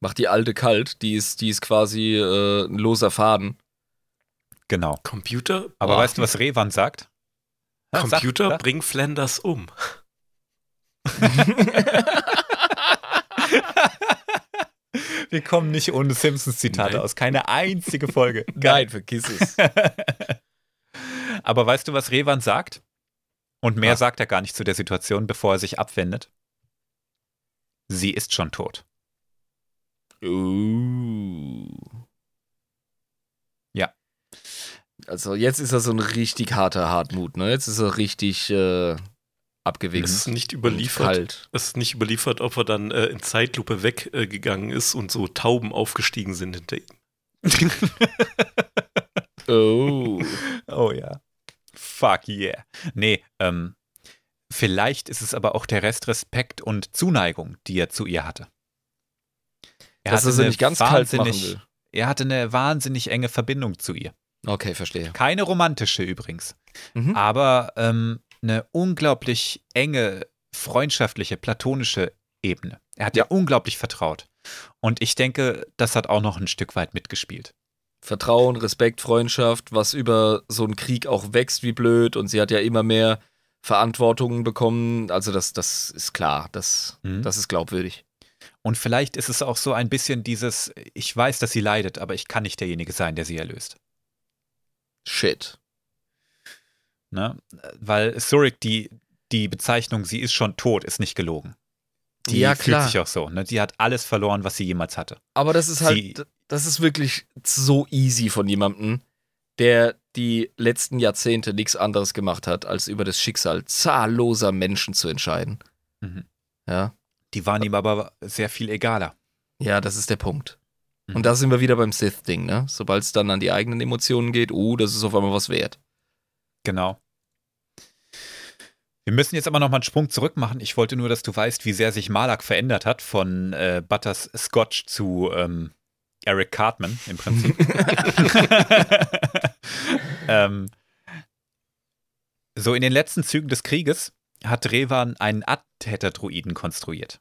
Macht die alte kalt, die ist, die ist quasi äh, ein loser Faden. Genau. Computer? Aber Boah. weißt du, was Revan sagt? Ja, Computer, sag. bring Flanders um. Wir kommen nicht ohne Simpsons-Zitate Nein. aus. Keine einzige Folge. Nein, vergiss es. Aber weißt du, was Revan sagt? Und mehr Was? sagt er gar nicht zu der Situation, bevor er sich abwendet. Sie ist schon tot. Uh. Ja. Also jetzt ist er so ein richtig harter Hartmut, ne? Jetzt ist er richtig, äh, abgewichst. Es ist nicht überliefert. Kalt. Es ist nicht überliefert, ob er dann äh, in Zeitlupe weggegangen ist und so Tauben aufgestiegen sind hinter ihm. Oh. Oh ja. Fuck yeah. Nee, ähm, vielleicht ist es aber auch der Rest Respekt und Zuneigung, die er zu ihr hatte. Er Dass hatte er sie eine nicht ganz kalt machen wahnsinnig- will. Er hatte eine wahnsinnig enge Verbindung zu ihr. Okay, verstehe. Keine romantische übrigens, Mhm. aber ähm, eine unglaublich enge, freundschaftliche, platonische Ebene. Er hat ja. unglaublich vertraut. Und ich denke, das hat auch noch ein Stück weit mitgespielt. Vertrauen, Respekt, Freundschaft, was über so einen Krieg auch wächst wie blöd und sie hat ja immer mehr Verantwortungen bekommen. Also das, das ist klar, das, Mhm. das ist glaubwürdig. Und vielleicht ist es auch so ein bisschen dieses, ich weiß, dass sie leidet, aber ich kann nicht derjenige sein, der sie erlöst. Shit. Ne? Weil Surik, die, die Bezeichnung, sie ist schon tot, ist nicht gelogen. Die Ja, fühlt sich auch so. Ne? Die hat alles verloren, was sie jemals hatte. Aber das ist halt, Sie- das ist wirklich so easy von jemandem, der die letzten Jahrzehnte nichts anderes gemacht hat, als über das Schicksal zahlloser Menschen zu entscheiden. Mhm. Ja, Die waren ihm aber sehr viel egaler. ja, das ist der Punkt. Mhm. Und da sind wir wieder beim Sith-Ding, ne? Sobald es dann an die eigenen Emotionen geht, uh, das ist auf einmal was wert. Genau. Wir müssen jetzt aber noch mal einen Sprung zurück machen. Ich wollte nur, dass du weißt, wie sehr sich Malak verändert hat von äh, Butters Scotch zu ähm, Eric Cartman im Prinzip. ähm, so in den letzten Zügen des Krieges hat Revan einen Attentäter-Druiden konstruiert.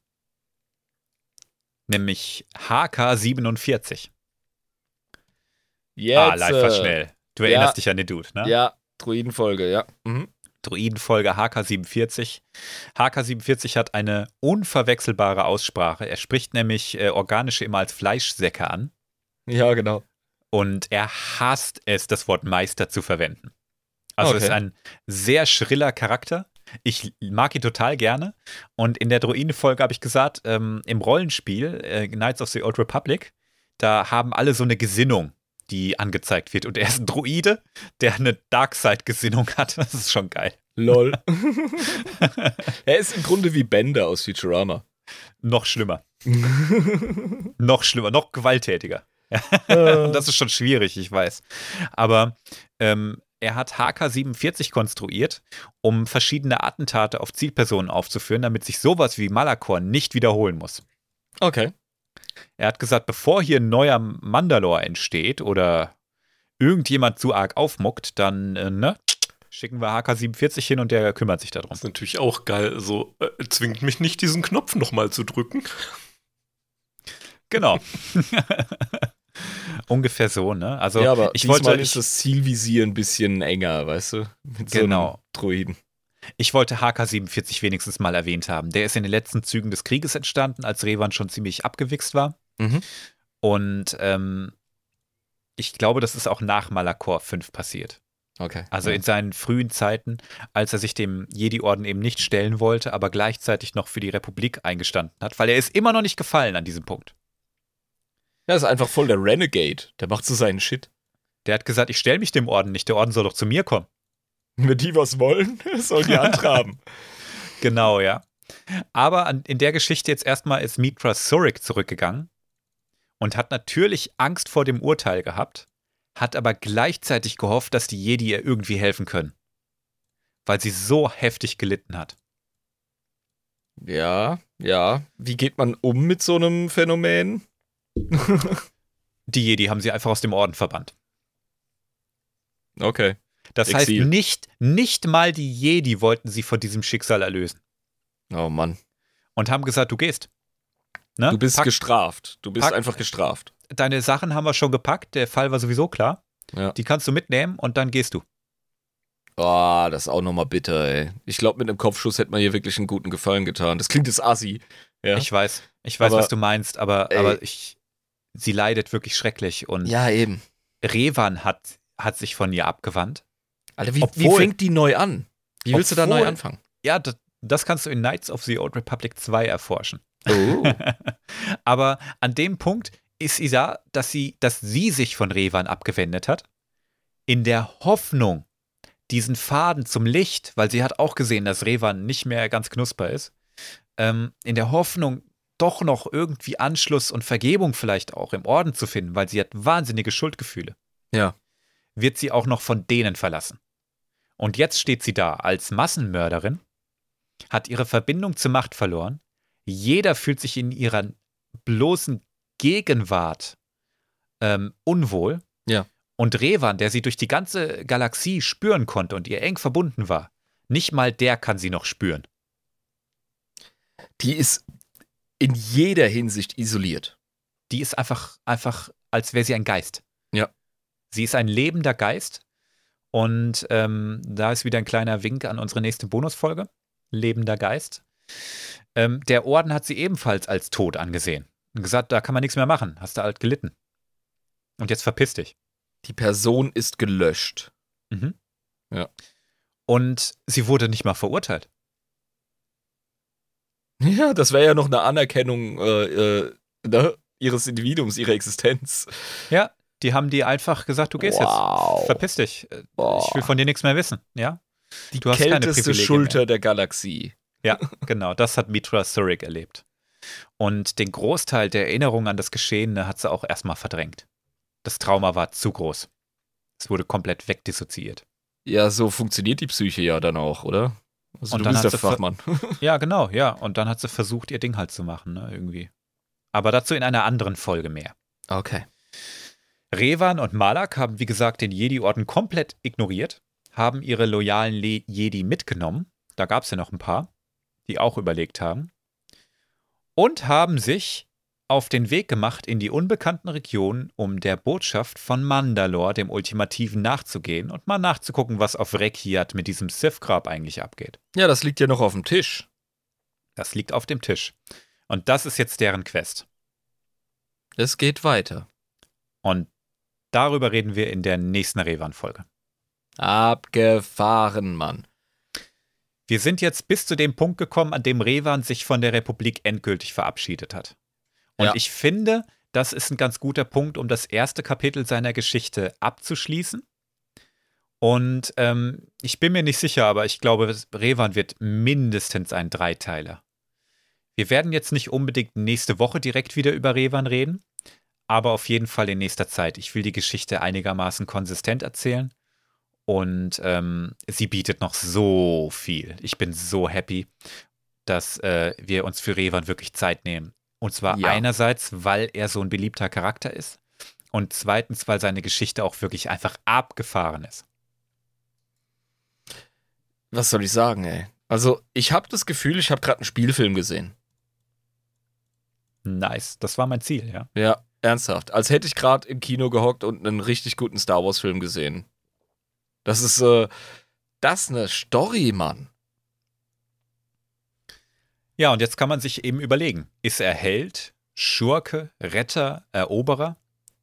Nämlich HK-47. Jetzt, ah, live war äh, schnell. Du ja. erinnerst dich an den Dude, ne? Ja, Druidenfolge, ja. Mhm. Druidenfolge HK47. HK47 hat eine unverwechselbare Aussprache. Er spricht nämlich äh, organische immer als Fleischsäcke an. Ja, genau. Und er hasst es, das Wort Meister zu verwenden. Also Okay. ist ein sehr schriller Charakter. Ich mag ihn total gerne. Und in der Druidenfolge habe ich gesagt, ähm, im Rollenspiel äh, Knights of the Old Republic, da haben alle so eine Gesinnung, die angezeigt wird. Und er ist ein Druide, der eine Darkside-Gesinnung hat. Das ist schon geil. Lol. er ist im Grunde wie Bender aus Futurama. Noch schlimmer. noch schlimmer, noch gewalttätiger. Äh. Und das ist schon schwierig, ich weiß. Aber ähm, er hat HK47 konstruiert, um verschiedene Attentate auf Zielpersonen aufzuführen, damit sich sowas wie Malakor nicht wiederholen muss. okay. Er hat gesagt, bevor hier ein neuer Mandalore entsteht oder irgendjemand zu arg aufmuckt, dann äh, ne, schicken wir HK47 hin und der kümmert sich darum. Das ist natürlich auch geil. So, äh, zwingt mich nicht, diesen Knopf nochmal zu drücken. Genau. Ungefähr so, ne? Also ja, aber ich wollte, ist das Zielvisier ein bisschen enger, weißt du? Mit so Genau. einem Druiden. Ich wollte HK47 wenigstens mal erwähnt haben. Der ist in den letzten Zügen des Krieges entstanden, als Revan schon ziemlich abgewichst war. Mhm. Und ähm, ich glaube, das ist auch nach Malakor 5 passiert. Okay. Also in seinen frühen Zeiten, als er sich dem Jedi-Orden eben nicht stellen wollte, aber gleichzeitig noch für die Republik eingestanden hat, weil er ist immer noch nicht gefallen an diesem Punkt. Ja, ist einfach voll der Renegade. Der macht so seinen Shit. Der hat gesagt, ich stelle mich dem Orden nicht, der Orden soll doch zu mir kommen. Wenn die was wollen, sollen die antraben. Genau, ja. Aber an, in der Geschichte jetzt erstmal ist Mitra Surik zurückgegangen und hat natürlich Angst vor dem Urteil gehabt, hat aber gleichzeitig gehofft, dass die Jedi ihr irgendwie helfen können. Weil sie so heftig gelitten hat. ja, ja. Wie geht man um mit so einem Phänomen? Die Jedi haben sie einfach aus dem Orden verbannt. Okay. Das Exil. heißt, nicht, nicht mal die Jedi wollten sie von diesem Schicksal erlösen. Oh Mann. Und haben gesagt, du gehst. Ne? Du bist Pack, gestraft. Du bist pack- einfach gestraft. deine Sachen haben wir schon gepackt, der Fall war sowieso klar. Ja. Die kannst du mitnehmen und dann gehst du. Oh, das ist auch nochmal bitter, ey. Ich glaube, mit einem Kopfschuss hätte man hier wirklich einen guten Gefallen getan. Das klingt jetzt assi. Ja, Ich weiß, ich weiß, Aber- was du meinst, aber, Ey. aber ich, sie leidet wirklich schrecklich und ja eben. Revan hat, hat sich von ihr abgewandt. Alter, wie, wie Obwohl- fängt die neu an? Wie willst du da neu anfangen? Ja, das, das kannst du in Knights of the Old Republic 2 erforschen. Oh. aber an dem Punkt ist sie da, dass sie, dass sie sich von Revan abgewendet hat, in der Hoffnung, diesen Faden zum Licht, weil sie hat auch gesehen, dass Revan nicht mehr ganz knusper ist, ähm, in der Hoffnung, doch noch irgendwie Anschluss und Vergebung vielleicht auch im Orden zu finden, weil sie hat wahnsinnige Schuldgefühle. Ja. Wird sie auch noch von denen verlassen. Und jetzt steht sie da als Massenmörderin, hat ihre Verbindung zur Macht verloren. Jeder fühlt sich in ihrer bloßen Gegenwart ähm, unwohl. Ja. Und Revan, der sie durch die ganze Galaxie spüren konnte und ihr eng verbunden war, nicht mal der kann sie noch spüren. Die ist in jeder Hinsicht isoliert. Die ist einfach, einfach, als wäre sie ein Geist. Ja. Sie ist ein lebender Geist. Und ähm, da ist wieder ein kleiner Wink an unsere nächste Bonusfolge. Lebender Geist. Ähm, der Orden hat sie ebenfalls als tot angesehen. Und gesagt, da kann man nichts mehr machen. Hast du halt gelitten. Und jetzt verpiss dich. Die Person ist gelöscht. Mhm. Ja. Und sie wurde nicht mal verurteilt. Ja, das wäre ja noch eine Anerkennung äh, äh, ne? ihres Individuums, ihrer Existenz. Ja, die haben die einfach gesagt, du gehst Wow. jetzt. Verpiss dich. Äh, Boah. Ich will von dir nichts mehr wissen. Ja? Die Du kälteste Schulter mehr. der Galaxie. Ja, genau. Das hat Mitra Surik erlebt. Und den Großteil der Erinnerungen an das Geschehene hat sie auch erstmal verdrängt. Das Trauma war zu groß. Es wurde komplett wegdissoziiert. Ja, so funktioniert die Psyche ja dann auch, oder? Also Und du dann bist hat der Fachmann. Ja, genau, ja. Und dann hat sie versucht, ihr Ding halt zu machen, ne, irgendwie. Aber dazu in einer anderen Folge mehr. Okay. Revan und Malak haben, wie gesagt, den Jedi-Orden komplett ignoriert, haben ihre loyalen Le Jedi mitgenommen. Da gab es ja noch ein paar, die auch überlegt haben. Und haben sich auf den Weg gemacht in die unbekannten Regionen, um der Botschaft von Mandalore, dem Ultimativen, nachzugehen und mal nachzugucken, was auf Rekiat mit diesem Sith-Grab eigentlich abgeht. Ja, das liegt ja noch auf dem Tisch. Das liegt auf dem Tisch. Und das ist jetzt deren Quest. Es geht weiter. Und darüber reden wir in der nächsten Revan-Folge. Abgefahren, Mann. Wir sind jetzt bis zu dem Punkt gekommen, an dem Revan sich von der Republik endgültig verabschiedet hat. Und Ja. ich finde, das ist ein ganz guter Punkt, um das erste Kapitel seiner Geschichte abzuschließen. Und ähm, ich bin mir nicht sicher, aber ich glaube, Revan wird mindestens ein Dreiteiler. Wir werden jetzt nicht unbedingt nächste Woche direkt wieder über Revan reden, aber auf jeden Fall in nächster Zeit. Ich will die Geschichte einigermaßen konsistent erzählen. Und ähm, sie bietet noch so viel. Ich bin so happy, dass äh, wir uns für Revan wirklich Zeit nehmen. Und zwar Ja. einerseits, weil er so ein beliebter Charakter ist. Und zweitens, weil seine Geschichte auch wirklich einfach abgefahren ist. Was soll ich sagen, ey? Also, ich habe das Gefühl, ich habe gerade einen Spielfilm gesehen. Nice. Das war mein Ziel, ja. Ja, ernsthaft. Als hätte ich gerade im Kino gehockt und einen richtig guten Star Wars-Film gesehen. Das ist, äh, das ist eine Story, Mann. Ja, und jetzt kann man sich eben überlegen: Ist er Held, Schurke, Retter, Eroberer?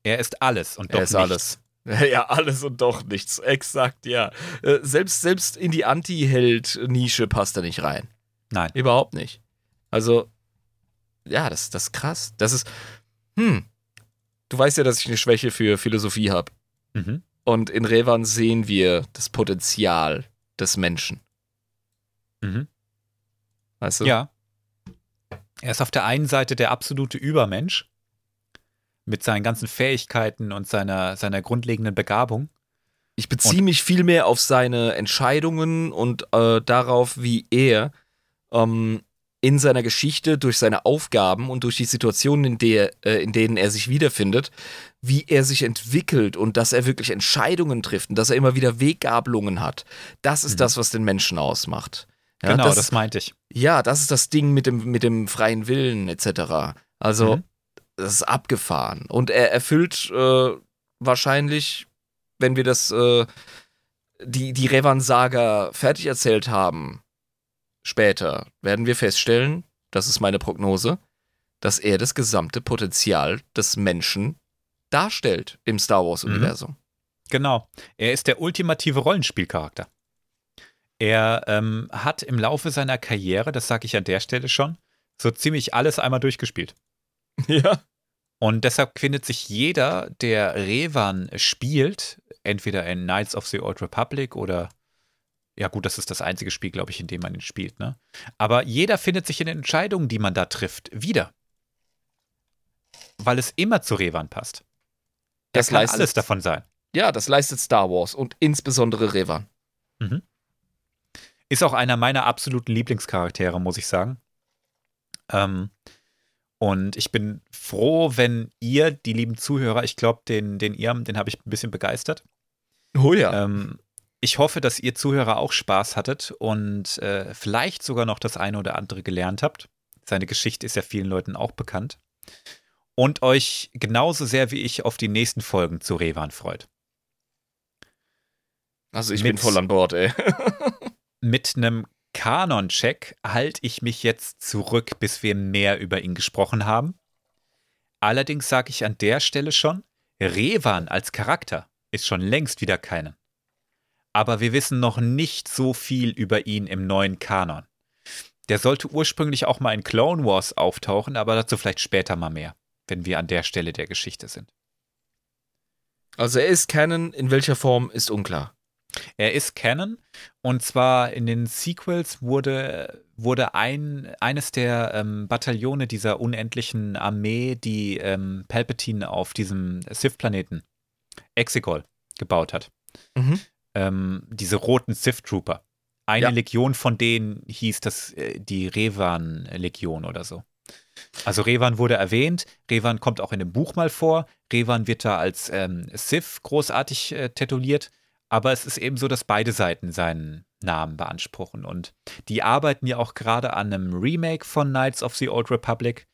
Er ist alles und doch er ist nichts. alles. Ja, alles und doch nichts. Exakt, ja. Äh, selbst, selbst in die Anti-Held-Nische passt er nicht rein. Nein. Überhaupt nicht. Also, ja, das, das ist krass. Das ist, hm. Du weißt ja, dass ich eine Schwäche für Philosophie habe. Mhm. Und in Revan sehen wir das Potenzial des Menschen. Mhm. Weißt du? Ja. Er ist auf der einen Seite der absolute Übermensch mit seinen ganzen Fähigkeiten und seiner, seiner grundlegenden Begabung. Ich beziehe mich viel mehr auf seine Entscheidungen und äh, darauf, wie er ähm, in seiner Geschichte durch seine Aufgaben und durch die Situationen, in, der, äh, in denen er sich wiederfindet, wie er sich entwickelt und dass er wirklich Entscheidungen trifft und dass er immer wieder Weggabelungen hat. Das ist Mhm. das, was den Menschen ausmacht. Ja, genau, das, das, meinte ich. ja, das ist das Ding mit dem, mit dem freien Willen etc. Also, Mhm. das ist abgefahren. Und er erfüllt äh, wahrscheinlich, wenn wir das, äh, die, die Revan-Saga fertig erzählt haben, später, werden wir feststellen, das ist meine Prognose, dass er das gesamte Potenzial des Menschen darstellt im Star Wars-Universum. Genau. Er ist der ultimative Rollenspielcharakter. Er ähm, hat im Laufe seiner Karriere, das sage ich an der Stelle schon, so ziemlich alles einmal durchgespielt. Ja. Und deshalb findet sich jeder, der Revan spielt, entweder in Knights of the Old Republic oder ja gut, das ist das einzige Spiel, glaube ich, in dem man ihn spielt, ne? Aber jeder findet sich in den Entscheidungen, die man da trifft, wieder. Weil es immer zu Revan passt. Das, das kann leistet, alles davon sein. Ja, das leistet Star Wars und insbesondere Revan. Mhm. Ist auch einer meiner absoluten Lieblingscharaktere, muss ich sagen. Ähm, und ich bin froh, wenn ihr, die lieben Zuhörer, ich glaube, den, den Irm, den habe ich ein bisschen begeistert. Oh ja. Ähm, ich hoffe, dass ihr Zuhörer auch Spaß hattet und äh, vielleicht sogar noch das eine oder andere gelernt habt. Seine Geschichte ist ja vielen Leuten auch bekannt. Und euch genauso sehr wie ich auf die nächsten Folgen zu Revan freut. Also ich mit, bin voll an Bord, ey. mit einem Kanon-Check halte ich mich jetzt zurück, bis wir mehr über ihn gesprochen haben. Allerdings sage ich an der Stelle schon, Revan als Charakter ist schon längst wieder keine aber wir wissen noch nicht so viel über ihn im neuen Kanon. Der sollte ursprünglich auch mal in Clone Wars auftauchen, aber dazu vielleicht später mal mehr, wenn wir an der Stelle der Geschichte sind. Also er ist Canon, in welcher Form ist unklar. Er ist Canon und zwar in den Sequels wurde, wurde ein, eines der ähm, Bataillone dieser unendlichen Armee, die ähm, Palpatine auf diesem Sith-Planeten Exegol gebaut hat. Mhm ähm, diese roten Sith Trooper. Eine ja. Legion von denen hieß das äh, die Revan-Legion oder so. Also Revan wurde erwähnt, Revan kommt auch in dem Buch mal vor, Revan wird da als ähm, Sith großartig äh, tituliert, aber es ist eben so, dass beide Seiten seinen Namen beanspruchen und die arbeiten ja auch gerade an einem Remake von Knights of the Old Republic.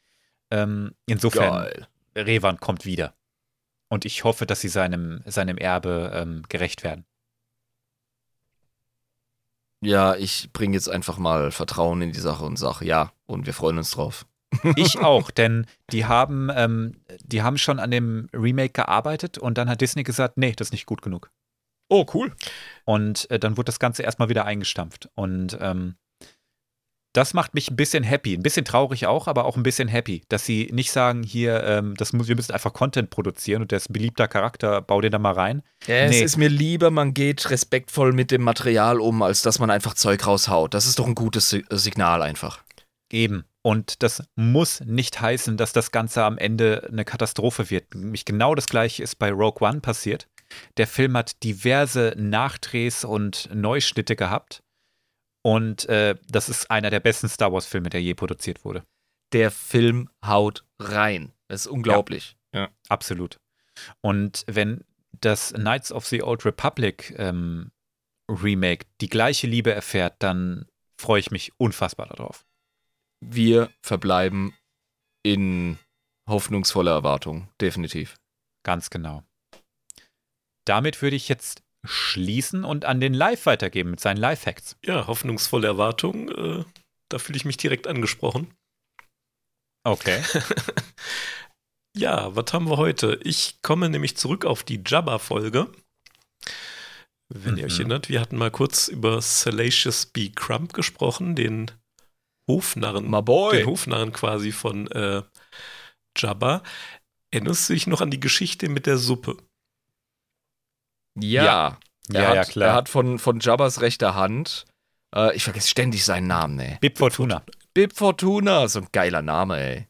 Ähm, insofern, Geil. Revan kommt wieder. Und ich hoffe, dass sie seinem, seinem Erbe ähm, gerecht werden. Ja, ich bringe jetzt einfach mal Vertrauen in die Sache und sage ja, und wir freuen uns drauf. Ich auch, denn die haben, ähm, die haben schon an dem Remake gearbeitet und dann hat Disney gesagt, nee, das ist nicht gut genug. Oh, cool. Und äh, dann wurde das Ganze erstmal wieder eingestampft. Und ähm, das macht mich ein bisschen happy. Ein bisschen traurig auch, aber auch ein bisschen happy, dass sie nicht sagen, hier, ähm, das muss, wir müssen einfach Content produzieren und der ist ein beliebter Charakter, bau den da mal rein. Ja, nee. Es ist mir lieber, man geht respektvoll mit dem Material um, als dass man einfach Zeug raushaut. Das ist doch ein gutes Signal einfach. Eben. Und das muss nicht heißen, dass das Ganze am Ende eine Katastrophe wird. Nämlich genau das gleiche ist bei Rogue One passiert. Der Film hat diverse Nachdrehs und Neuschnitte gehabt und äh, das ist einer der besten Star Wars-Filme, der je produziert wurde. Der Film haut rein. Das ist unglaublich. Ja, ja. absolut. Und wenn das Knights of the Old Republic ähm, Remake die gleiche Liebe erfährt, dann freue ich mich unfassbar darauf. Wir verbleiben in hoffnungsvoller Erwartung, definitiv. Ganz genau. Damit würde ich jetzt schließen und an den Live weitergeben mit seinen Live-Facts. Ja, hoffnungsvolle Erwartung. Äh, da fühle ich mich direkt angesprochen. Okay. ja, was haben wir heute? Ich komme nämlich zurück auf die Jabba-Folge. Wenn mhm. ihr euch mhm. erinnert, wir hatten mal kurz über Salacious B. Crump gesprochen, den Hofnarren, den Hofnarren quasi von äh, Jabba. Erinnerst du dich noch an die Geschichte mit der Suppe? Ja. Ja, er ja, hat, ja, klar. Er hat von, von Jabbas rechter Hand, äh, ich vergesse ständig seinen Namen, ey. Bib Fortuna. Bib Fortuna, so ein geiler Name, ey.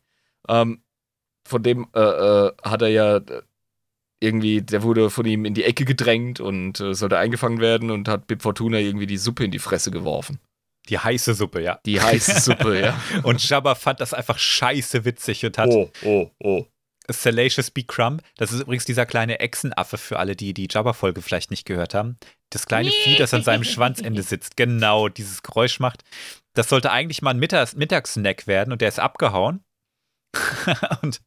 Ähm, von dem äh, äh, hat er ja äh, irgendwie, der wurde von ihm in die Ecke gedrängt und äh, sollte eingefangen werden und hat Bib Fortuna irgendwie die Suppe in die Fresse geworfen. Die heiße Suppe, ja. Die heiße Suppe, ja. und Jabba fand das einfach scheiße witzig und hat. Oh, oh, oh. Salacious B. Crumb. Das ist übrigens dieser kleine Echsenaffe für alle, die die Jabba-Folge vielleicht nicht gehört haben. Das kleine Vieh, das an seinem Schwanzende sitzt, genau dieses Geräusch macht. Das sollte eigentlich mal ein Mittags Mittagssnack werden und der ist abgehauen. und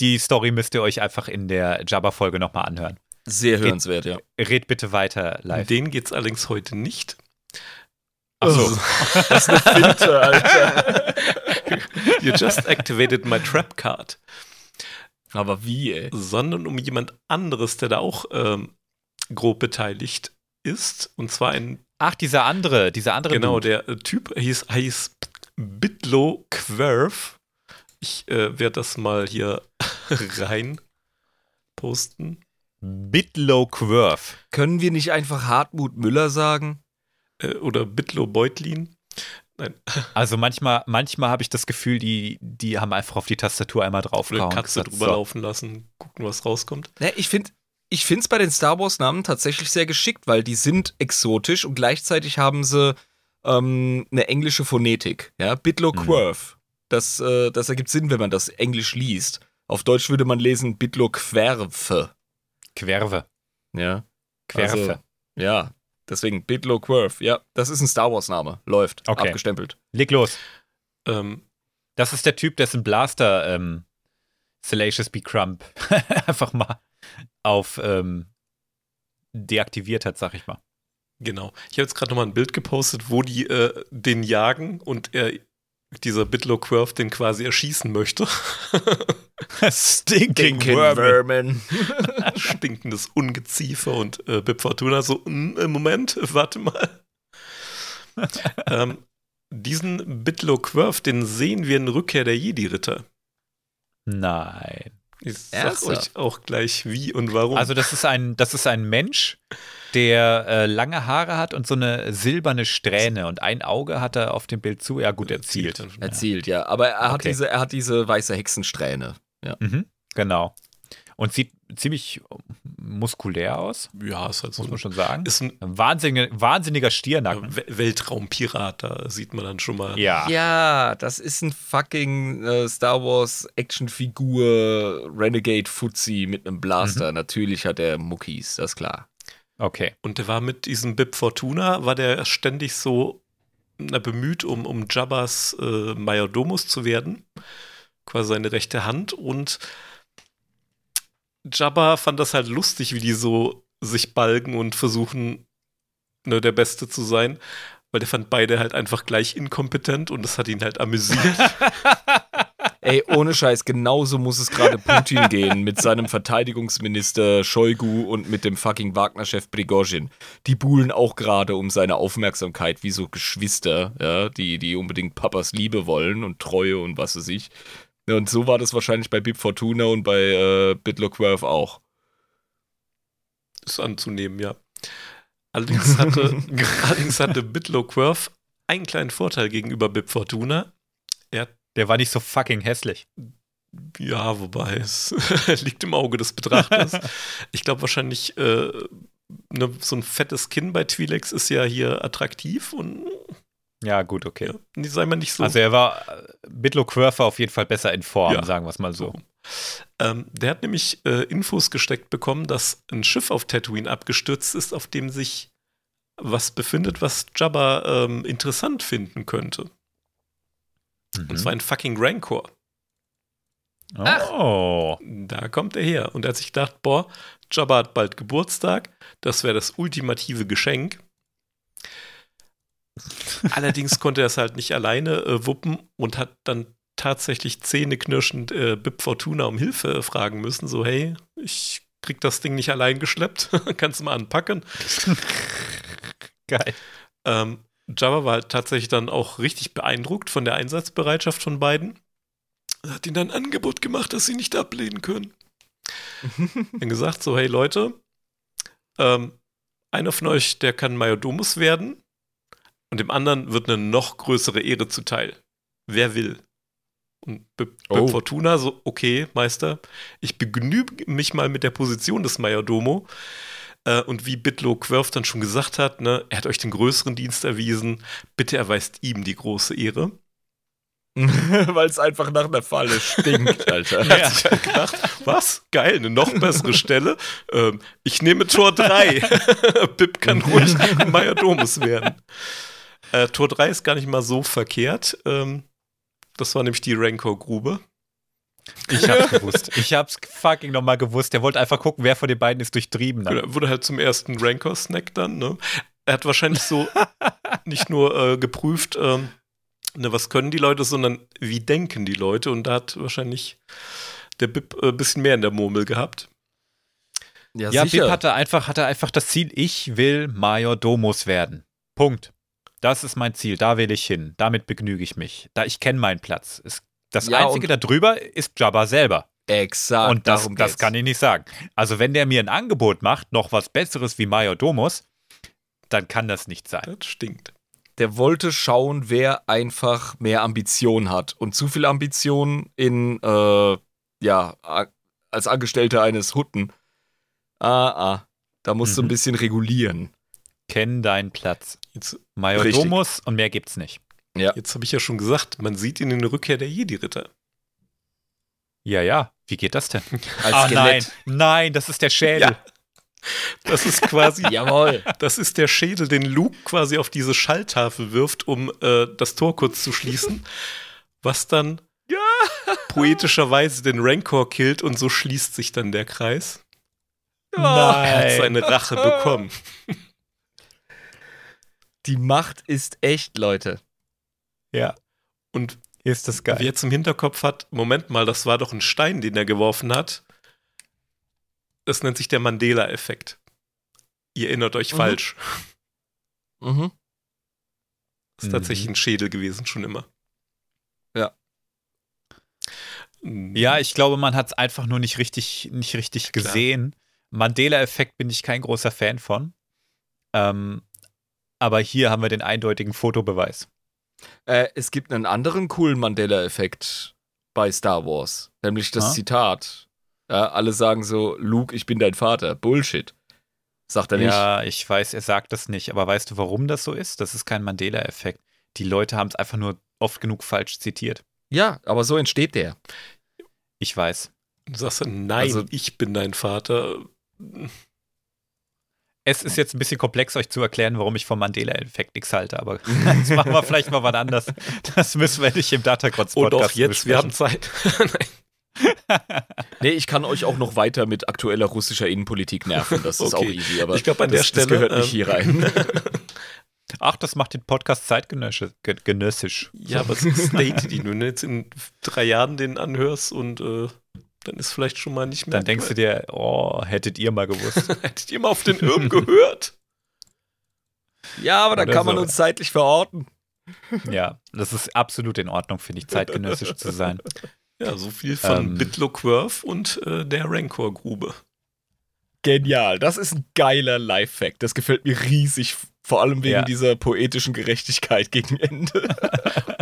die Story müsst ihr euch einfach in der Jabba-Folge nochmal anhören. Sehr hörenswert, red, ja. Red bitte weiter live. Den geht's allerdings heute nicht. Achso. das ist eine Finte, Alter. you just activated my trap card. Aber wie, ey? Sondern um jemand anderes, der da auch ähm, grob beteiligt ist. Und zwar ein. Ach, dieser andere, dieser andere. Genau, Dude. der Typ hieß, hieß Bitlo Querf. Ich äh, werde das mal hier rein posten. Bitlow Quirf. Können wir nicht einfach Hartmut Müller sagen? Äh, oder Bitlo Beutlin. Nein. Also manchmal, manchmal habe ich das Gefühl, die, die haben einfach auf die Tastatur einmal Oder draufgehauen. und Katze gesagt, drüber so. laufen lassen, gucken, was rauskommt. Ne, ich finde ich finde es bei den Star Wars Namen tatsächlich sehr geschickt, weil die sind exotisch und gleichzeitig haben sie ähm, eine englische Phonetik. Ja, Bitlo Mhm. Quirf. Das, äh, das ergibt Sinn, wenn man das Englisch liest. Auf Deutsch würde man lesen Bitlo Querfe. Querve. Ja. Querfe. Also, ja. Deswegen Bitlo Quirf. Ja, das ist ein Star Wars Name. Läuft. Okay. Abgestempelt. Leg los. Ähm, Das ist der Typ, dessen Blaster ähm, Salacious B. Crump einfach mal auf ähm, deaktiviert hat, sag ich mal. genau. Ich habe jetzt gerade nochmal ein Bild gepostet, wo die äh, den jagen und er, dieser Bitlo Quirf, den quasi erschießen möchte. Stinking Vermin. Stinkendes Ungeziefer und äh, Bib Fortuna so, "Mm, äh, Moment, warte mal. ähm, diesen Bitlo Quirf, den sehen wir in Rückkehr der Jedi-Ritter. Nein. Ich sag Ernsthaft? euch auch gleich wie und warum. Also das ist ein, das ist ein Mensch, der äh, lange Haare hat und so eine silberne Strähne und ein Auge hat er auf dem Bild zu. Ja gut, er zielt. dann schon. Erzielt, ja. Aber er hat, Okay. diese, er hat diese weiße Hexensträhne. Mhm, genau. Und sieht ziemlich muskulär aus, Ja, ist halt so muss man ein, schon sagen. ist ein Ein wahnsinniger, wahnsinniger Stiernacken. We- Weltraumpirat, da sieht man dann schon mal. Ja. Ja, das ist ein fucking äh, Star Wars Actionfigur Renegade Fuzzi mit einem Blaster. Natürlich hat er Muckis, das ist klar. Okay. Und der war mit diesem Bib Fortuna, war der ständig so na, bemüht, um, um Jabbas äh, Majordomus zu werden. Quasi seine rechte Hand. Und Jabba fand das halt lustig, wie die so sich balgen und versuchen, ne, der Beste zu sein. Weil der fand beide halt einfach gleich inkompetent und das hat ihn halt amüsiert. Ey, ohne Scheiß, genauso muss es gerade Putin gehen mit seinem Verteidigungsminister Shoigu und mit dem fucking Wagner-Chef Prigozhin. Die buhlen auch gerade um seine Aufmerksamkeit wie so Geschwister, ja, die, die unbedingt Papas Liebe wollen und Treue und was weiß ich. Und so war das wahrscheinlich bei Bib Fortuna und bei äh, Bitlo Quirf auch. ist anzunehmen, ja. Allerdings hatte, allerdings hatte Bitlo Quirf einen kleinen Vorteil gegenüber Bib Fortuna. Der war nicht so fucking hässlich. Ja, wobei es liegt im Auge des Betrachters. Ich glaube wahrscheinlich, äh, ne, so ein fettes Kinn bei Twi'leks ist ja hier attraktiv und Ja, gut, okay. ja, sei mal nicht so. Also er war äh, Bitlo Quirf war auf jeden Fall besser in Form, Ja. sagen wir es mal so. Ähm, der hat nämlich äh, Infos gesteckt bekommen, dass ein Schiff auf Tatooine abgestürzt ist, auf dem sich was befindet, was Jabba ähm, interessant finden könnte. Und Mhm. zwar ein fucking Rancor. Oh. Da kommt er her. Und er hat sich gedacht, boah, Jabba hat bald Geburtstag. Das wäre das ultimative Geschenk. Allerdings konnte er es halt nicht alleine äh, wuppen und hat dann tatsächlich zähneknirschend äh, Bib Fortuna um Hilfe fragen müssen. So, hey, ich krieg das Ding nicht allein geschleppt. Kannst du mal anpacken? Geil. Ähm, Jabba war halt tatsächlich dann auch richtig beeindruckt von der Einsatzbereitschaft von beiden. Er hat ihnen dann ein Angebot gemacht, das sie nicht ablehnen können. dann gesagt, so, hey Leute, ähm, einer von euch, der kann Majordomus werden und dem anderen wird eine noch größere Ehre zuteil. Wer will? Und Be Be Oh. Fortuna so, okay, Meister, ich begnüge mich mal mit der Position des Majordomo. Äh, und wie Bitlo Quirf dann schon gesagt hat, ne, er hat euch den größeren Dienst erwiesen, bitte erweist ihm die große Ehre. Weil es einfach nach einer Falle stinkt, Alter. Er hat sich halt gedacht, was? Geil, eine noch bessere Stelle. Ähm, ich nehme Tor 3. Bib kann ruhig Majordomus werden. Äh, Tor 3 ist gar nicht mal so verkehrt. Ähm, das war nämlich die Rancor-Grube. Ich hab's gewusst. Ich hab's fucking nochmal gewusst. Der wollte einfach gucken, wer von den beiden ist durchtrieben. Dann. Er wurde halt zum ersten Rancor-Snack dann. Ne? Er hat wahrscheinlich so nicht nur äh, geprüft, ähm, ne, was können die Leute, sondern wie denken die Leute. Und da hat wahrscheinlich der Bib ein äh, bisschen mehr in der Murmel gehabt. Ja, Bib hatte einfach, hatte einfach das Ziel, ich will Major Domus werden. Punkt. Das ist mein Ziel, da will ich hin. Damit begnüge ich mich. Da ich kenne meinen Platz. Es, das Ja, Einzige darüber ist Jabba selber. Exakt. und das, das kann ich nicht sagen. Also wenn der mir ein Angebot macht, noch was Besseres wie Major Domus, dann kann das nicht sein. Das stinkt. Der wollte schauen, wer einfach mehr Ambition hat. Und zu viel Ambition in, äh, ja, als Angestellter eines Hutten. Ah, ah. Da musst mhm. du ein mhm. bisschen regulieren. Kenn deinen Platz. Jetzt, Majordomus und mehr gibt's nicht. Ja. Jetzt habe ich ja schon gesagt, man sieht ihn in der Rückkehr der Jedi-Ritter. Ja, ja. Wie geht das denn? Als ah, nein, nein, das ist der Schädel. Ja. Das ist quasi, jawohl, das ist der Schädel, den Luke quasi auf diese Schalltafel wirft, um äh, das Tor kurz zu schließen, was dann ja. poetischerweise den Rancor killt und so schließt sich dann der Kreis. Nein. Er hat seine Rache bekommen. Die Macht ist echt, Leute. Ja. Und ist das geil. Wer jetzt im Hinterkopf hat, Moment mal, das war doch ein Stein, den er geworfen hat. Das nennt sich der Mandela-Effekt. Ihr erinnert euch mhm. falsch. Mhm. Das ist mhm. tatsächlich ein Schädel gewesen, schon immer. Ja. Mhm. Ja, ich glaube, man hat es einfach nur nicht richtig, nicht richtig gesehen. Mandela-Effekt bin ich kein großer Fan von. Ähm, aber hier haben wir den eindeutigen Fotobeweis. Äh, es gibt einen anderen coolen Mandela-Effekt bei Star Wars, nämlich das ha? Zitat. Ja, alle sagen so, Luke, ich bin dein Vater. Bullshit. Sagt er nicht. Ja, ich weiß, er sagt das nicht, aber weißt du, warum das so ist? Das ist kein Mandela-Effekt. Die Leute haben es einfach nur oft genug falsch zitiert. Ja, aber so entsteht der. Ich weiß. Du sagst, nein, also, ich bin dein Vater. Es ist jetzt ein bisschen komplex, euch zu erklären, warum ich vom Mandela-Effekt nichts halte, aber das machen wir vielleicht mal was anderes. Das müssen wir nicht im Datacrots-Podcast Oh doch, jetzt, besprechen. wir haben Zeit. nee, ich kann euch auch noch weiter mit aktueller russischer Innenpolitik nerven. Das ist okay. auch easy, aber ich glaube, an das, der Stelle das gehört nicht hier rein. Ach, das macht den Podcast zeitgenössisch. Ja, aber es ist State, die du jetzt in drei Jahren den anhörst und äh, dann ist vielleicht schon mal nicht mehr. Dann denkst du dir, oh, hättet ihr mal gewusst. hättet ihr mal auf den Irm gehört? Ja, aber dann kann man so. uns zeitlich verorten. Ja, das ist absolut in Ordnung, finde ich, zeitgenössisch zu sein. Ja, so viel von ähm, Bitlo Quirth und äh, der Rancor-Grube. Genial, das ist ein geiler Live-Fact. Das gefällt mir riesig, vor allem wegen ja. dieser poetischen Gerechtigkeit gegen Ende.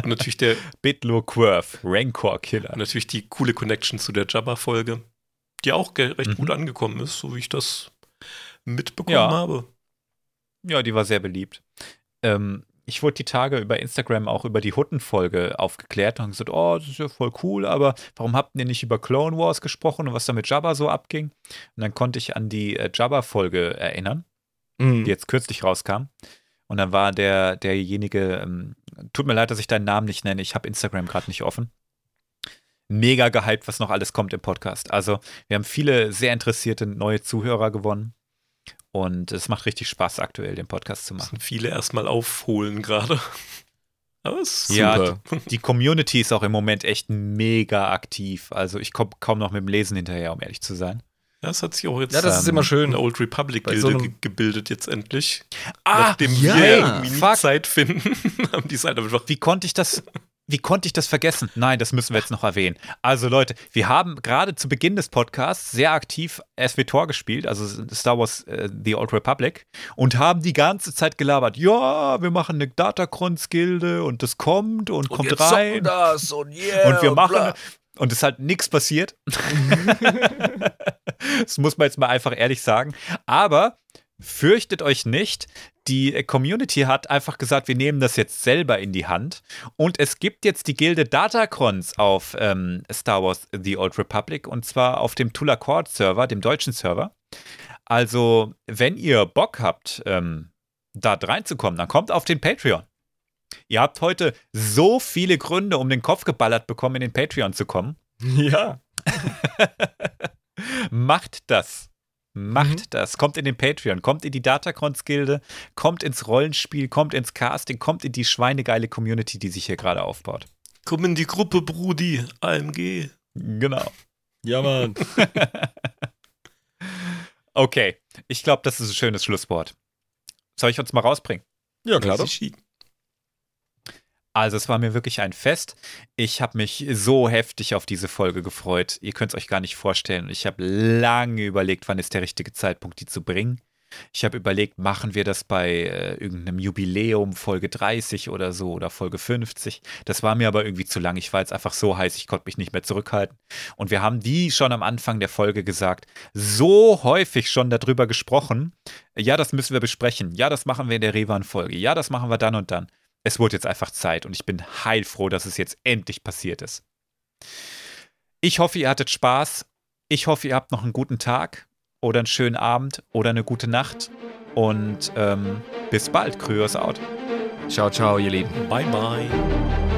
und natürlich der Bitlo Quirth, Rancor-Killer. Natürlich die coole Connection zu der Jabba-Folge, die auch recht mhm. gut angekommen ist, so wie ich das mitbekommen ja. habe. Ja, die war sehr beliebt. Ähm, ich wurde die Tage über Instagram auch über die Hutten-Folge aufgeklärt und gesagt, oh, das ist ja voll cool, aber warum habt ihr nicht über Clone Wars gesprochen und was da mit Jabba so abging? Und dann konnte ich an die äh, Jabba-Folge erinnern, mhm. die jetzt kürzlich rauskam. Und dann war der, derjenige, ähm, tut mir leid, dass ich deinen Namen nicht nenne, ich habe Instagram gerade nicht offen. Mega gehypt, was noch alles kommt im Podcast. Also, wir haben viele sehr interessierte neue Zuhörer gewonnen. Und es macht richtig Spaß, aktuell den Podcast zu machen. Viele erstmal aufholen gerade. Aber es ist super. Ja, die, Community ist auch im Moment echt mega aktiv. Also ich komme kaum noch mit dem Lesen hinterher, um ehrlich zu sein. Ja, es hat sich auch jetzt ja, das ist immer schön. eine Old Republic Gilde so ge gebildet jetzt endlich. Ah, Nachdem ja, wir irgendwie Zeit finden, haben die Seite einfach. Wie konnte ich das? Wie konnte ich das vergessen? Nein, das müssen wir jetzt noch erwähnen. Also Leute, wir haben gerade zu Beginn des Podcasts sehr aktiv SWTOR gespielt, also Star Wars uh, The Old Republic, und haben die ganze Zeit gelabert, ja, wir machen eine Datacrons-Gilde und das kommt und, und kommt rein. Das und, yeah, und wir machen, und, und es ist halt nichts passiert. das muss man jetzt mal einfach ehrlich sagen. Aber fürchtet euch nicht, die Community hat einfach gesagt, wir nehmen das jetzt selber in die Hand. Und es gibt jetzt die Gilde Datacrons auf ähm, Star Wars The Old Republic und zwar auf dem Tula Cord Server, dem deutschen Server. Also, wenn ihr Bock habt, ähm, da reinzukommen, dann kommt auf den Patreon. Ihr habt heute so viele Gründe, um den Kopf geballert bekommen, in den Patreon zu kommen. Ja. Macht das. Macht mhm. das. Kommt in den Patreon, kommt in die Datacrons-Gilde, kommt ins Rollenspiel, kommt ins Casting, kommt in die schweinegeile Community, die sich hier gerade aufbaut. Komm in die Gruppe, Brudi, AMG. Genau. Ja, Mann. okay, ich glaube, das ist ein schönes Schlusswort. Soll ich uns mal rausbringen? Ja, klar. Doch. Also es war mir wirklich ein Fest. Ich habe mich so heftig auf diese Folge gefreut. Ihr könnt es euch gar nicht vorstellen. Ich habe lange überlegt, wann ist der richtige Zeitpunkt, die zu bringen. Ich habe überlegt, machen wir das bei äh, irgendeinem Jubiläum, Folge 30 oder so oder Folge 50. Das war mir aber irgendwie zu lang. Ich war jetzt einfach so heiß, ich konnte mich nicht mehr zurückhalten. Und wir haben die schon am Anfang der Folge gesagt, so häufig schon darüber gesprochen. Ja, das müssen wir besprechen. Ja, das machen wir in der Revan-Folge. Ja, das machen wir dann und dann. Es wurde jetzt einfach Zeit und ich bin heilfroh, dass es jetzt endlich passiert ist. Ich hoffe, ihr hattet Spaß. Ich hoffe, ihr habt noch einen guten Tag oder einen schönen Abend oder eine gute Nacht. Und ähm, bis bald. Kryos out. Ciao, ciao, ihr Lieben. Bye, bye.